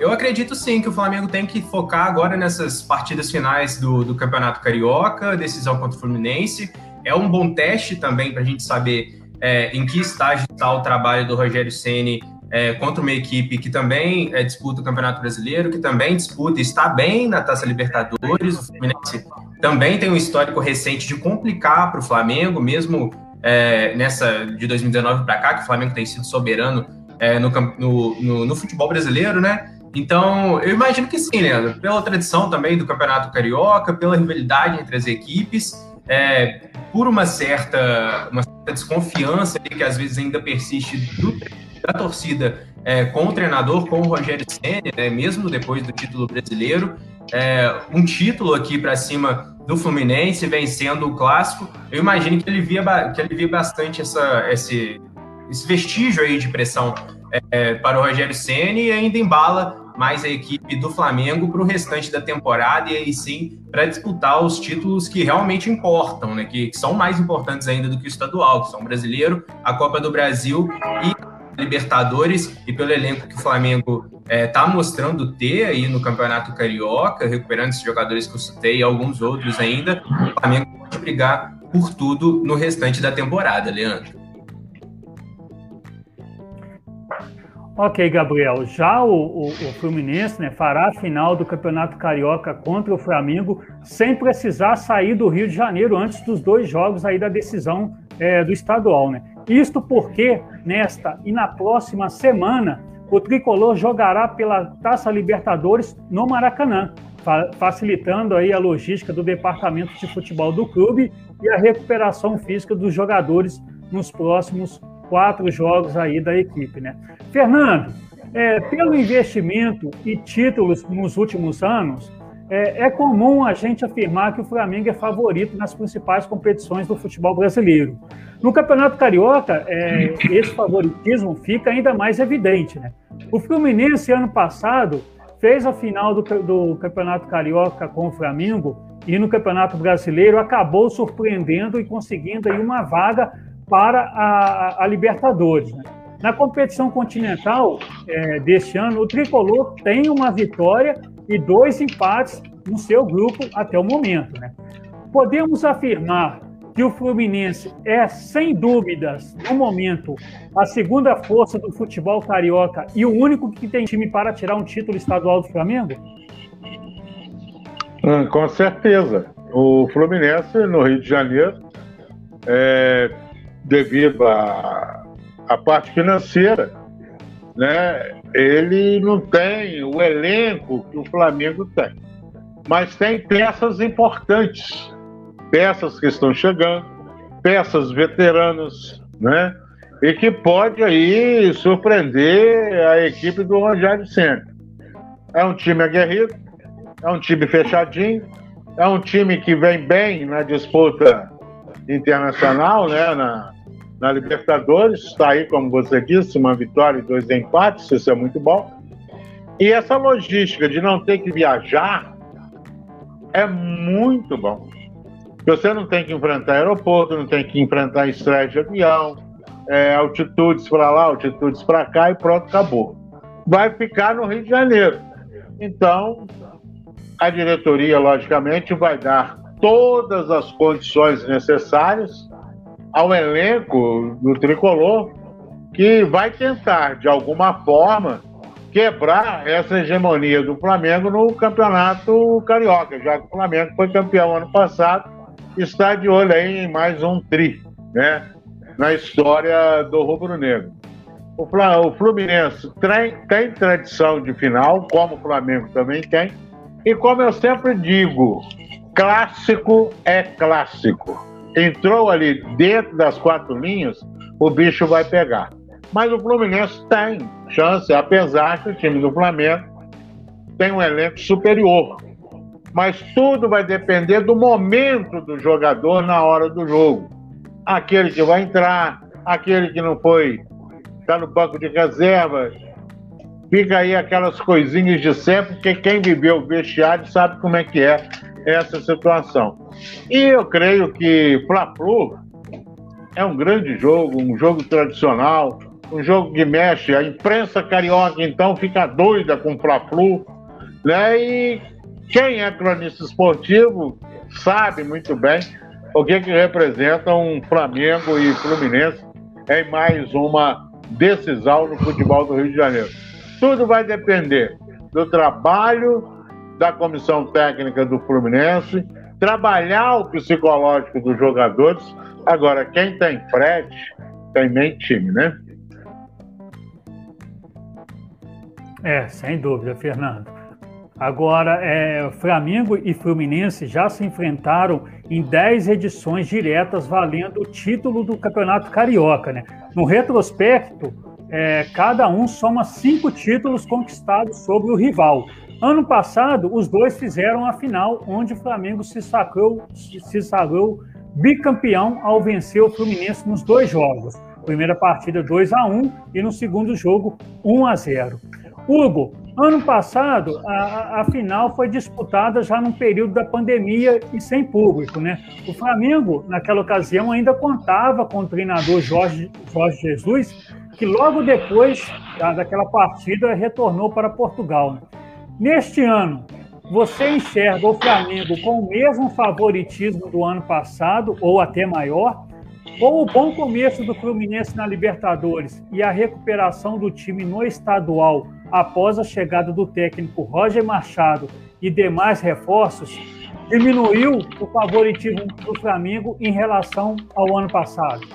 eu acredito sim que o Flamengo tem que focar agora nessas partidas finais do, do Campeonato Carioca, decisão contra o Fluminense. É um bom teste também para a gente saber é, em que estágio está o trabalho do Rogério Ceni é, contra uma equipe que também é, disputa o Campeonato Brasileiro, que também disputa e está bem na Taça Libertadores. O Fluminense também tem um histórico recente de complicar para o Flamengo, mesmo é, nessa de 2019 para cá, que o Flamengo tem sido soberano é, no, no, no, no, futebol brasileiro, né? Então, eu imagino que sim, Leandro, pela tradição também do Campeonato Carioca, pela rivalidade entre as equipes, é, por uma certa, uma certa desconfiança que às vezes ainda persiste do, da torcida é, com o treinador, com o Rogério Senna, né, mesmo depois do título brasileiro, é, um título aqui para cima do Fluminense, vencendo o clássico. Eu imagino que ele via, que ele via bastante essa, esse, esse vestígio aí de pressão é, para o Rogério Ceni e ainda embala mais a equipe do Flamengo para o restante da temporada e aí sim para disputar os títulos que realmente importam, né? Que, que, são mais importantes ainda do que o estadual, que são o brasileiro, a Copa do Brasil e Libertadores e pelo elenco que o Flamengo está é, tá mostrando ter aí no Campeonato Carioca, recuperando esses jogadores que eu citei e alguns outros ainda, o Flamengo pode brigar por tudo no restante da temporada, Leandro. Ok, Gabriel. Já o, o, o, Fluminense né, fará a final do Campeonato Carioca contra o Flamengo sem precisar sair do Rio de Janeiro antes dos dois jogos aí da decisão é, do estadual. Né? Isto porque nesta e na próxima semana o tricolor jogará pela Taça Libertadores no Maracanã, facilitando aí a logística do departamento de futebol do clube e a recuperação física dos jogadores nos próximos quatro jogos aí da equipe, né? Fernando, é, pelo investimento e títulos nos últimos anos, é, é, comum a gente afirmar que o Flamengo é favorito nas principais competições do futebol brasileiro. No Campeonato Carioca, é, esse favoritismo fica ainda mais evidente. Né? O Fluminense, ano passado, fez a final do, do Campeonato Carioca com o Flamengo e no Campeonato Brasileiro acabou surpreendendo e conseguindo aí uma vaga para a, a Libertadores. Né? Na competição continental é, deste ano, o Tricolor tem uma vitória e dois empates no seu grupo até o momento. Né? Podemos afirmar que o Fluminense é, sem dúvidas, no momento, a segunda força do futebol carioca e o único que tem time para tirar um título estadual do Flamengo? Hum, com certeza. O Fluminense, no Rio de Janeiro, é, devido à, à parte financeira, né, ele não tem o elenco que o Flamengo tem. Mas tem peças importantes, peças que estão chegando, peças veteranas, né? E que pode aí surpreender a equipe do Rogério Senna. É um time aguerrido, é um time fechadinho, é um time que vem bem na disputa internacional, né? Na, na Libertadores, está aí, como você disse, uma vitória e dois empates, isso é muito bom. E essa logística de não ter que viajar é muito bom. Você não tem que enfrentar aeroporto, não tem que enfrentar estreia de avião, é, altitudes para lá, altitudes para cá e pronto, acabou. Vai ficar no Rio de Janeiro. Então, a diretoria, logicamente, vai dar todas as condições necessárias ao elenco do tricolor, que vai tentar, de alguma forma, quebrar essa hegemonia do Flamengo no campeonato carioca, já que o Flamengo foi campeão ano passado, está de olho aí em mais um tri, né? Na história do rubro-negro. O Fluminense tem, tem tradição de final, como o Flamengo também tem, e como eu sempre digo, clássico é clássico entrou ali dentro das quatro linhas, o bicho vai pegar. Mas o Fluminense tem chance, apesar que o time do Flamengo tem um elenco superior. Mas tudo vai depender do momento do jogador na hora do jogo. Aquele que vai entrar, aquele que não foi, está no banco de reservas. Fica aí aquelas coisinhas de sempre, porque quem viveu o vestiário sabe como é que é essa situação. E eu creio que Fla-Flu é um grande jogo, um jogo tradicional, um jogo que mexe. A imprensa carioca, então, fica doida com Fla-Flu, né? E quem é cronista esportivo sabe muito bem o que, que representa um Flamengo e Fluminense em mais uma decisão no futebol do Rio de Janeiro. Tudo vai depender do trabalho da comissão técnica do Fluminense, trabalhar o psicológico dos jogadores. Agora, quem tem frete, tem meio time, né? É, sem dúvida, Fernando. Agora, é, Flamengo e Fluminense já se enfrentaram em 10 edições diretas valendo o título do Campeonato Carioca. Né? No retrospecto, é, cada um soma cinco títulos conquistados sobre o rival. Ano passado, os dois fizeram a final, onde o Flamengo se sacou, se sagrou bicampeão ao vencer o Fluminense nos dois jogos. Primeira partida 2 a 1 e no segundo jogo 1 a 0. Hugo, ano passado a, a final foi disputada já num período da pandemia e sem público, né? O Flamengo naquela ocasião ainda contava com o treinador Jorge, Jorge Jesus, que logo depois daquela partida retornou para Portugal. Né? Neste ano, você enxerga o Flamengo com o mesmo favoritismo do ano passado, ou até maior? Ou o bom começo do Fluminense na Libertadores e a recuperação do time no estadual após a chegada do técnico Roger Machado e demais reforços diminuiu o favoritismo do Flamengo em relação ao ano passado?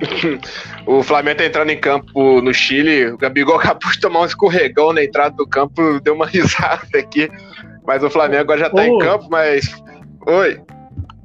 o Flamengo tá entrando em campo no Chile, o Gabigol acabou de tomar um escorregão na entrada do campo, deu uma risada aqui. Mas o Flamengo agora já tá em campo, mas. Oi.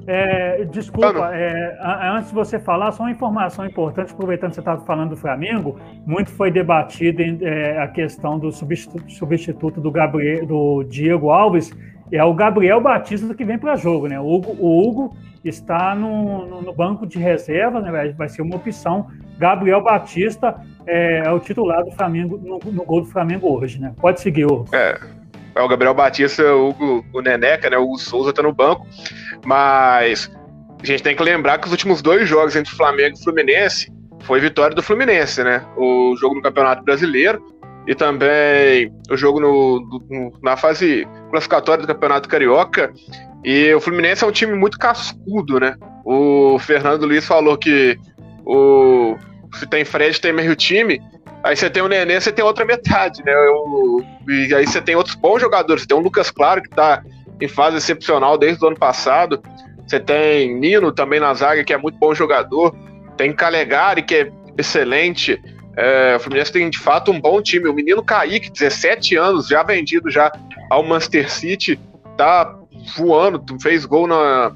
É, desculpa, é, antes de você falar, só uma informação importante, aproveitando que você estava falando do Flamengo, muito foi debatida é, a questão do substituto, substituto do, Gabriel, do Diego Alves, é o Gabriel Batista que vem para jogo, né? O Hugo, o Hugo está no, no, no, banco de reservas, né? vai, ser uma opção. Gabriel Batista é, é, o titular do Flamengo no, no, gol do Flamengo hoje, né? Pode seguir, Hugo. É. é o Gabriel Batista, o, o Neneca, né? O Hugo Souza tá no banco. Mas a gente tem que lembrar que os últimos dois jogos entre Flamengo e Fluminense foi vitória do Fluminense, né? O jogo no Campeonato Brasileiro e também o jogo no, no, na fase classificatória do Campeonato Carioca. E o Fluminense é um time muito cascudo, né? O Fernando Luiz falou que o, se tem Fred, tem meio time. Aí você tem o Nenê, você tem outra metade, né? E aí você tem outros bons jogadores. Você tem o Lucas Claro, que tá em fase excepcional desde o ano passado. Você tem Nino também na zaga, que é muito bom jogador. Tem Calegari, que é excelente. É, o Fluminense tem de fato um bom time. O menino Kaique, 17 anos, já vendido já ao Manchester City, tá voando, fez gol na,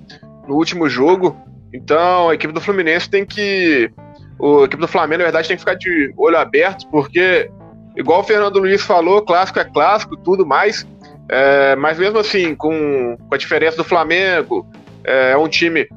no último jogo. Então a equipe do Fluminense tem que. A equipe do Flamengo, na verdade, tem que ficar de olho aberto, porque, igual o Fernando Luiz falou, clássico é clássico, tudo mais. É, mas mesmo assim, com, com a diferença do Flamengo, é, é um time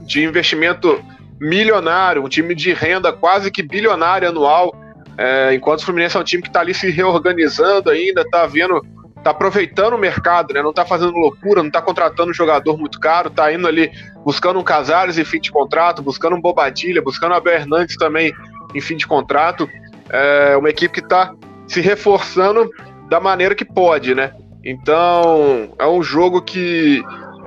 de investimento milionário, um time de renda quase que bilionária anual, é, enquanto o Fluminense é um time que está ali se reorganizando ainda, está vendo, está aproveitando o mercado, né? não está fazendo loucura, não está contratando um jogador muito caro, está indo ali buscando um Casares em fim de contrato, buscando um Bobadilha, buscando a Abel Hernandes também em fim de contrato. É uma equipe que está se reforçando da maneira que pode, né? Então, é um jogo que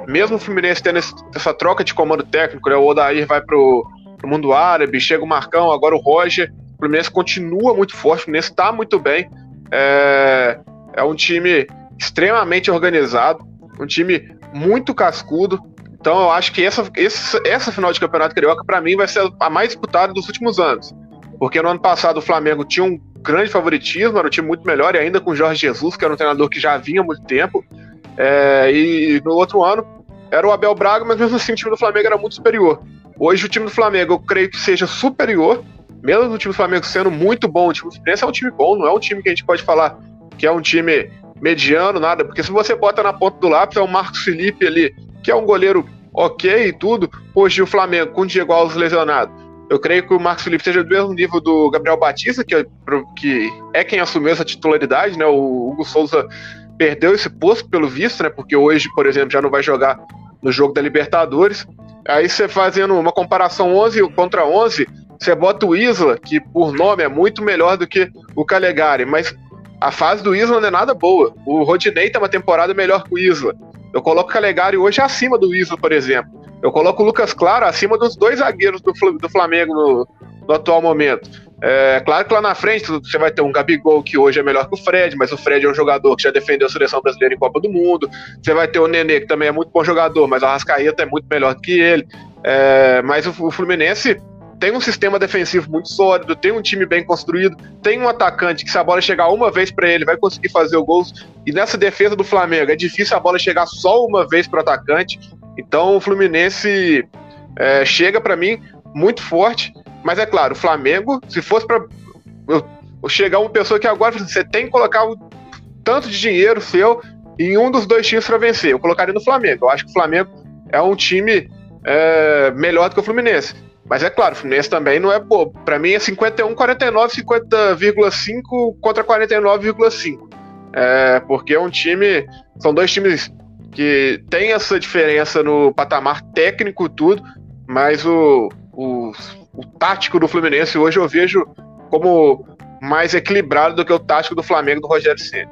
mesmo o Fluminense tendo essa troca de comando técnico, né, o Odair vai pro, pro mundo árabe, chega o Marcão, agora o Roger, o Fluminense continua muito forte, o Fluminense está muito bem. É, é um time extremamente organizado, um time muito cascudo. Então eu acho que essa, essa, essa final de campeonato carioca, para mim, vai ser a mais disputada dos últimos anos. Porque no ano passado o Flamengo tinha um grande favoritismo, era um time muito melhor, e ainda com o Jorge Jesus, que era um treinador que já vinha há muito tempo. É, e no outro ano era o Abel Braga, mas mesmo assim o time do Flamengo era muito superior. Hoje o time do Flamengo eu creio que seja superior, mesmo o time do Flamengo sendo muito bom, o time do Fluminense é um time bom, não é um time que a gente pode falar que é um time mediano, nada, porque se você bota na ponta do lápis é o Marcos Felipe ali, que é um goleiro ok e tudo, hoje o Flamengo com o Diego Alves lesionado, eu creio que o Marcos Felipe seja do mesmo nível do Gabriel Batista, que é, que é quem assumiu essa titularidade, né? O Hugo Souza perdeu esse posto pelo visto, né? Porque hoje, por exemplo, já não vai jogar no jogo da Libertadores. Aí você fazendo uma comparação 11 contra 11, você bota o Isla, que por nome é muito melhor do que o Calegari, mas a fase do Isla não é nada boa. O Rodinei tem uma temporada melhor que o Isla. Eu coloco o Calegari hoje acima do Isla, por exemplo. Eu coloco o Lucas Claro acima dos dois zagueiros do, Flamengo no, no atual momento. É claro que lá na frente você vai ter um Gabigol que hoje é melhor que o Fred, mas o Fred é um jogador que já defendeu a seleção brasileira em Copa do Mundo. Você vai ter o Nenê, que também é muito bom jogador, mas o Arrascaeta é muito melhor do que ele. É, mas o, o Fluminense tem um sistema defensivo muito sólido, tem um time bem construído, tem um atacante que se a bola chegar uma vez para ele vai conseguir fazer o gol. E nessa defesa do Flamengo é difícil a bola chegar só uma vez para o atacante. Então o Fluminense é, chega para mim muito forte. Mas é claro, o Flamengo, se fosse para chegar uma pessoa que agora você tem que colocar o tanto de dinheiro seu em um dos dois times para vencer, eu colocaria no Flamengo. Eu acho que o Flamengo é um time é, melhor do que o Fluminense. Mas é claro, o Fluminense também não é bobo. Para mim é 51, 49, 50,5 contra 49,5. É, porque é um time. São dois times que tem essa diferença no patamar técnico tudo, mas o, o o tático do Fluminense hoje eu vejo como mais equilibrado do que o tático do Flamengo do Rogério Ceni.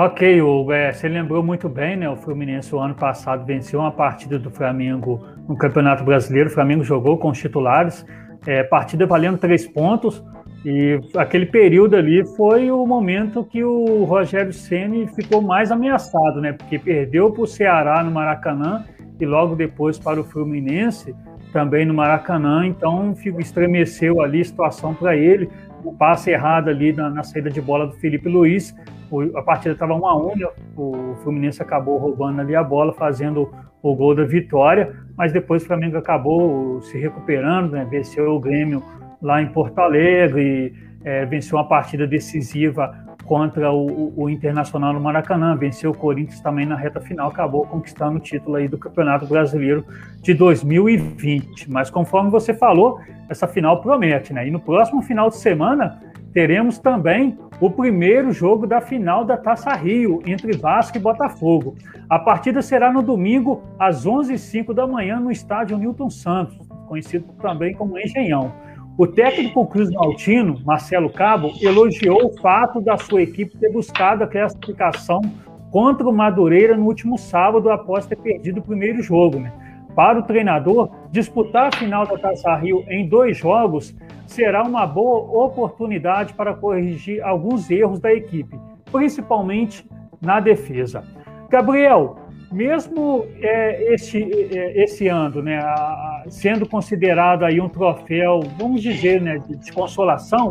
Ok, Hugo, é, você lembrou muito bem, né? O Fluminense o ano passado venceu uma partida do Flamengo no Campeonato Brasileiro. O Flamengo jogou com os titulares, é, partida valendo três pontos. E aquele período ali foi o momento que o Rogério Ceni ficou mais ameaçado, né? Porque perdeu para o Ceará no Maracanã e logo depois para o Fluminense também no Maracanã, então estremeceu ali a situação para ele. O passe errado ali na, na, saída de bola do Felipe Luiz. A partida estava 1 a 1 né? o Fluminense acabou roubando ali a bola, fazendo o gol da vitória, mas depois o Flamengo acabou se recuperando, né? venceu o Grêmio lá em Porto Alegre, é, venceu uma partida decisiva contra o, o, Internacional no Maracanã, venceu o Corinthians também na reta final, acabou conquistando o título aí do Campeonato Brasileiro de 2020. Mas conforme você falou, essa final promete, né? E no próximo final de semana teremos também o primeiro jogo da final da Taça Rio entre Vasco e Botafogo. A partida será no domingo às 11h05 da manhã no estádio Newton Santos, conhecido também como Engenhão. O técnico Cruz Maltino, Marcelo Cabo, elogiou o fato da sua equipe ter buscado a classificação contra o Madureira no último sábado após ter perdido o primeiro jogo. Né? Para o treinador, disputar a final da Taça Rio em dois jogos será uma boa oportunidade para corrigir alguns erros da equipe, principalmente na defesa. Gabriel, mesmo é, é, esse ano, né, a, sendo considerado aí um troféu, vamos dizer, né, de, de consolação,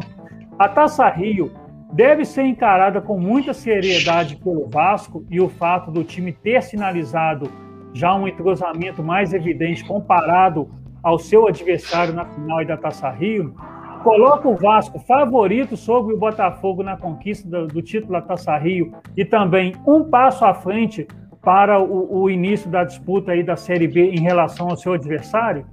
a Taça Rio deve ser encarada com muita seriedade pelo Vasco e o fato do time ter sinalizado já um entrosamento mais evidente comparado ao seu adversário na final da Taça Rio, coloca o Vasco favorito sobre o Botafogo na conquista do, do título da Taça Rio e também um passo à frente para o, o, início da disputa aí da Série B em relação ao seu adversário?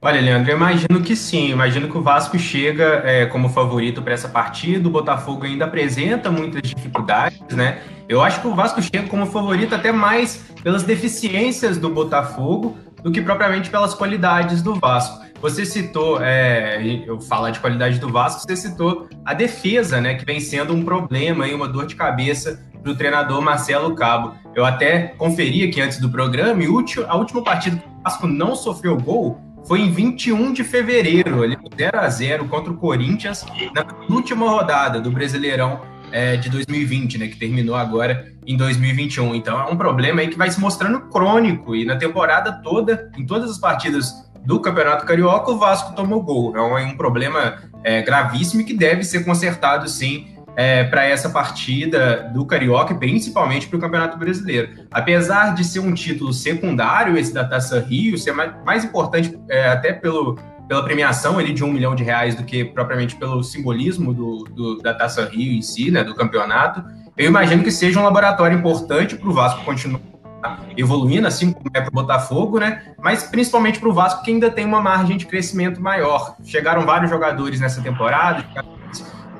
Olha, Leandro, eu imagino que sim. Imagino que o Vasco chega é, como favorito para essa partida. O Botafogo ainda apresenta muitas dificuldades, né? Eu acho que o Vasco chega como favorito até mais pelas deficiências do Botafogo do que propriamente pelas qualidades do Vasco. Você citou, é, eu falar de qualidade do Vasco, você citou a defesa, né, que vem sendo um problema e uma dor de cabeça para o treinador Marcelo Cabo. Eu até conferi aqui antes do programa e a última partida que o Vasco não sofreu gol foi em 21 de fevereiro, ali 0 a 0 contra o Corinthians, na última rodada do Brasileirão é, de 2020, né, que terminou agora em 2021. Então é um problema aí que vai se mostrando crônico e na temporada toda, em todas as partidas do Campeonato Carioca, o Vasco tomou gol. Um, é um problema é, gravíssimo que deve ser consertado sim é, para essa partida do Carioca e principalmente para o Campeonato Brasileiro. Apesar de ser um título secundário, esse da Taça Rio, ser mais, mais importante é, até pelo, pela premiação ali de um milhão de reais do que propriamente pelo simbolismo do, do, da Taça Rio em si, né, do campeonato, eu imagino que seja um laboratório importante para o Vasco continuar evoluindo, assim como é para o Botafogo, né? Mas principalmente para o Vasco, que ainda tem uma margem de crescimento maior. Chegaram vários jogadores nessa temporada,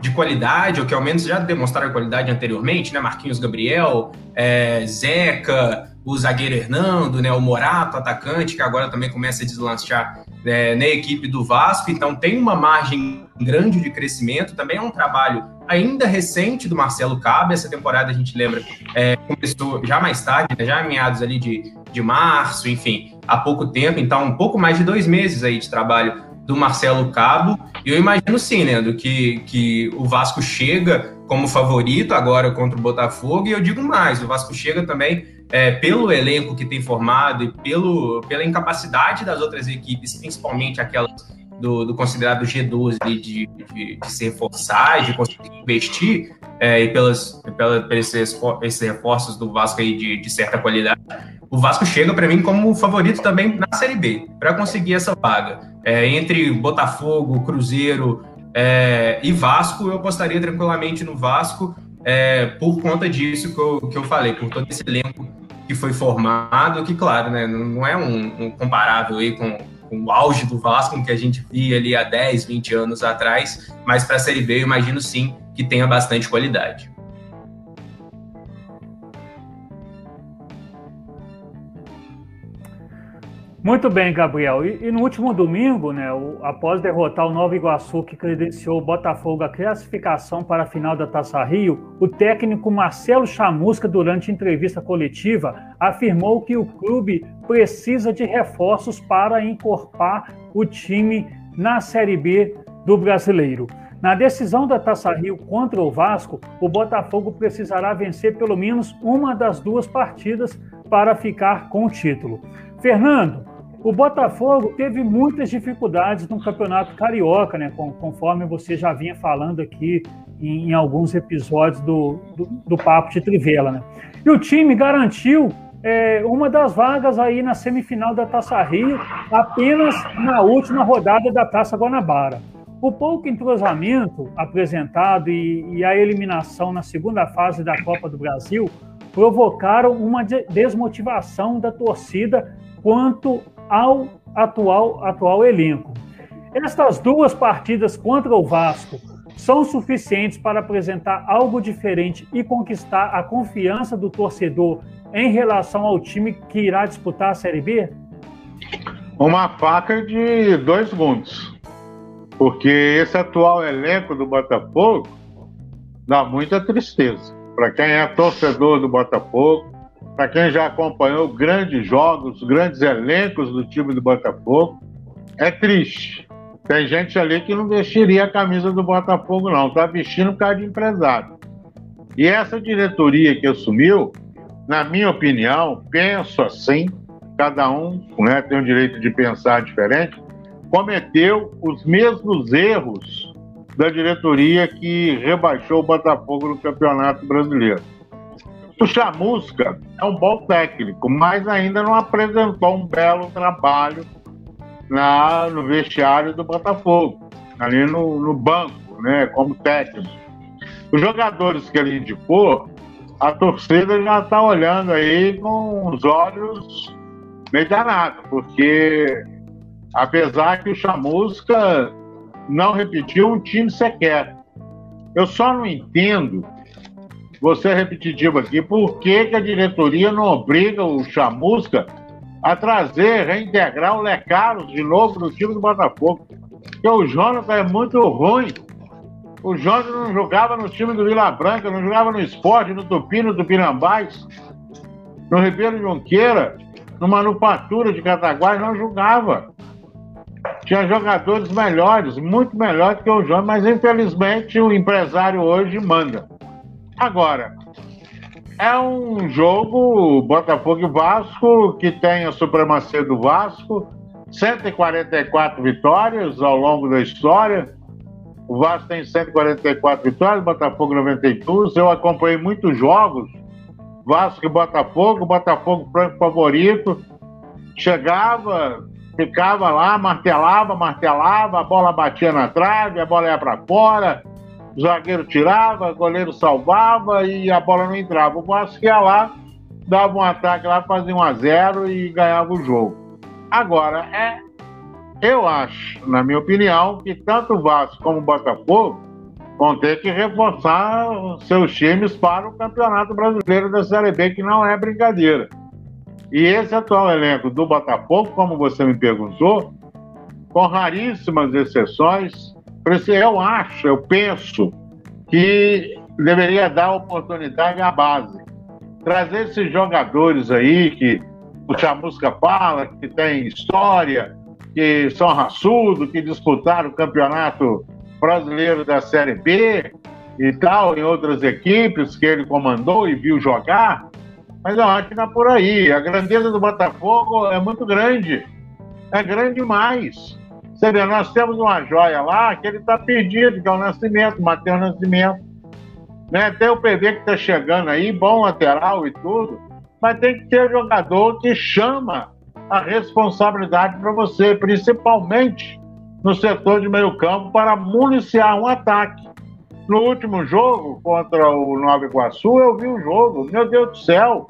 de qualidade, ou que ao menos já demonstraram qualidade anteriormente, né? Marquinhos Gabriel, é, Zeca, o zagueiro Hernando, né? O Morato, atacante, que agora também começa a deslanchar é, na equipe do Vasco. Então tem uma margem grande de crescimento. Também é um trabalho ainda recente do Marcelo Cabe. Essa temporada a gente lembra é, começou já mais tarde, né? já em meados ali de, de março, enfim, há pouco tempo. Então um pouco mais de dois meses aí de trabalho do Marcelo Cabo. E eu imagino sim, Leandro, que, que o Vasco chega como favorito agora contra o Botafogo. E eu digo mais: o Vasco chega também é, pelo elenco que tem formado e pelo, pela incapacidade das outras equipes, principalmente aquelas do, do considerado G12 de, de, de, se reforçar, de conseguir investir, é, e pelas, pela, pelos esses reforços do Vasco aí de, de certa qualidade, o Vasco chega para mim como favorito também na Série B, para conseguir essa vaga. É, entre Botafogo, Cruzeiro é, e Vasco, eu apostaria tranquilamente no Vasco é, por conta disso que eu, que eu falei, por todo esse elenco que foi formado, que claro, né, não é um, um comparável aí com, com, o auge do Vasco que a gente via ali há 10, 20 anos atrás, mas para a Série B eu imagino sim que tenha bastante qualidade. Muito bem, Gabriel. E, e, no último domingo, né, o, após derrotar o Nova Iguaçu, que credenciou o Botafogo a classificação para a final da Taça Rio, o técnico Marcelo Chamusca, durante entrevista coletiva, afirmou que o clube precisa de reforços para encorpar o time na Série B do Brasileiro. Na decisão da Taça Rio contra o Vasco, o Botafogo precisará vencer pelo menos uma das duas partidas para ficar com o título. Fernando, o Botafogo teve muitas dificuldades no Campeonato Carioca, né? Conforme você já vinha falando aqui em, em alguns episódios do, do, do, Papo de Trivela, né? E o time garantiu é, uma das vagas aí na semifinal da Taça Rio, apenas na última rodada da Taça Guanabara. O pouco entrosamento apresentado e, e a eliminação na segunda fase da Copa do Brasil provocaram uma desmotivação da torcida quanto ao atual, atual elenco. Estas duas partidas contra o Vasco são suficientes para apresentar algo diferente e conquistar a confiança do torcedor em relação ao time que irá disputar a Série B? Uma faca de dois mundos. Porque esse atual elenco do Botafogo dá muita tristeza. Para quem é torcedor do Botafogo, para quem já acompanhou grandes jogos, grandes elencos do time do Botafogo, é triste. Tem gente ali que não vestiria a camisa do Botafogo, não, está vestindo por causa de empresário. E essa diretoria que assumiu, na minha opinião, penso assim, cada um né, tem o direito de pensar diferente, cometeu os mesmos erros da diretoria que rebaixou o Botafogo no Campeonato Brasileiro. O Chamusca é um bom técnico, mas ainda não apresentou um belo trabalho na, no vestiário do Botafogo, ali no, no banco, né, como técnico. Os jogadores que ele indicou, a torcida já está olhando aí com os olhos meio danados, porque apesar que o Chamusca não repetiu um time sequer. Eu só não entendo, vou ser repetitivo aqui, por que, que a diretoria não obriga o Chamusca a trazer, reintegrar o Lecaros de novo no time do Botafogo. Porque o Jonathan é muito ruim. O Jonathan não jogava no time do Vila Branca, não jogava no esporte, no Tupi, no Tupinambás, no Ribeiro Junqueira, no Manufatura de Cataguás, não jogava. Tinha jogadores melhores, muito melhores que o João, mas infelizmente o empresário hoje manda. Agora, é um jogo Botafogo e Vasco que tem a supremacia do Vasco, 144 vitórias ao longo da história. O Vasco tem 144 vitórias, Botafogo 92. Eu acompanhei muitos jogos, Vasco e Botafogo, Botafogo franco favorito. Chegava, ficava lá, martelava, martelava, a bola batia na trave, a bola ia para fora zagueiro tirava, goleiro salvava e a bola não entrava. O Vasco ia lá, dava um ataque lá, fazia um a zero e ganhava o jogo. Agora, é, eu acho, na minha opinião, que tanto o Vasco como o Botafogo vão ter que reforçar seus times para o Campeonato Brasileiro da Série B, que não é brincadeira. E esse atual elenco do Botafogo, como você me perguntou, com raríssimas exceções, eu acho, eu penso que deveria dar oportunidade à base. Trazer esses jogadores aí que o Chamusca fala, que tem história, que são raçudos, que disputaram o campeonato brasileiro da Série B e tal, em outras equipes que ele comandou e viu jogar. Mas eu acho que não é por aí. A grandeza do Botafogo é muito grande. É grande demais. Você vê, nós temos uma joia lá que ele está perdido, que é o Nascimento, Matheus Nascimento. Né? Tem o PV que está chegando aí, bom lateral e tudo, mas tem que ter jogador que chama a responsabilidade para você, principalmente no setor de meio campo, para municiar um ataque. No último jogo contra o Nova Iguaçu, eu vi o jogo, meu Deus do céu,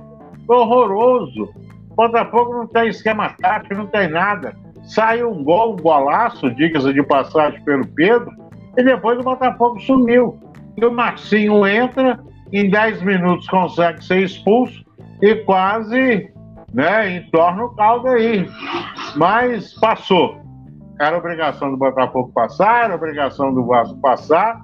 horroroso. Botafogo não tem esquema tático, não tem nada. Saiu um gol, um golaço, diga-se de passagem pelo Pedro, e depois o Botafogo sumiu. E o Marcinho entra, em 10 minutos consegue ser expulso e quase né, entorna o caldo aí. Mas passou. Era obrigação do Botafogo passar, era obrigação do Vasco passar,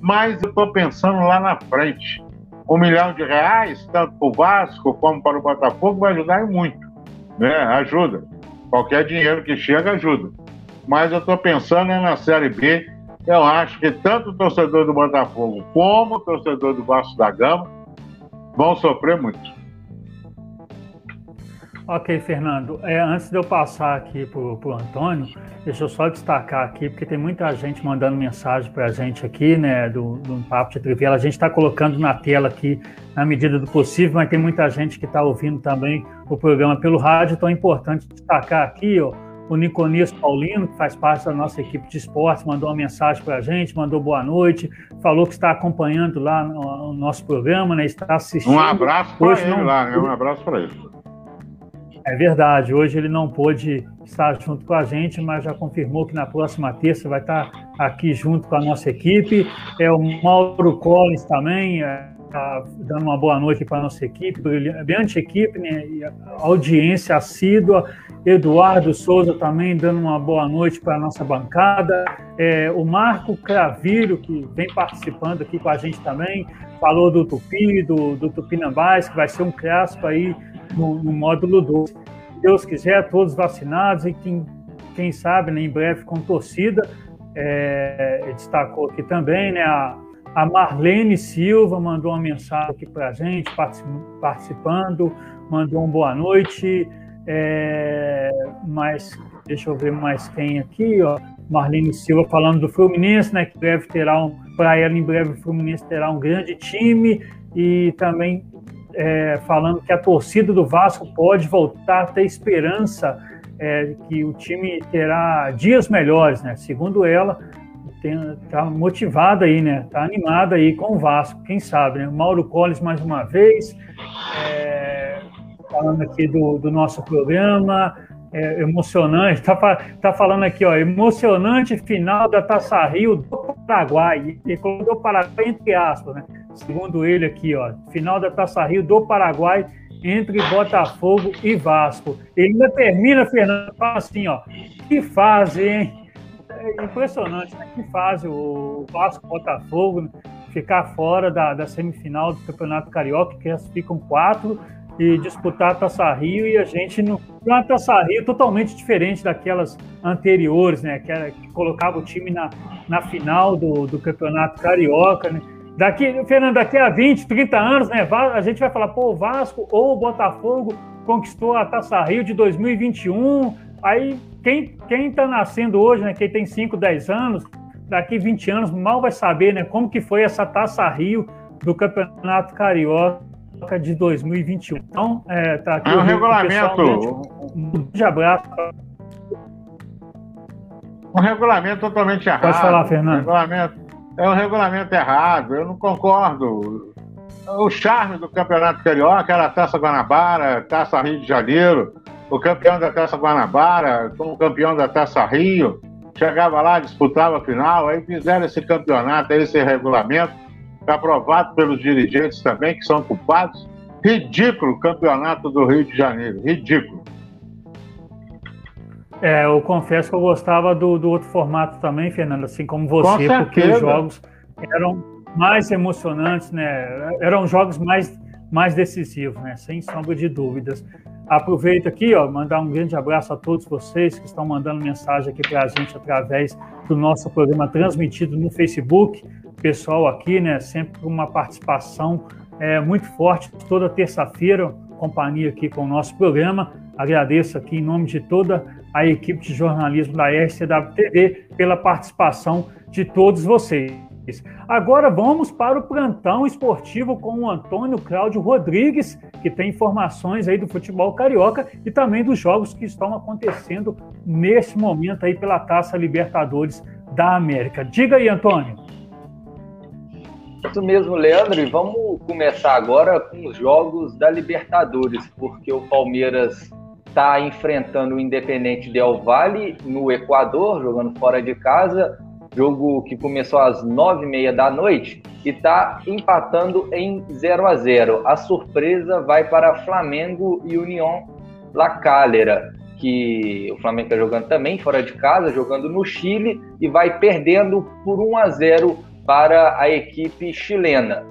mas eu estou pensando lá na frente. Um milhão de reais, tanto para o Vasco como para o Botafogo, vai ajudar muito. Né? Ajuda. Qualquer dinheiro que chega ajuda. Mas eu estou pensando na Série B. Eu acho que tanto o torcedor do Botafogo como o torcedor do Vasco da Gama vão sofrer muito. Ok, Fernando. É, antes de eu passar aqui para o Antônio, deixa eu só destacar aqui, porque tem muita gente mandando mensagem para a gente aqui, né, do, do Papo de Trivela. A gente está colocando na tela aqui, na medida do possível, mas tem muita gente que está ouvindo também o programa pelo rádio, então é importante destacar aqui, ó, o Niconias Paulino, que faz parte da nossa equipe de esportes, mandou uma mensagem para a gente, mandou boa noite, falou que está acompanhando lá no nosso programa, né, está assistindo. Um abraço para ele não... lá, né? um abraço para ele. É verdade, hoje ele não pôde estar junto com a gente, mas já confirmou que na próxima terça vai estar aqui junto com a nossa equipe. É o Mauro Collins também, está dando uma boa noite para a nossa equipe, brilhante equipe, né? audiência assídua. Eduardo Souza também dando uma boa noite para a nossa bancada. É, o Marco Cravilho, que vem participando aqui com a gente também, falou do Tupi, do, do Tupinambás, que vai ser um clássico aí no, no módulo 2. Se Deus quiser, todos vacinados e quem, quem sabe, né, em breve com torcida. É, destacou aqui também, né, a, a Marlene Silva mandou uma mensagem aqui para a gente, participando, mandou uma boa noite. É, mas deixa eu ver mais quem aqui, ó. Marlene Silva falando do Fluminense, né? Que breve terá um, para ela em breve o Fluminense terá um grande time e também é, falando que a torcida do Vasco pode voltar a ter esperança é, que o time terá dias melhores, né? Segundo ela, está motivada aí, né? Está animada aí com o Vasco, quem sabe, né? Mauro Collins mais uma vez, é, falando aqui do, do nosso programa, é, emocionante, está tá falando aqui, ó, emocionante final da Taça Rio do Paraguai, e colocou Paraguai entre aspas, né? Segundo ele aqui, ó, final da Taça Rio do Paraguai entre Botafogo e Vasco. Ele ainda termina, Fernando, fala assim, ó, que fase, hein? é impressionante, né? Que fase o Vasco Botafogo ficar fora da, da semifinal do Campeonato Carioca, que ficam quatro, e disputar a Taça Rio, e a gente no uma Taça Rio totalmente diferente daquelas anteriores, né? Que, era, que colocava o time na, na final do, do Campeonato Carioca, né? Daqui, Fernando, daqui a 20, 30 anos, né? A gente vai falar, pô, o Vasco ou o Botafogo conquistou a Taça Rio de 2021. Aí quem quem está nascendo hoje, né, quem tem 5, 10 anos, daqui 20 anos mal vai saber, né, como que foi essa Taça Rio do Campeonato Carioca de 2021. Então, é, tá aqui é um regulamento. Um grande abraço. Um regulamento totalmente errado. Pode falar, Fernando. Um regulamento, é um regulamento errado. Eu não concordo. O charme do Campeonato Carioca era a Taça Guanabara, Taça Rio de Janeiro o campeão da Taça Guanabara, como campeão da Taça Rio, chegava lá, disputava a final, aí fizeram esse campeonato, esse regulamento, aprovado pelos dirigentes também, que são culpados. Ridículo o campeonato do Rio de Janeiro, ridículo. É, eu confesso que eu gostava do, do outro formato também, Fernando, assim como você, Com porque os jogos eram mais emocionantes, né? Eram jogos mais, mais decisivos, né? Sem sombra de dúvidas. Aproveito aqui, ó, mandar um grande abraço a todos vocês que estão mandando mensagem aqui para a gente através do nosso programa transmitido no Facebook. Pessoal aqui, né, sempre com uma participação é, muito forte toda terça-feira, companhia aqui com o nosso programa. Agradeço aqui em nome de toda a equipe de jornalismo da RCW TV pela participação de todos vocês. Agora vamos para o plantão esportivo com o Antônio Cláudio Rodrigues, que tem informações aí do futebol carioca e também dos jogos que estão acontecendo nesse momento aí pela Taça Libertadores da América. Diga aí, Antônio. Isso mesmo, Leandro, e vamos começar agora com os jogos da Libertadores, porque o Palmeiras está enfrentando o Independente Del Valle no Equador, jogando fora de casa, jogo que começou às nove e meia da noite e está empatando em 0 a 0 A surpresa vai para Flamengo e União La Calera, que o Flamengo está jogando também fora de casa, jogando no Chile e vai perdendo por 1 a 0 para a equipe chilena.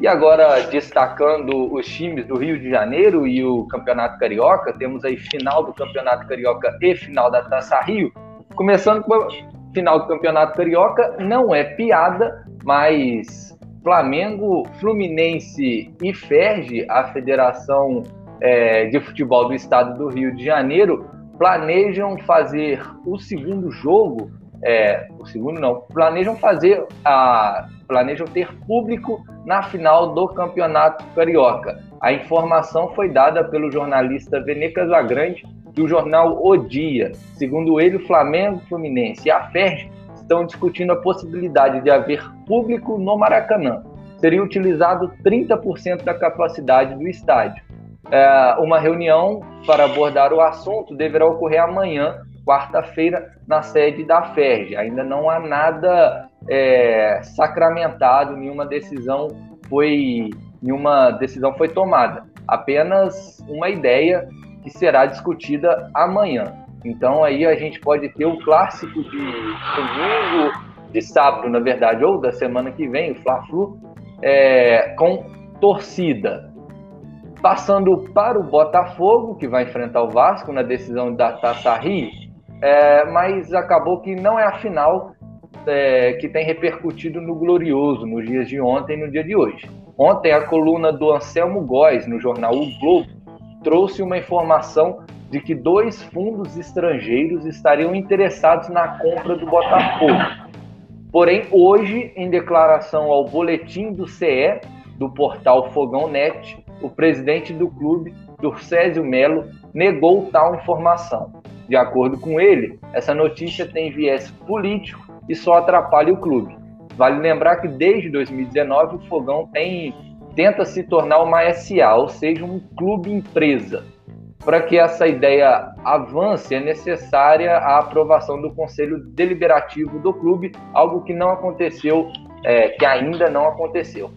E agora, destacando os times do Rio de Janeiro e o Campeonato Carioca, temos aí final do Campeonato Carioca e final da Taça Rio. Começando com final do Campeonato Carioca, não é piada, mas Flamengo, Fluminense e Ferge, a Federação é, de Futebol do Estado do Rio de Janeiro, planejam fazer o segundo jogo, é, segundo não, planejam fazer a, planejam ter público na final do Campeonato Carioca. A informação foi dada pelo jornalista Veneca Zagrande do jornal O Dia. Segundo ele, o Flamengo, Fluminense e a FERJ estão discutindo a possibilidade de haver público no Maracanã. Seria utilizado 30% da capacidade do estádio. É, uma reunião para abordar o assunto deverá ocorrer amanhã, quarta-feira, na sede da FERJ. Ainda não há nada é, sacramentado, nenhuma decisão foi nenhuma decisão foi tomada. Apenas uma ideia que será discutida amanhã. Então aí a gente pode ter o clássico de domingo, de sábado, na verdade, ou da semana que vem, o Fla-Flu, é, com torcida. Passando para o Botafogo, que vai enfrentar o Vasco na decisão da Taça Rio, é, mas acabou que não é a final é, que tem repercutido no Glorioso nos dias de ontem e no dia de hoje. Ontem, a coluna do Anselmo Góes, no jornal O Globo, trouxe uma informação de que dois fundos estrangeiros estariam interessados na compra do Botafogo. Porém, hoje, em declaração ao boletim do CE, do portal Fogão Net, o presidente do clube, Durcésio Melo, negou tal informação. De acordo com ele, essa notícia tem viés político e só atrapalha o clube. Vale lembrar que desde 2019 o Fogão tem tenta se tornar uma SA, ou seja, um clube empresa. Para que essa ideia avance, é necessária a aprovação do Conselho Deliberativo do clube, algo que não aconteceu, é, que ainda não aconteceu.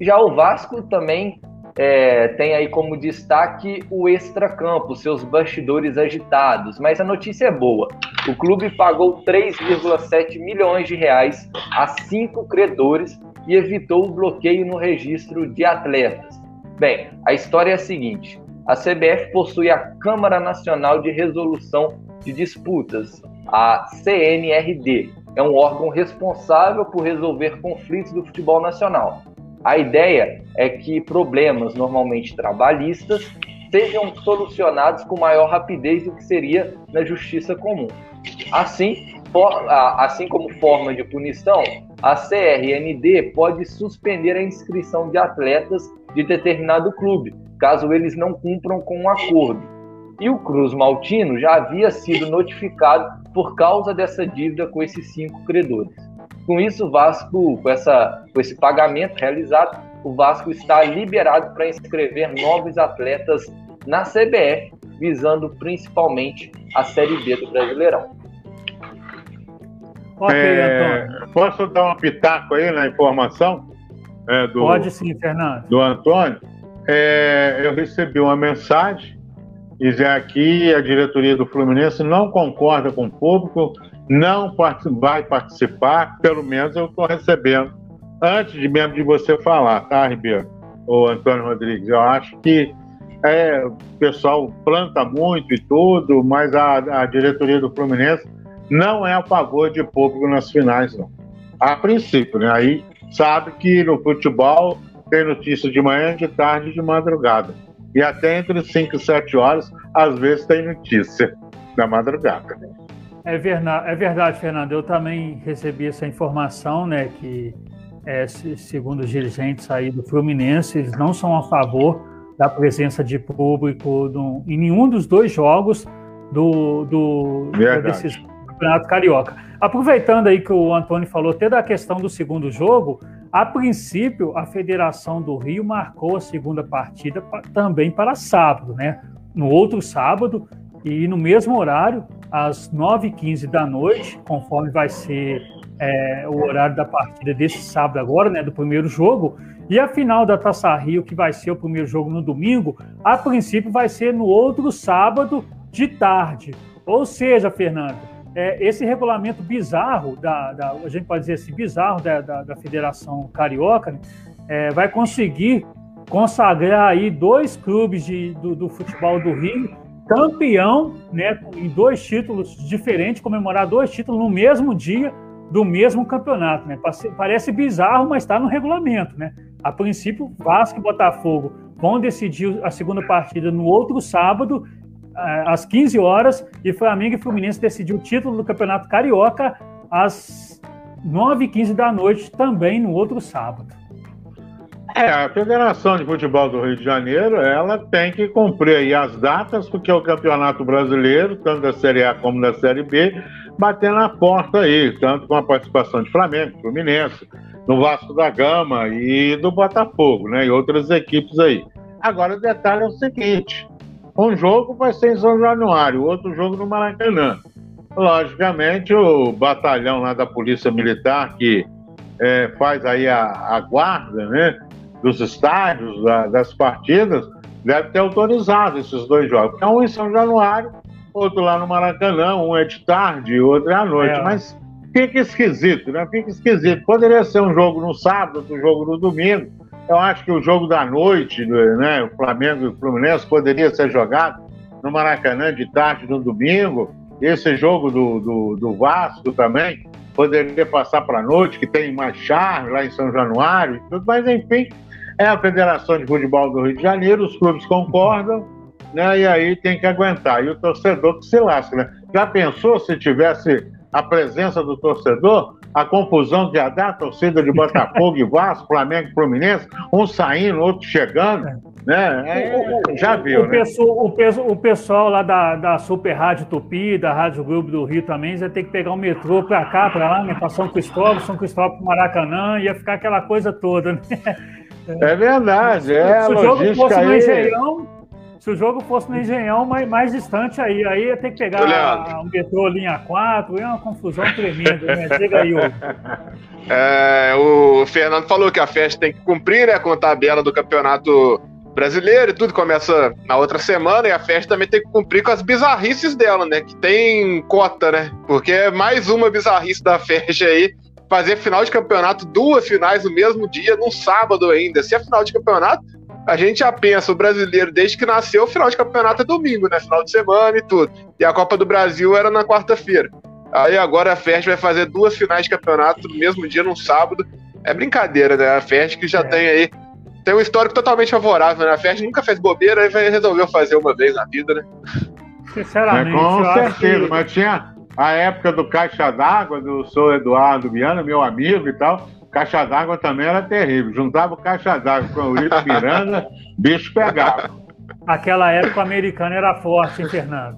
Já o Vasco também é, tem aí como destaque o extracampo, seus bastidores agitados, mas a notícia é boa. O clube pagou 3,7 milhões de reais a cinco credores e evitou o bloqueio no registro de atletas. Bem, a história é a seguinte: a CBF possui a Câmara Nacional de Resolução de Disputas, a CNRD. É um órgão responsável por resolver conflitos do futebol nacional. A ideia é que problemas normalmente trabalhistas sejam solucionados com maior rapidez do que seria na justiça comum. Assim, for, assim como forma de punição, a CRND pode suspender a inscrição de atletas de determinado clube, caso eles não cumpram com um acordo. E o Cruz Maltino já havia sido notificado por causa dessa dívida com esses cinco credores. Com isso, o Vasco, com, essa, com esse pagamento realizado, o Vasco está liberado para inscrever novos atletas na CBF, visando principalmente a Série B do Brasileirão. Ok, é, Antônio. Posso dar um pitaco aí na informação? É, do, Pode sim, Fernando. Do Antônio. É, eu recebi uma mensagem e já aqui a diretoria do Fluminense não concorda com o público não vai participar, pelo menos eu estou recebendo, antes de mesmo de você falar, tá, Ribeiro? Ou Antônio Rodrigues, eu acho que é, o pessoal planta muito e tudo, mas a, a diretoria do Fluminense não é a favor de público nas finais, não. A princípio, né? Aí sabe que no futebol tem notícia de manhã, de tarde e de madrugada. E até entre 5 e 7 horas, às vezes tem notícia da madrugada. É verdade, é verdade, Fernando. Eu também recebi essa informação, né, que é, segundo os dirigentes aí do Fluminense, eles não são a favor da presença de público no, em nenhum dos dois jogos do, do desses campeonato carioca. Aproveitando aí que o Antônio falou até da questão do segundo jogo, a princípio a Federação do Rio marcou a segunda partida pra, também para sábado, né? No outro sábado e no mesmo horário, às 9h15 da noite, conforme vai ser é, o horário da partida desse sábado agora, né, do primeiro jogo, e a final da Taça Rio, que vai ser o primeiro jogo no domingo, a princípio vai ser no outro sábado de tarde. Ou seja, Fernando, é, esse regulamento bizarro, da, da, a gente pode dizer assim, bizarro da, da, da Federação Carioca, né, é, vai conseguir consagrar aí dois clubes de, do, do futebol do Rio campeão, né, em dois títulos diferentes, comemorar dois títulos no mesmo dia do mesmo campeonato, né? Parece bizarro, mas está no regulamento, né? A princípio, Vasco e Botafogo vão decidir a segunda partida no outro sábado, às 15 horas, e Flamengo e Fluminense decidiu o título do Campeonato Carioca às 9h15 da noite, também no outro sábado. É, a Federação de Futebol do Rio de Janeiro, ela tem que cumprir aí as datas, porque o Campeonato Brasileiro, tanto da Série A como da Série B, bater na porta aí, tanto com a participação de Flamengo, Fluminense, do Vasco da Gama e do Botafogo, né, e outras equipes aí. Agora, o detalhe é o seguinte: um jogo vai ser em São Januário, outro jogo no Maracanã. Logicamente, o batalhão lá da Polícia Militar, que é, faz aí a, a, guarda né, dos estádios, da, das partidas, deve ter autorizado esses dois jogos. É um em São Januário, outro lá no Maracanã, um é de tarde, outro é à noite. É. Mas fica esquisito, né? Fica esquisito. Poderia ser um jogo no sábado, outro jogo no domingo. Eu acho que o jogo da noite, né, o Flamengo e o Fluminense, poderia ser jogado no Maracanã de tarde no domingo. Esse jogo do, do, do Vasco também poderia passar para a noite, que tem mais charme lá em São Januário e tudo, mas enfim, é a Federação de Futebol do Rio de Janeiro, os clubes concordam, né? E aí tem que aguentar. E o torcedor que se lasca, né? Já pensou se tivesse a presença do torcedor? a confusão que ia dar, a torcida de Botafogo e Vasco, Flamengo e Fluminense, um saindo, outro chegando, né? É, já viu, o, né? Pessoal, o, o, pessoal lá da, da Super Rádio Tupi, da Rádio Globo do Rio também, ia ter que pegar o um metrô para cá, para lá, né? Para São Cristóvão, São Cristóvão para Maracanã, ia ficar aquela coisa toda, né? É verdade, é. Se o jogo fosse aí... no Engenhão, se o jogo fosse no Engenhão, mais, mais distante aí, aí ia ter que pegar o metrô linha 4, é uma confusão tremenda, né? Diga aí, Hugo. É, o Fernando falou que a festa tem que cumprir né, com a tabela do campeonato brasileiro e tudo começa na outra semana e a festa também tem que cumprir com as bizarrices dela, né? Que tem cota, né? Porque é mais uma bizarrice da festa aí. Fazer final de campeonato, duas finais no mesmo dia, num sábado ainda. Se é final de campeonato, a gente já pensa, o brasileiro, desde que nasceu, o final de campeonato é domingo, né? Final de semana e tudo. E a Copa do Brasil era na quarta-feira. Aí agora a Fest vai fazer duas finais de campeonato no mesmo dia, num sábado. É brincadeira, né? A Fest que já é. tem aí. Tem um histórico totalmente favorável, né? A Fest nunca fez bobeira e resolveu fazer uma vez na vida, né? Sinceramente. É, com certeza, que... mas tinha a época do Caixa d'Água, do Sou Eduardo Viana, meu amigo e tal Caixa d'água também era terrível. Juntava o caixa d'água com o Eurico Miranda, bicho pegava. Aquela época o americano era forte, hein, Fernando?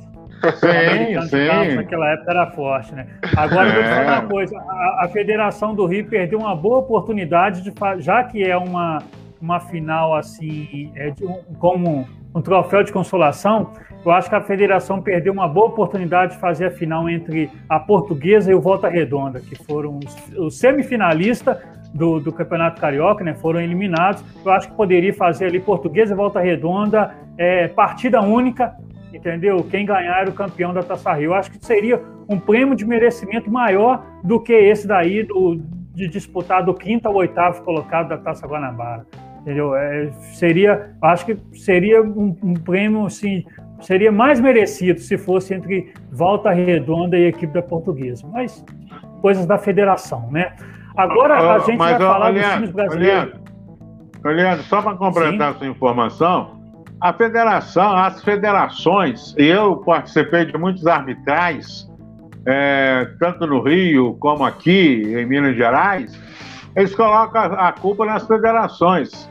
Sim, sim. Naquela época era forte, né? Agora, é. vou te falar uma coisa: a, a, Federação do Rio perdeu uma boa oportunidade de já que é uma, uma final assim, é de um, como um troféu de consolação, eu acho que a federação perdeu uma boa oportunidade de fazer a final entre a Portuguesa e o Volta Redonda, que foram os, semifinalistas do, do, Campeonato Carioca, né? Foram eliminados. Eu acho que poderia fazer ali Portuguesa e Volta Redonda, é, partida única, entendeu? Quem ganhar era o campeão da Taça Rio. Eu acho que seria um prêmio de merecimento maior do que esse daí do, de disputar do quinto ao oitavo colocado da Taça Guanabara. Entendeu? É, seria, acho que seria um, um prêmio assim, seria mais merecido se fosse entre Volta Redonda e equipe da Portuguesa. Mas coisas da federação, né? Agora a gente vai falar dos times brasileiros. Leandro, só para completar Sim. essa informação, a federação, as federações, eu participei de muitos arbitrais, é, tanto no Rio como aqui, em Minas Gerais, eles colocam a culpa nas federações.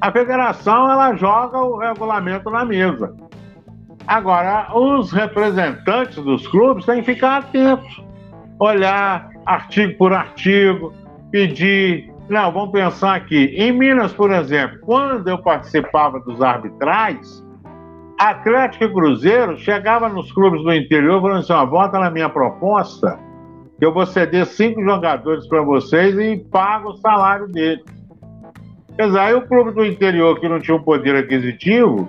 A federação ela joga o regulamento na mesa. Agora, os representantes dos clubes têm que ficar atentos, olhar artigo por artigo, pedir. Não, vamos pensar aqui. Em Minas, por exemplo, quando eu participava dos arbitrais, Atlético e Cruzeiro chegava nos clubes do interior falando assim: ó, vota na minha proposta, que eu vou ceder cinco jogadores para vocês e pago o salário deles. Dizer, aí o clube do interior que não tinha um poder aquisitivo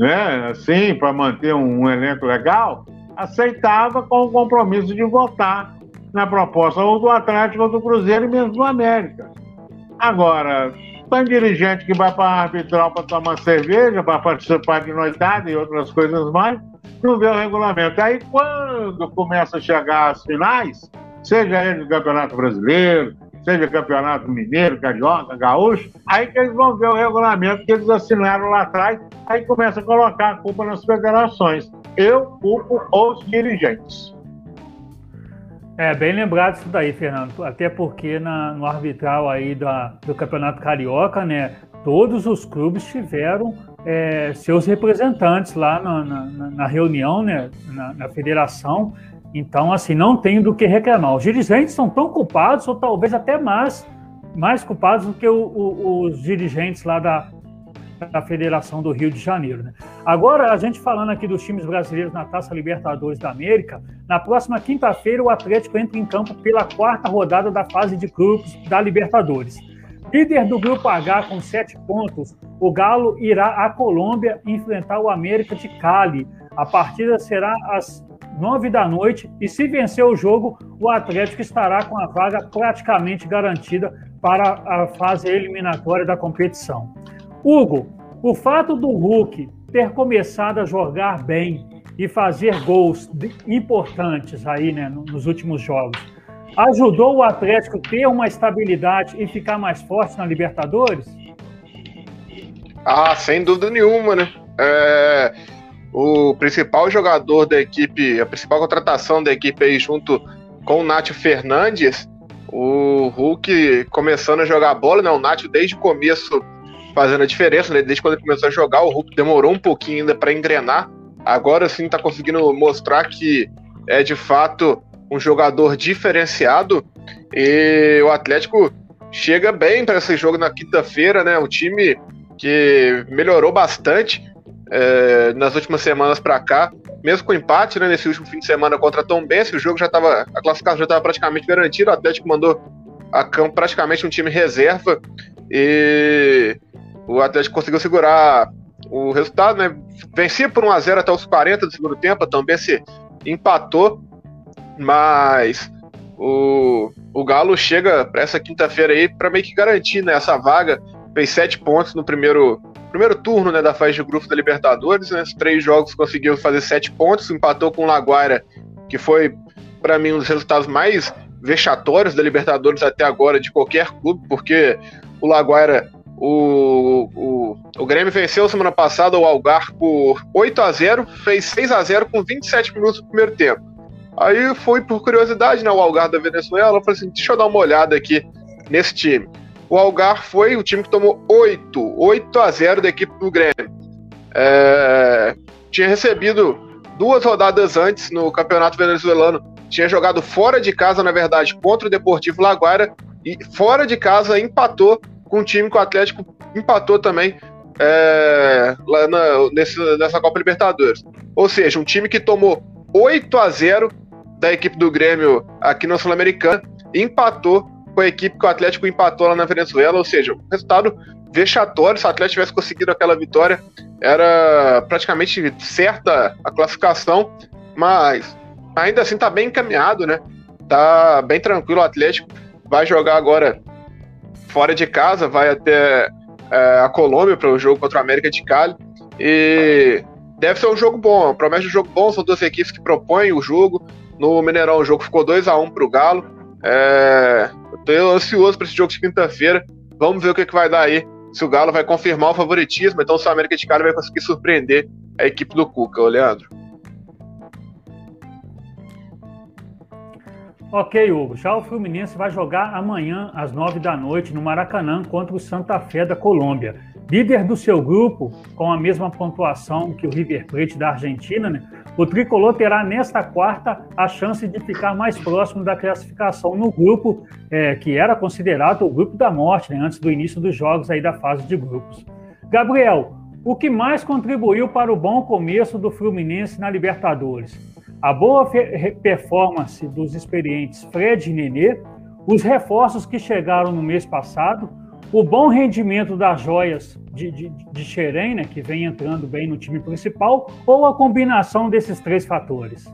né, assim, para manter um, um elenco legal, aceitava com o compromisso de votar na proposta ou do Atlético ou do Cruzeiro e mesmo do América. Agora, tem dirigente que vai para arbitral para tomar cerveja, para participar de noitada e outras coisas mais, não vê o regulamento. Aí, quando começa a chegar as finais, seja ele do Campeonato Brasileiro, seja campeonato mineiro, carioca, gaúcho, aí que eles vão ver o regulamento que eles assinaram lá atrás, aí começa a colocar a culpa nas federações. Eu culpo os dirigentes. É, bem lembrado isso daí, Fernando. Até porque na, no arbitral aí da, do Campeonato Carioca, né, todos os clubes tiveram é, seus representantes lá na, na, na reunião, né, na, na federação, então, assim, não tem do que reclamar. Os dirigentes são tão culpados, ou talvez até mais, mais culpados do que o, o, os dirigentes lá da, da Federação do Rio de Janeiro. Né? Agora, a gente falando aqui dos times brasileiros na Taça Libertadores da América, na próxima quinta-feira o Atlético entra em campo pela quarta rodada da fase de grupos da Libertadores. Líder do grupo H com sete pontos, o Galo irá à Colômbia enfrentar o América de Cali. A partida será às nove da noite e se vencer o jogo, o Atlético estará com a vaga praticamente garantida para a fase eliminatória da competição. Hugo, o fato do Hulk ter começado a jogar bem e fazer gols importantes aí, né, nos últimos jogos, ajudou o Atlético a ter uma estabilidade e ficar mais forte na Libertadores? Ah, sem dúvida nenhuma, né? É, o principal jogador da equipe, a principal contratação da equipe aí junto com o Nátio Fernandes, o Hulk começando a jogar bola, né? O Nátio desde o começo fazendo a diferença, né? Desde quando ele começou a jogar, o Hulk demorou um pouquinho ainda para engrenar. Agora sim tá conseguindo mostrar que é de fato um jogador diferenciado e o Atlético chega bem para esse jogo na quinta-feira, né? O time que melhorou bastante é, nas últimas semanas para cá, mesmo com empate, né? Nesse último fim de semana contra Tom Benz, o jogo já estava, a classificação já estava praticamente garantida. O Atlético mandou a campo praticamente um time reserva e o Atlético conseguiu segurar o resultado, né? Vencia por 1 a 0 até os 40 do segundo tempo, também se empatou, mas o, o Galo chega para essa quinta-feira aí para meio que garantir né, essa vaga. Fez sete pontos no primeiro, primeiro turno né, da fase de grupo da Libertadores. Né, três jogos conseguiu fazer sete pontos, empatou com o Laguaira, que foi para mim um dos resultados mais vexatórios da Libertadores até agora de qualquer clube, porque o Laguaira o, o, o Grêmio venceu semana passada o Algar por 8 a 0 fez 6 a 0 com 27 minutos no primeiro tempo. Aí foi por curiosidade, né, o Algar da Venezuela, eu falei assim, deixa eu dar uma olhada aqui nesse time. O Algar foi o time que tomou 8, 8 a 0 da equipe do Grêmio. É, tinha recebido duas rodadas antes no campeonato venezuelano, tinha jogado fora de casa, na verdade, contra o Deportivo Laguaira, e fora de casa empatou com um time que o Atlético empatou também é, lá na, nesse, nessa Copa Libertadores. Ou seja, um time que tomou 8 a 0 da equipe do Grêmio aqui na Sul-Americana empatou com a equipe que o Atlético empatou lá na Venezuela. Ou seja, um resultado vexatório. Se o Atlético tivesse conseguido aquela vitória, era praticamente certa a classificação, mas ainda assim tá bem encaminhado, né? Tá bem tranquilo o Atlético. Vai jogar agora fora de casa, vai até é, a Colômbia para o jogo contra a América de Cali. E deve ser um jogo bom, promete um jogo bom, são duas equipes que propõem o jogo. No Mineirão o jogo ficou 2 a 1 um para o Galo. É, Estou ansioso para esse jogo de quinta-feira. Vamos ver o que, que vai dar aí. Se o Galo vai confirmar o favoritismo, então se a América de Cali vai conseguir surpreender a equipe do Cuca, Leandro. Ok, Hugo. Já o Fluminense vai jogar amanhã às nove da noite no Maracanã contra o Santa Fé da Colômbia. Líder do seu grupo, com a mesma pontuação que o River Plate da Argentina, né? o tricolor terá nesta quarta a chance de ficar mais próximo da classificação no grupo é, que era considerado o grupo da morte, né? antes do início dos jogos aí da fase de grupos. Gabriel, o que mais contribuiu para o bom começo do Fluminense na Libertadores? a boa performance dos experientes Fred e Nenê, os reforços que chegaram no mês passado, o bom rendimento das joias de, de, de né, que vem entrando bem no time principal, ou a combinação desses três fatores?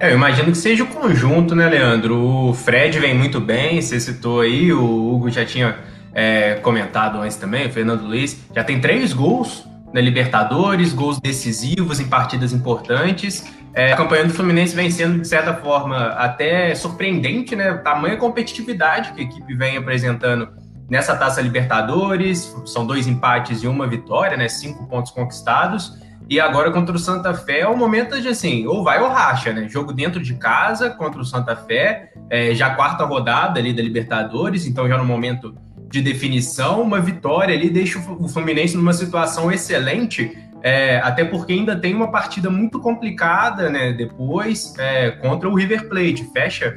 É, eu imagino que seja o conjunto, né, Leandro? O Fred vem muito bem, você citou aí, o Hugo já tinha é, comentado antes também, o Fernando Luiz, já tem três gols na Libertadores, gols decisivos em partidas importantes. É, a campanha do Fluminense vem sendo, de certa forma, até surpreendente, né? Tamanha competitividade que a equipe vem apresentando nessa Taça Libertadores. São dois empates e uma vitória, né? Cinco pontos conquistados. E agora contra o Santa Fé é o momento de assim, ou vai ou racha, né? Jogo dentro de casa contra o Santa Fé, é, já quarta rodada ali da Libertadores, então já no momento de definição, uma vitória ali deixa o Fluminense numa situação excelente, é, até porque ainda tem uma partida muito complicada, né? Depois contra o River Plate, fecha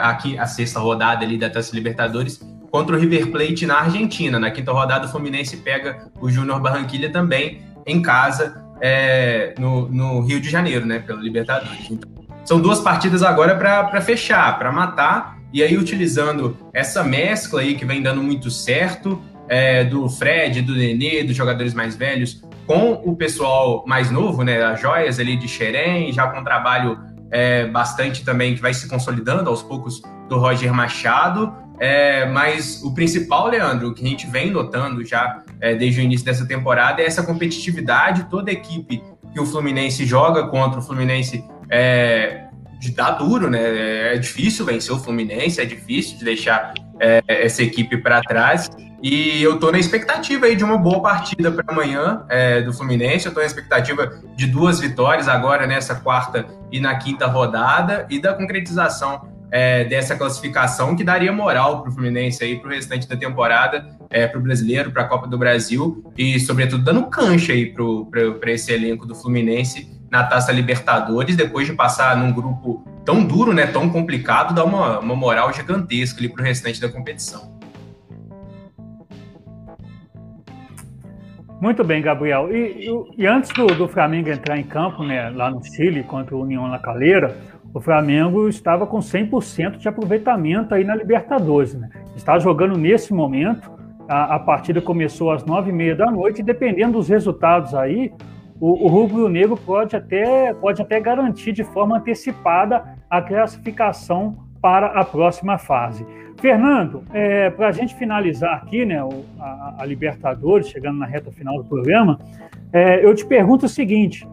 aqui a sexta rodada ali da Taça Libertadores contra o River Plate na Argentina. Na quinta rodada, o Fluminense pega o Júnior Barranquilha também em casa, é, no, no, Rio de Janeiro, né, pelo Libertadores. Então, são duas partidas agora para fechar, para matar, e aí utilizando essa mescla aí que vem dando muito certo, é, do Fred, do Nenê, dos jogadores mais velhos, com o pessoal mais novo, né, as joias ali de Xerém, já com um trabalho é, bastante também que vai se consolidando aos poucos do Roger Machado. É, mas o principal, Leandro, que a gente vem notando já é, desde o início dessa temporada é essa competitividade. Toda equipe que o Fluminense joga contra o Fluminense é, de dar duro, né? É difícil vencer o Fluminense, é difícil de deixar é, essa equipe para trás. E eu estou na expectativa aí de uma boa partida para amanhã é, do Fluminense. Eu estou na expectativa de duas vitórias agora nessa quarta e na quinta rodada e da concretização é, dessa classificação que daria moral para o Fluminense aí para o restante da temporada, é, para o brasileiro, para a Copa do Brasil e, sobretudo, dando cancha aí para esse elenco do Fluminense na Taça Libertadores, depois de passar num grupo tão duro, né, tão complicado, dá uma, uma moral gigantesca ali para o restante da competição. Muito bem, Gabriel. E, e antes do, do, Flamengo entrar em campo, né, lá no Chile, contra o União La Calera, o Flamengo estava com 100% de aproveitamento aí na Libertadores. Né? Está jogando nesse momento, a, a partida começou às nove e meia da noite, e dependendo dos resultados aí, o, o Rubro Negro pode até, pode até garantir de forma antecipada a classificação para a próxima fase. Fernando, é, para a gente finalizar aqui, né, a, a, Libertadores, chegando na reta final do programa, é, eu te pergunto o seguinte: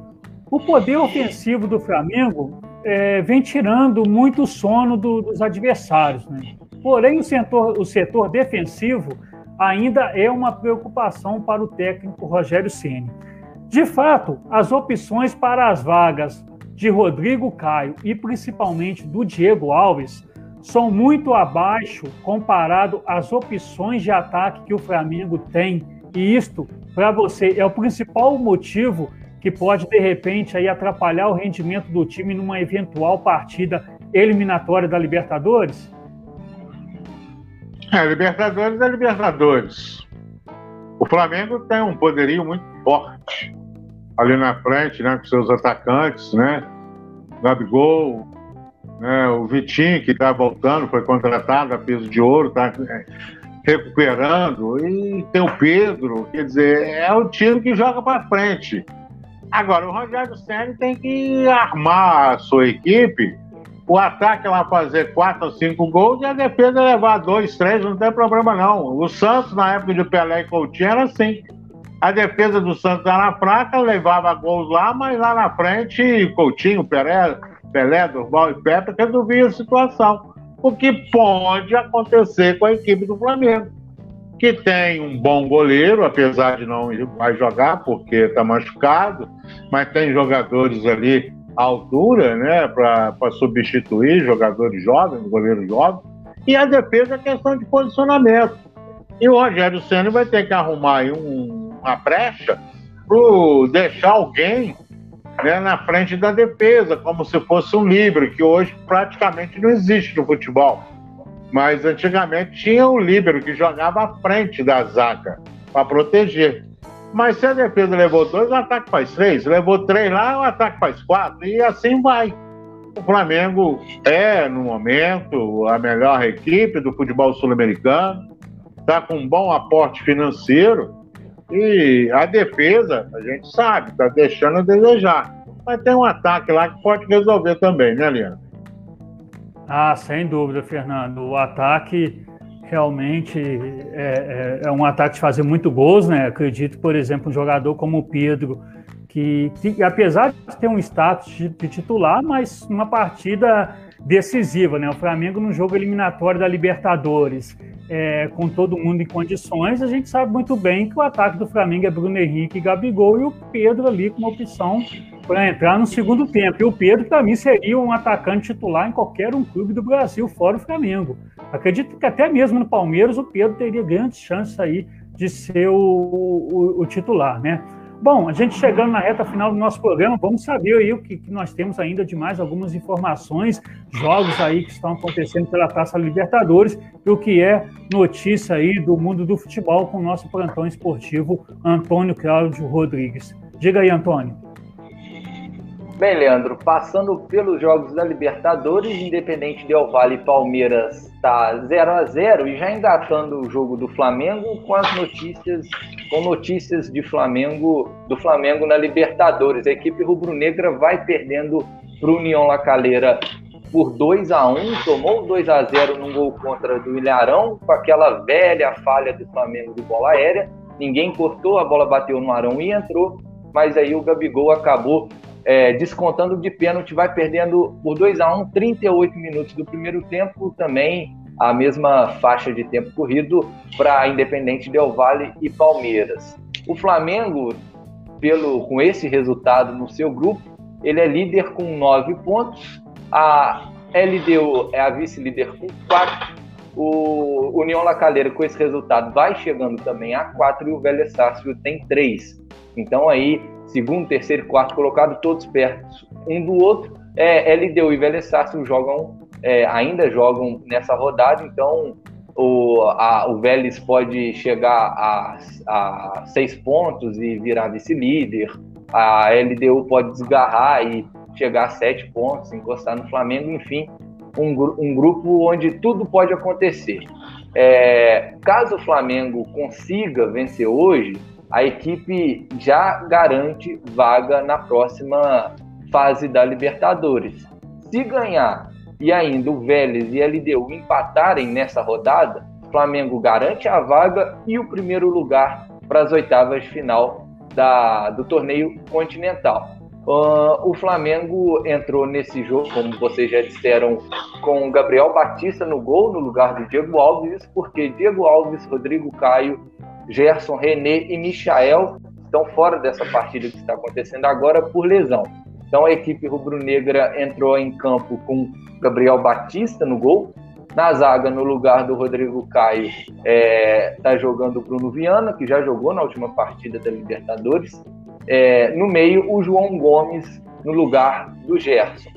o poder ofensivo do Flamengo é, vem tirando muito sono do, dos adversários, né? Porém, o setor, o setor defensivo ainda é uma preocupação para o técnico Rogério Ceni. De fato, as opções para as vagas de Rodrigo Caio e principalmente do Diego Alves são muito abaixo comparado às opções de ataque que o Flamengo tem. E isto, para você, é o principal motivo que pode, de repente, aí, atrapalhar o rendimento do time numa eventual partida eliminatória da Libertadores? É, Libertadores é Libertadores. O Flamengo tem um poderio muito forte ali na frente, né, com seus atacantes, né? Gabigol, né, o Vitinho, que está voltando, foi contratado a peso de ouro, está é, recuperando, e tem o Pedro, quer dizer, é o time que joga para frente. Agora, o Rogério Senna tem que armar a sua equipe, o ataque lá fazer quatro ou cinco gols e a defesa levar dois, três, não tem problema não. O Santos, na época de Pelé e Coutinho, era assim. A defesa do Santos era fraca, levava gols lá, mas lá na frente, Coutinho, Pelé, Pelé, Durval e Pepe resolvia a situação. O que pode acontecer com a equipe do Flamengo, que tem um bom goleiro, apesar de não vai jogar porque está machucado, mas tem jogadores ali à altura, né, para substituir jogadores jovens, goleiros jovens. E a defesa é questão de posicionamento. E o Rogério Senna vai ter que arrumar um, uma brecha para deixar alguém né, na frente da defesa, como se fosse um livre, que hoje praticamente não existe no futebol. Mas antigamente tinha um líbero que jogava à frente da zaga para proteger. Mas se a defesa levou dois, o ataque faz três. Levou três lá, o ataque faz quatro. E assim vai. O Flamengo é, no momento, a melhor equipe do futebol sul-americano. Está com um bom aporte financeiro e a defesa, a gente sabe, está deixando a desejar. Mas tem um ataque lá que pode resolver também, né, Liana? Ah, sem dúvida, Fernando. O ataque realmente é, é, é, um ataque de fazer muito gols, né? Acredito, por exemplo, um jogador como o Pedro, que, que apesar de ter um status de, de titular, mas uma partida decisiva, né? O Flamengo no jogo eliminatório da Libertadores é, com todo mundo em condições, a gente sabe muito bem que o ataque do Flamengo é Bruno Henrique e Gabigol e o Pedro ali como opção para entrar no segundo tempo. E o Pedro, para mim, seria um atacante titular em qualquer um clube do Brasil, fora o Flamengo. Acredito que até mesmo no Palmeiras o Pedro teria grandes chances aí de ser o, o, o titular, né? Bom, a gente chegando na reta final do nosso programa, vamos saber aí o que, que, nós temos ainda de mais algumas informações, jogos aí que estão acontecendo pela Taça Libertadores e o que é notícia aí do mundo do futebol com o nosso plantão esportivo Antônio Cláudio Rodrigues. Diga aí, Antônio. Bem, Leandro, passando pelos jogos da Libertadores, Independente Del Vale e Palmeiras está 0 a 0 e já engatando o jogo do Flamengo com as notícias, com notícias de Flamengo, do Flamengo na Libertadores. A equipe rubro-negra vai perdendo para o União La Calera por 2 a 1 tomou 2 a 0 num gol contra do Ilharão, com aquela velha falha do Flamengo de bola aérea. Ninguém cortou, a bola bateu no Arão e entrou, mas aí o Gabigol acabou é, descontando de pênalti, vai perdendo por 2 a 1 38 minutos do primeiro tempo, também a mesma faixa de tempo corrido para Independente Del Valle e Palmeiras. O Flamengo, pelo com esse resultado no seu grupo, ele é líder com 9 pontos, a LDU é a vice-líder com 4, o União La Calera com esse resultado vai chegando também a 4 e o Velho Sácio tem 3. Então aí segundo, terceiro e quarto colocado, todos perto um do outro. É, LDU e Vélez Sarsfield jogam, é, ainda jogam nessa rodada, então o, a, o Vélez pode chegar a, a seis pontos e virar vice-líder, a LDU pode desgarrar e chegar a sete pontos, encostar no Flamengo, enfim, um, um grupo onde tudo pode acontecer. É, caso o Flamengo consiga vencer hoje, a equipe já garante vaga na próxima fase da Libertadores. Se ganhar e ainda o Vélez e a LDU empatarem nessa rodada, o Flamengo garante a vaga e o primeiro lugar para as oitavas de final da, do torneio continental. Uh, o Flamengo entrou nesse jogo, como vocês já disseram, com Gabriel Batista no gol, no lugar do Diego Alves, porque Diego Alves, Rodrigo Caio Gerson, René e Michael estão fora dessa partida que está acontecendo agora por lesão. Então a equipe rubro-negra entrou em campo com Gabriel Batista no gol. Na zaga, no lugar do Rodrigo Caio, está é, tá jogando o Bruno Viana, que já jogou na última partida da Libertadores. É, no meio, o João Gomes no lugar do Gerson.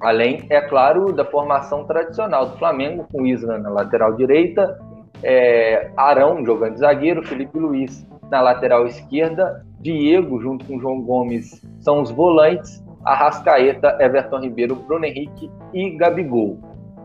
Além, é claro, da formação tradicional do Flamengo, com Isla na lateral direita, é, Arão jogando zagueiro, Felipe Luiz na lateral esquerda, Diego junto com João Gomes são os volantes, Arrascaeta, Everton Ribeiro, Bruno Henrique e Gabigol.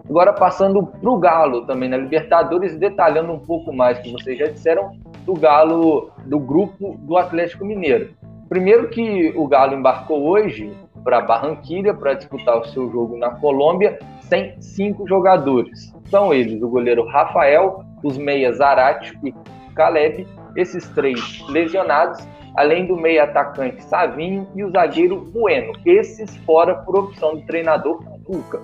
Agora passando para o Galo também na Libertadores, detalhando um pouco mais que vocês já disseram do Galo do grupo do Atlético Mineiro. Primeiro que o Galo embarcou hoje para Barranquilha para disputar o seu jogo na Colômbia sem cinco jogadores. São eles o goleiro Rafael, os meias Zarate e Caleb, esses três lesionados, além do meia atacante Savinho e o zagueiro Bueno, esses fora por opção do treinador Cuca.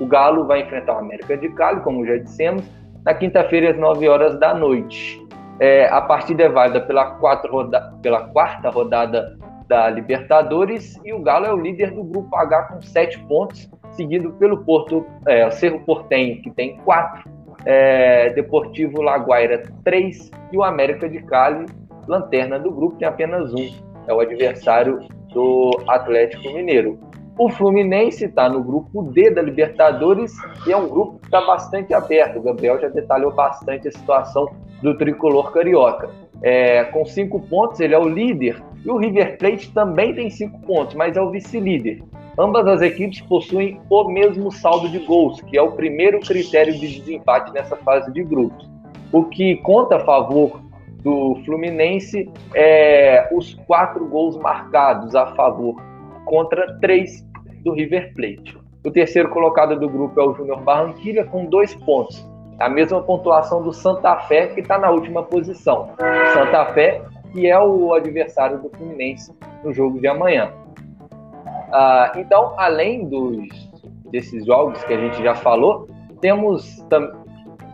O Galo vai enfrentar o América de Cali, como já dissemos, na quinta-feira às 9 horas da noite. É, a partida é válida pela, roda... pela quarta rodada da Libertadores e o Galo é o líder do grupo H com sete pontos, seguido pelo Porto, é, Cerro Portenho, que tem quatro, é, Deportivo Laguaira 3 e o América de Cali, lanterna do grupo, tem apenas um, é o adversário do Atlético Mineiro. O Fluminense está no grupo D da Libertadores e é um grupo que está bastante aberto. O Gabriel já detalhou bastante a situação do tricolor carioca. É, com cinco pontos, ele é o líder e o River Plate também tem cinco pontos, mas é o vice-líder. Ambas as equipes possuem o mesmo saldo de gols, que é o primeiro critério de desempate nessa fase de grupos. O que conta a favor do Fluminense é os quatro gols marcados a favor contra três do River Plate. O terceiro colocado do grupo é o Júnior Barranquilla com dois pontos, a mesma pontuação do Santa Fé que está na última posição. Santa Fé que é o adversário do Fluminense no jogo de amanhã. Ah, então, além dos, desses jogos que a gente já falou, temos.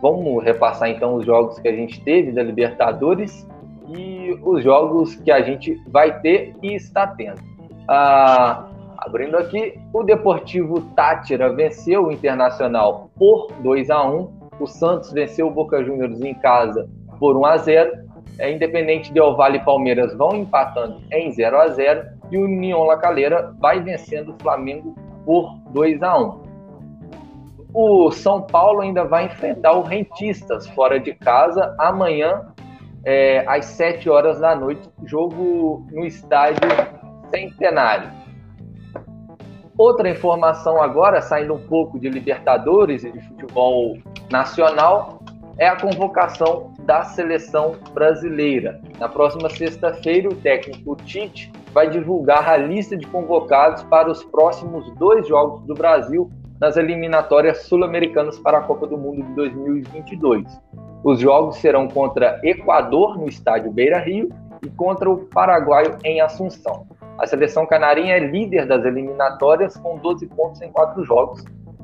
Vamos repassar então os jogos que a gente teve da Libertadores e os jogos que a gente vai ter e está tendo. Ah, abrindo aqui, o Deportivo Tátira venceu o Internacional por 2 a 1 o Santos venceu o Boca Juniors em casa por 1 a 0 é, Independente Del Vale e Palmeiras vão empatando em 0 a 0 e o União La Calera vai vencendo o Flamengo por 2 a 1 O São Paulo ainda vai enfrentar o Rentistas fora de casa amanhã é, às 7 horas da noite, jogo no estádio Centenário. Outra informação agora, saindo um pouco de Libertadores e de futebol nacional, é a convocação da seleção brasileira. Na próxima sexta-feira, o técnico Tite vai divulgar a lista de convocados para os próximos dois jogos do Brasil nas eliminatórias sul-americanas para a Copa do Mundo de 2022. Os jogos serão contra Equador no estádio Beira Rio e contra o Paraguai em Assunção. A seleção canarinha é líder das eliminatórias com 12 pontos em quatro jogos,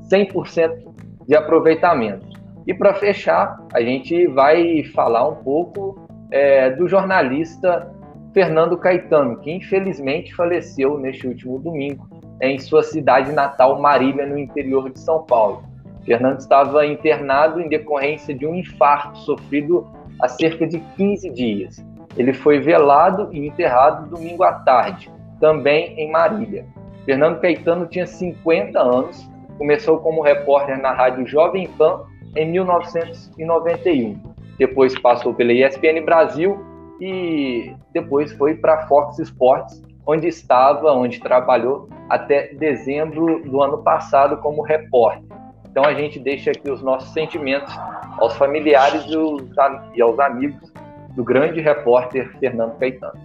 100% de aproveitamento. E para fechar, a gente vai falar um pouco é, do jornalista Fernando Caetano, que infelizmente faleceu neste último domingo em sua cidade natal, Marília, no interior de São Paulo. Fernando estava internado em decorrência de um infarto sofrido há cerca de 15 dias. Ele foi velado e enterrado domingo à tarde, também em Marília. Fernando Caetano tinha 50 anos, começou como repórter na rádio Jovem Pan em 1991. Depois passou pela ESPN Brasil e depois foi para a Fox Sports, onde estava, onde trabalhou até dezembro do ano passado como repórter. Então a gente deixa aqui os nossos sentimentos aos familiares e aos amigos do grande repórter Fernando Caetano.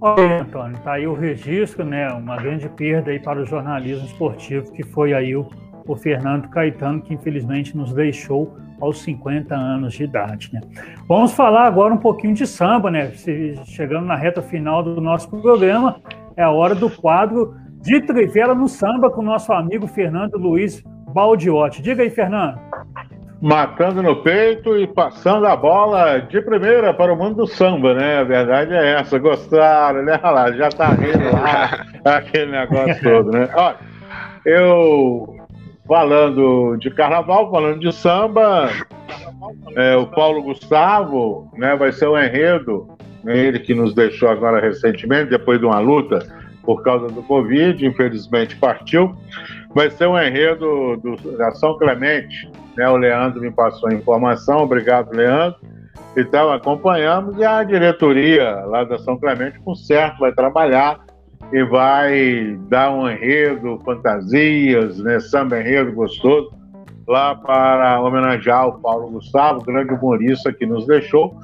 Olha, Antônio, tá aí o registro, né? Uma grande perda aí para o jornalismo esportivo, que foi aí o, o Fernando Caetano, que infelizmente nos deixou aos 50 anos de idade, né? Vamos falar agora um pouquinho de samba, né? Chegando na reta final do nosso programa, é a hora do quadro de Trivela no Samba com o nosso amigo Fernando Luiz Baldiotti. Diga aí, Fernando. Matando no peito e passando a bola de primeira para o mundo do samba, né? A verdade é essa. Gostaram, né? Olha lá, já tá rindo lá, aquele negócio todo, né? Olha, eu falando de carnaval, falando de samba, é, o Paulo Gustavo, né? Vai ser o enredo, ele que nos deixou agora recentemente, depois de uma luta por causa do Covid, infelizmente partiu. Vai ser um enredo do, da São Clemente, né? O Leandro me passou a informação, obrigado, Leandro. Então, acompanhamos e a diretoria lá da São Clemente, com certo, vai trabalhar e vai dar um enredo, fantasias, né? Samba enredo gostoso, lá para homenagear o Paulo Gustavo, grande humorista que nos deixou.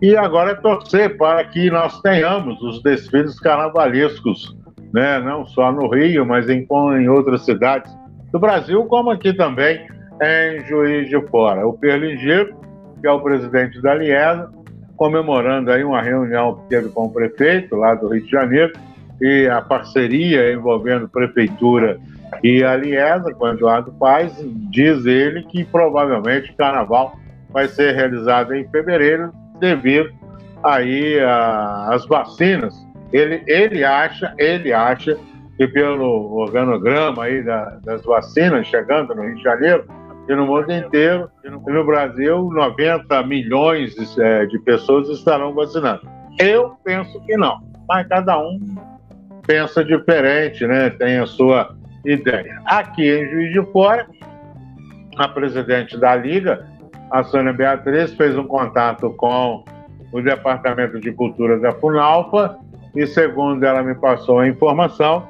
E agora é torcer para que nós tenhamos os desfiles carnavalescos né? não só no Rio, mas em, em outras cidades do Brasil, como aqui também em Juiz de Fora. O Perlingeiro, que é o presidente da Liesa, comemorando aí uma reunião que teve com o prefeito lá do Rio de Janeiro e a parceria envolvendo prefeitura e a com Eduardo Paes, diz ele que provavelmente o carnaval vai ser realizado em fevereiro devido aí às vacinas ele, ele acha, ele acha que pelo organograma aí da, das vacinas chegando no Rio de Janeiro e no mundo inteiro, e no Brasil, 90 milhões de, é, de pessoas estarão vacinando. Eu penso que não, mas cada um pensa diferente, né? Tem a sua ideia. Aqui em Juiz de Fora, a presidente da Liga, a Sônia Beatriz, fez um contato com o Departamento de Cultura da Funalfa e segundo ela me passou a informação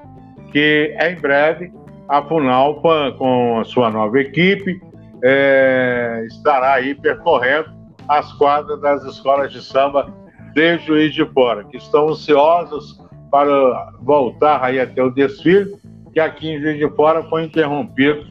que em breve a Funalpa, com a sua nova equipe, é, estará aí percorrendo as quadras das escolas de samba de Juiz de Fora, que estão ansiosos para voltar aí até o desfile, que aqui em Juiz de Fora foi interrompido.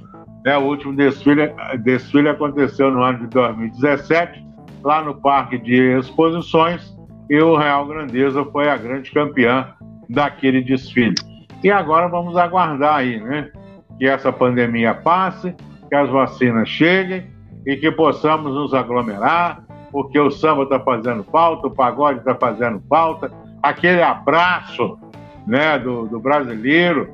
Né? O último desfile, desfile aconteceu no ano de 2017, lá no Parque de Exposições, e o Real Grandeza foi a grande campeã daquele desfile. E agora vamos aguardar aí, né? Que essa pandemia passe, que as vacinas cheguem e que possamos nos aglomerar, porque o samba está fazendo falta, o pagode está fazendo falta, aquele abraço né, do, do brasileiro,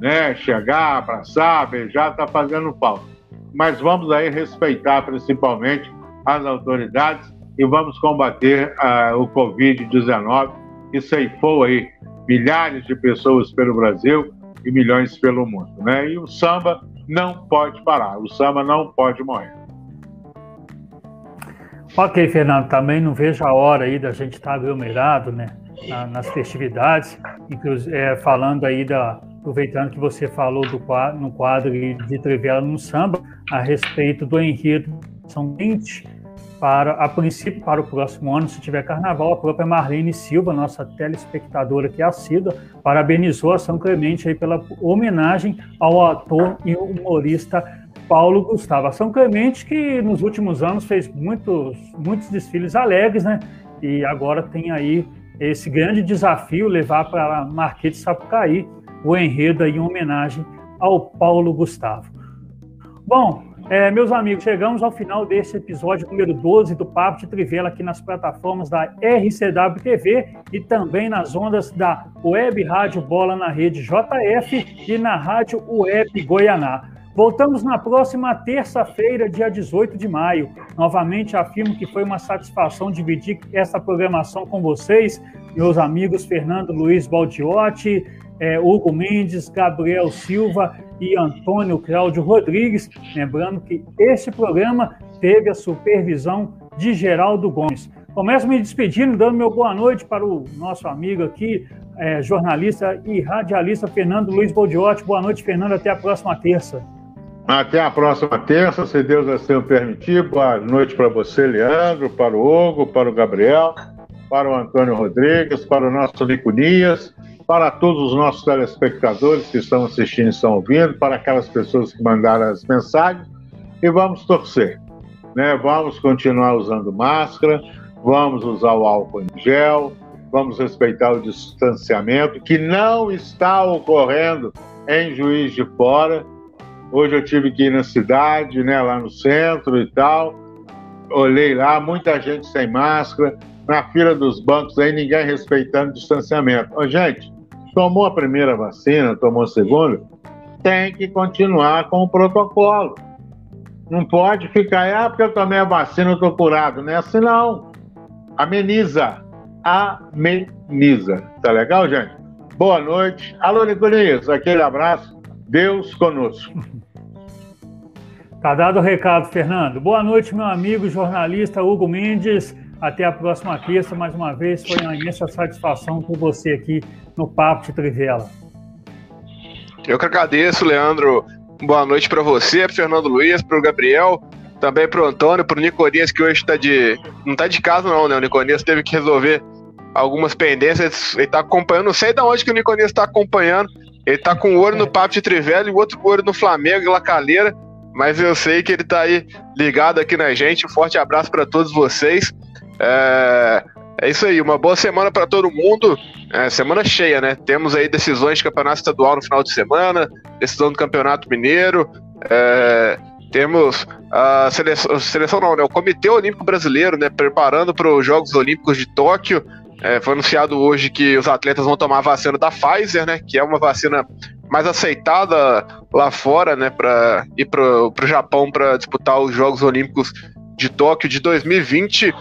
né, chegar, abraçar, beijar, está fazendo falta. Mas vamos aí respeitar principalmente as autoridades e vamos combater uh, o Covid-19 que ceifou aí milhares de pessoas pelo Brasil e milhões pelo mundo, né? E o samba não pode parar, o samba não pode morrer. Ok, Fernando, também não vejo a hora aí da gente estar aglomerado, né? Nas festividades, é, falando aí da, aproveitando que você falou do quadro, no quadro de Trivela no Samba, a respeito do enredo São 20 para, a princípio, para o próximo ano, se tiver carnaval, a própria Marlene Silva, nossa telespectadora que é assídua, parabenizou a São Clemente aí pela homenagem ao ator e humorista Paulo Gustavo. A São Clemente, que nos últimos anos fez muitos, muitos desfiles alegres, né? E agora tem aí esse grande desafio, levar para Marquês de Sapucaí o enredo em homenagem ao Paulo Gustavo. Bom, é, meus amigos, chegamos ao final desse episódio número 12 do Papo de Trivela aqui nas plataformas da RCW TV e também nas ondas da Web Rádio Bola na Rede JF e na Rádio Web Goianá. Voltamos na próxima terça-feira, dia 18 de maio. Novamente afirmo que foi uma satisfação dividir essa programação com vocês, meus amigos Fernando Luiz Baldiotti, é, Hugo Mendes, Gabriel Silva e Antônio Cláudio Rodrigues. Lembrando que este programa teve a supervisão de Geraldo Gomes. Começo me despedindo, dando meu boa noite para o nosso amigo aqui, é, jornalista e radialista Fernando Luiz Baldiotti. Boa noite, Fernando. Até a próxima terça. Até a próxima terça, se Deus assim permitir. Boa noite para você, Leandro, para o Hugo, para o Gabriel, para o Antônio Rodrigues, para o nosso Niconias para todos os nossos telespectadores que estão assistindo e estão ouvindo, para aquelas pessoas que mandaram as mensagens, e vamos torcer. Né? Vamos continuar usando máscara, vamos usar o álcool em gel, vamos respeitar o distanciamento, que não está ocorrendo em Juiz de Fora. Hoje eu tive que ir na cidade, né, lá no centro e tal. Olhei lá, muita gente sem máscara, na fila dos bancos aí, ninguém respeitando o distanciamento. Ô, gente, tomou a primeira vacina, tomou a segunda, tem que continuar com o protocolo. Não pode ficar, ah, porque eu tomei a vacina, eu estou curado. Não é assim, não. Ameniza. Ameniza. Tá legal, gente? Boa noite. Alô, Nicolinhas, aquele abraço. Deus conosco. Tá dado o recado, Fernando. Boa noite, meu amigo jornalista Hugo Mendes. Até a próxima terça, mais uma vez. Foi uma imensa satisfação ter você aqui no Papo de Trivela. Eu que agradeço, Leandro. Boa noite para você, Fernando Luiz, para o Gabriel, também para o Antônio, para o Niconias, que hoje está de. Não está de casa, não, né? O Niconias teve que resolver algumas pendências. Ele está acompanhando, não sei de onde que o Niconias está acompanhando. Ele está com o olho no Papo de Trivela e o outro olho no Flamengo e Lacaleira. Mas eu sei que ele está aí ligado aqui na gente. Um forte abraço para todos vocês. É, é isso aí, uma boa semana para todo mundo. É, semana cheia, né? Temos aí decisões de campeonato estadual no final de semana, decisão do campeonato mineiro. É, temos a seleção, seleção não, né? O Comitê Olímpico Brasileiro, né? Preparando para os Jogos Olímpicos de Tóquio. É, foi anunciado hoje que os atletas vão tomar a vacina da Pfizer, né? Que é uma vacina mais aceitada lá fora, né? Para ir para o Japão para disputar os Jogos Olímpicos de Tóquio de 2020.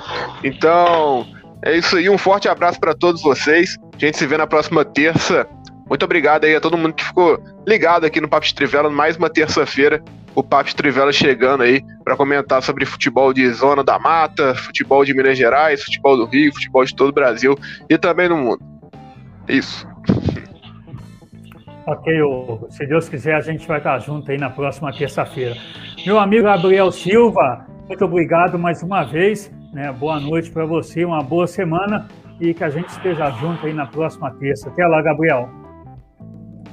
Então, é isso aí. Um forte abraço para todos vocês. A gente se vê na próxima terça. Muito obrigado aí a todo mundo que ficou ligado aqui no Papo de Trivela. Mais uma terça-feira, o Papo de Trivela chegando aí para comentar sobre futebol de Zona da Mata, futebol de Minas Gerais, futebol do Rio, futebol de todo o Brasil e também no mundo. Isso. Ok, se Deus quiser, a gente vai estar junto aí na próxima terça-feira. Meu amigo Gabriel Silva, muito obrigado mais uma vez. Né? Boa noite para você, uma boa semana e que a gente esteja junto aí na próxima terça. Até lá, Gabriel.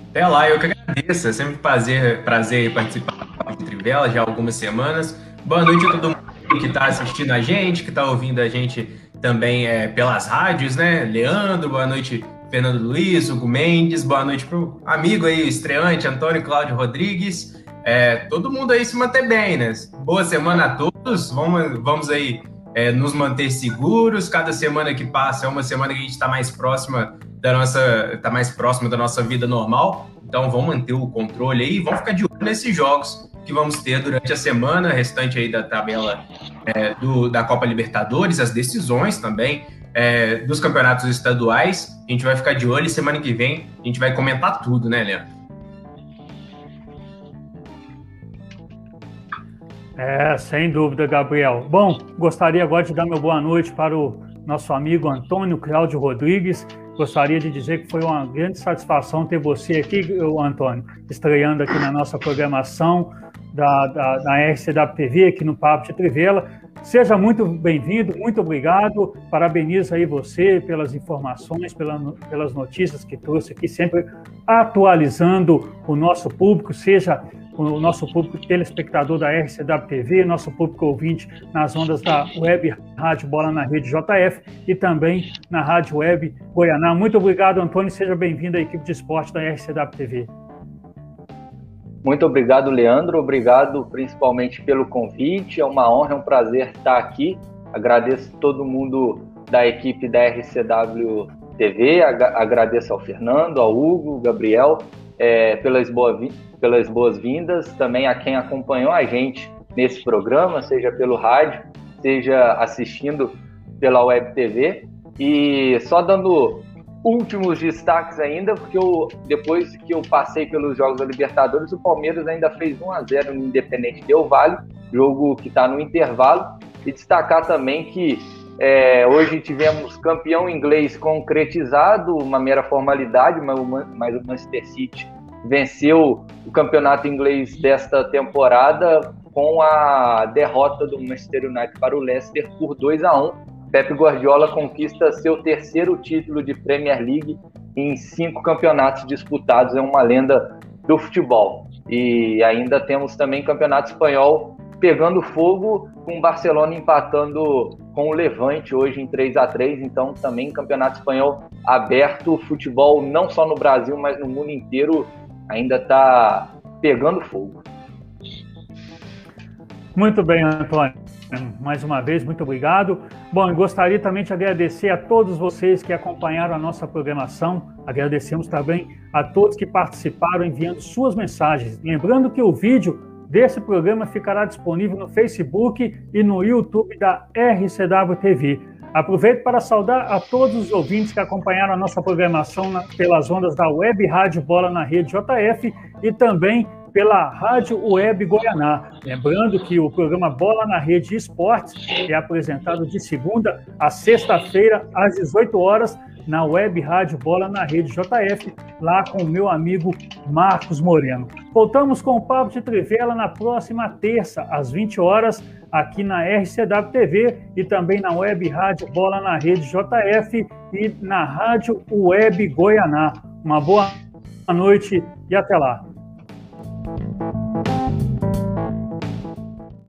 Até lá, eu que agradeço. É sempre um prazer, prazer participar de Trivela já há algumas semanas. Boa noite a todo mundo que está assistindo a gente, que está ouvindo a gente também é, pelas rádios, né? Leandro, boa noite, Fernando Luiz, Hugo Mendes, boa noite para o amigo aí, estreante, Antônio Cláudio Rodrigues. É, todo mundo aí se manter bem, né? Boa semana a todos. Vamos, vamos aí é, nos manter seguros. Cada semana que passa é uma semana que a gente está mais próxima da nossa, tá mais próxima da nossa vida normal. Então vamos manter o controle aí, vamos ficar de olho nesses jogos que vamos ter durante a semana, restante aí da tabela é, do, da Copa Libertadores, as decisões também é, dos campeonatos estaduais. A gente vai ficar de olho e semana que vem a gente vai comentar tudo, né, Leandro? É, sem dúvida, Gabriel. Bom, gostaria agora de dar meu boa noite para o nosso amigo Antônio Cláudio Rodrigues. Gostaria de dizer que foi uma grande satisfação ter você aqui, Antônio, estreando aqui na nossa programação da, da, da aqui no Papo de Trivela. Seja muito bem-vindo, muito obrigado. Parabenizo aí você pelas informações, pela, pelas notícias que trouxe aqui, sempre atualizando o nosso público, seja o nosso público telespectador da RCW TV, nosso público ouvinte nas ondas da Web Rádio Bola na Rede JF e também na Rádio Web Goianá. Muito obrigado, Antônio, seja bem-vindo à equipe de esporte da RCW TV. Muito obrigado, Leandro. Obrigado principalmente pelo convite. É uma honra, é um prazer estar aqui. Agradeço todo mundo da equipe da RCW TV. Agradeço ao Fernando, ao Hugo, Gabriel, é, pelas boas-vindas pelas boas-vindas, também a quem acompanhou a gente nesse programa, seja pelo rádio, seja assistindo pela Web TV. E só dando últimos destaques ainda, porque eu, depois que eu passei pelos Jogos da Libertadores, o Palmeiras ainda fez 1 a 0 no Independente Del Vale, jogo que está no intervalo. E destacar também que é, hoje tivemos campeão inglês concretizado, uma mera formalidade, mas o Manchester City venceu o campeonato inglês desta temporada com a derrota do Manchester United para o Leicester por 2 a 1. Pep Guardiola conquista seu terceiro título de Premier League em cinco campeonatos disputados. É uma lenda do futebol. E ainda temos também campeonato espanhol pegando fogo, com o Barcelona empatando com o Levante hoje em 3 a 3 Então, também campeonato espanhol aberto. Futebol não só no Brasil, mas no mundo inteiro ainda está pegando fogo. Muito bem, Antônio. Mais uma vez, muito obrigado. Bom, eu gostaria também de agradecer a todos vocês que acompanharam a nossa programação. Agradecemos também a todos que participaram enviando suas mensagens. Lembrando que o vídeo desse programa ficará disponível no Facebook e no YouTube da RCW TV. Aproveito para saudar a todos os ouvintes que acompanharam a nossa programação pelas ondas da Web Rádio Bola na Rede JF e também pela Rádio Web Goianá. Lembrando que o programa Bola na Rede Esportes é apresentado de segunda a sexta-feira, às 18 horas, na Web Rádio Bola na Rede JF, lá com o meu amigo Marcos Moreno. Voltamos com o Papo de Trivela na próxima terça, às 20 horas, aqui na RCW TV e também na Web Rádio Bola na Rede JF e na Rádio Web Goianá. Uma boa noite e até lá. Thank you.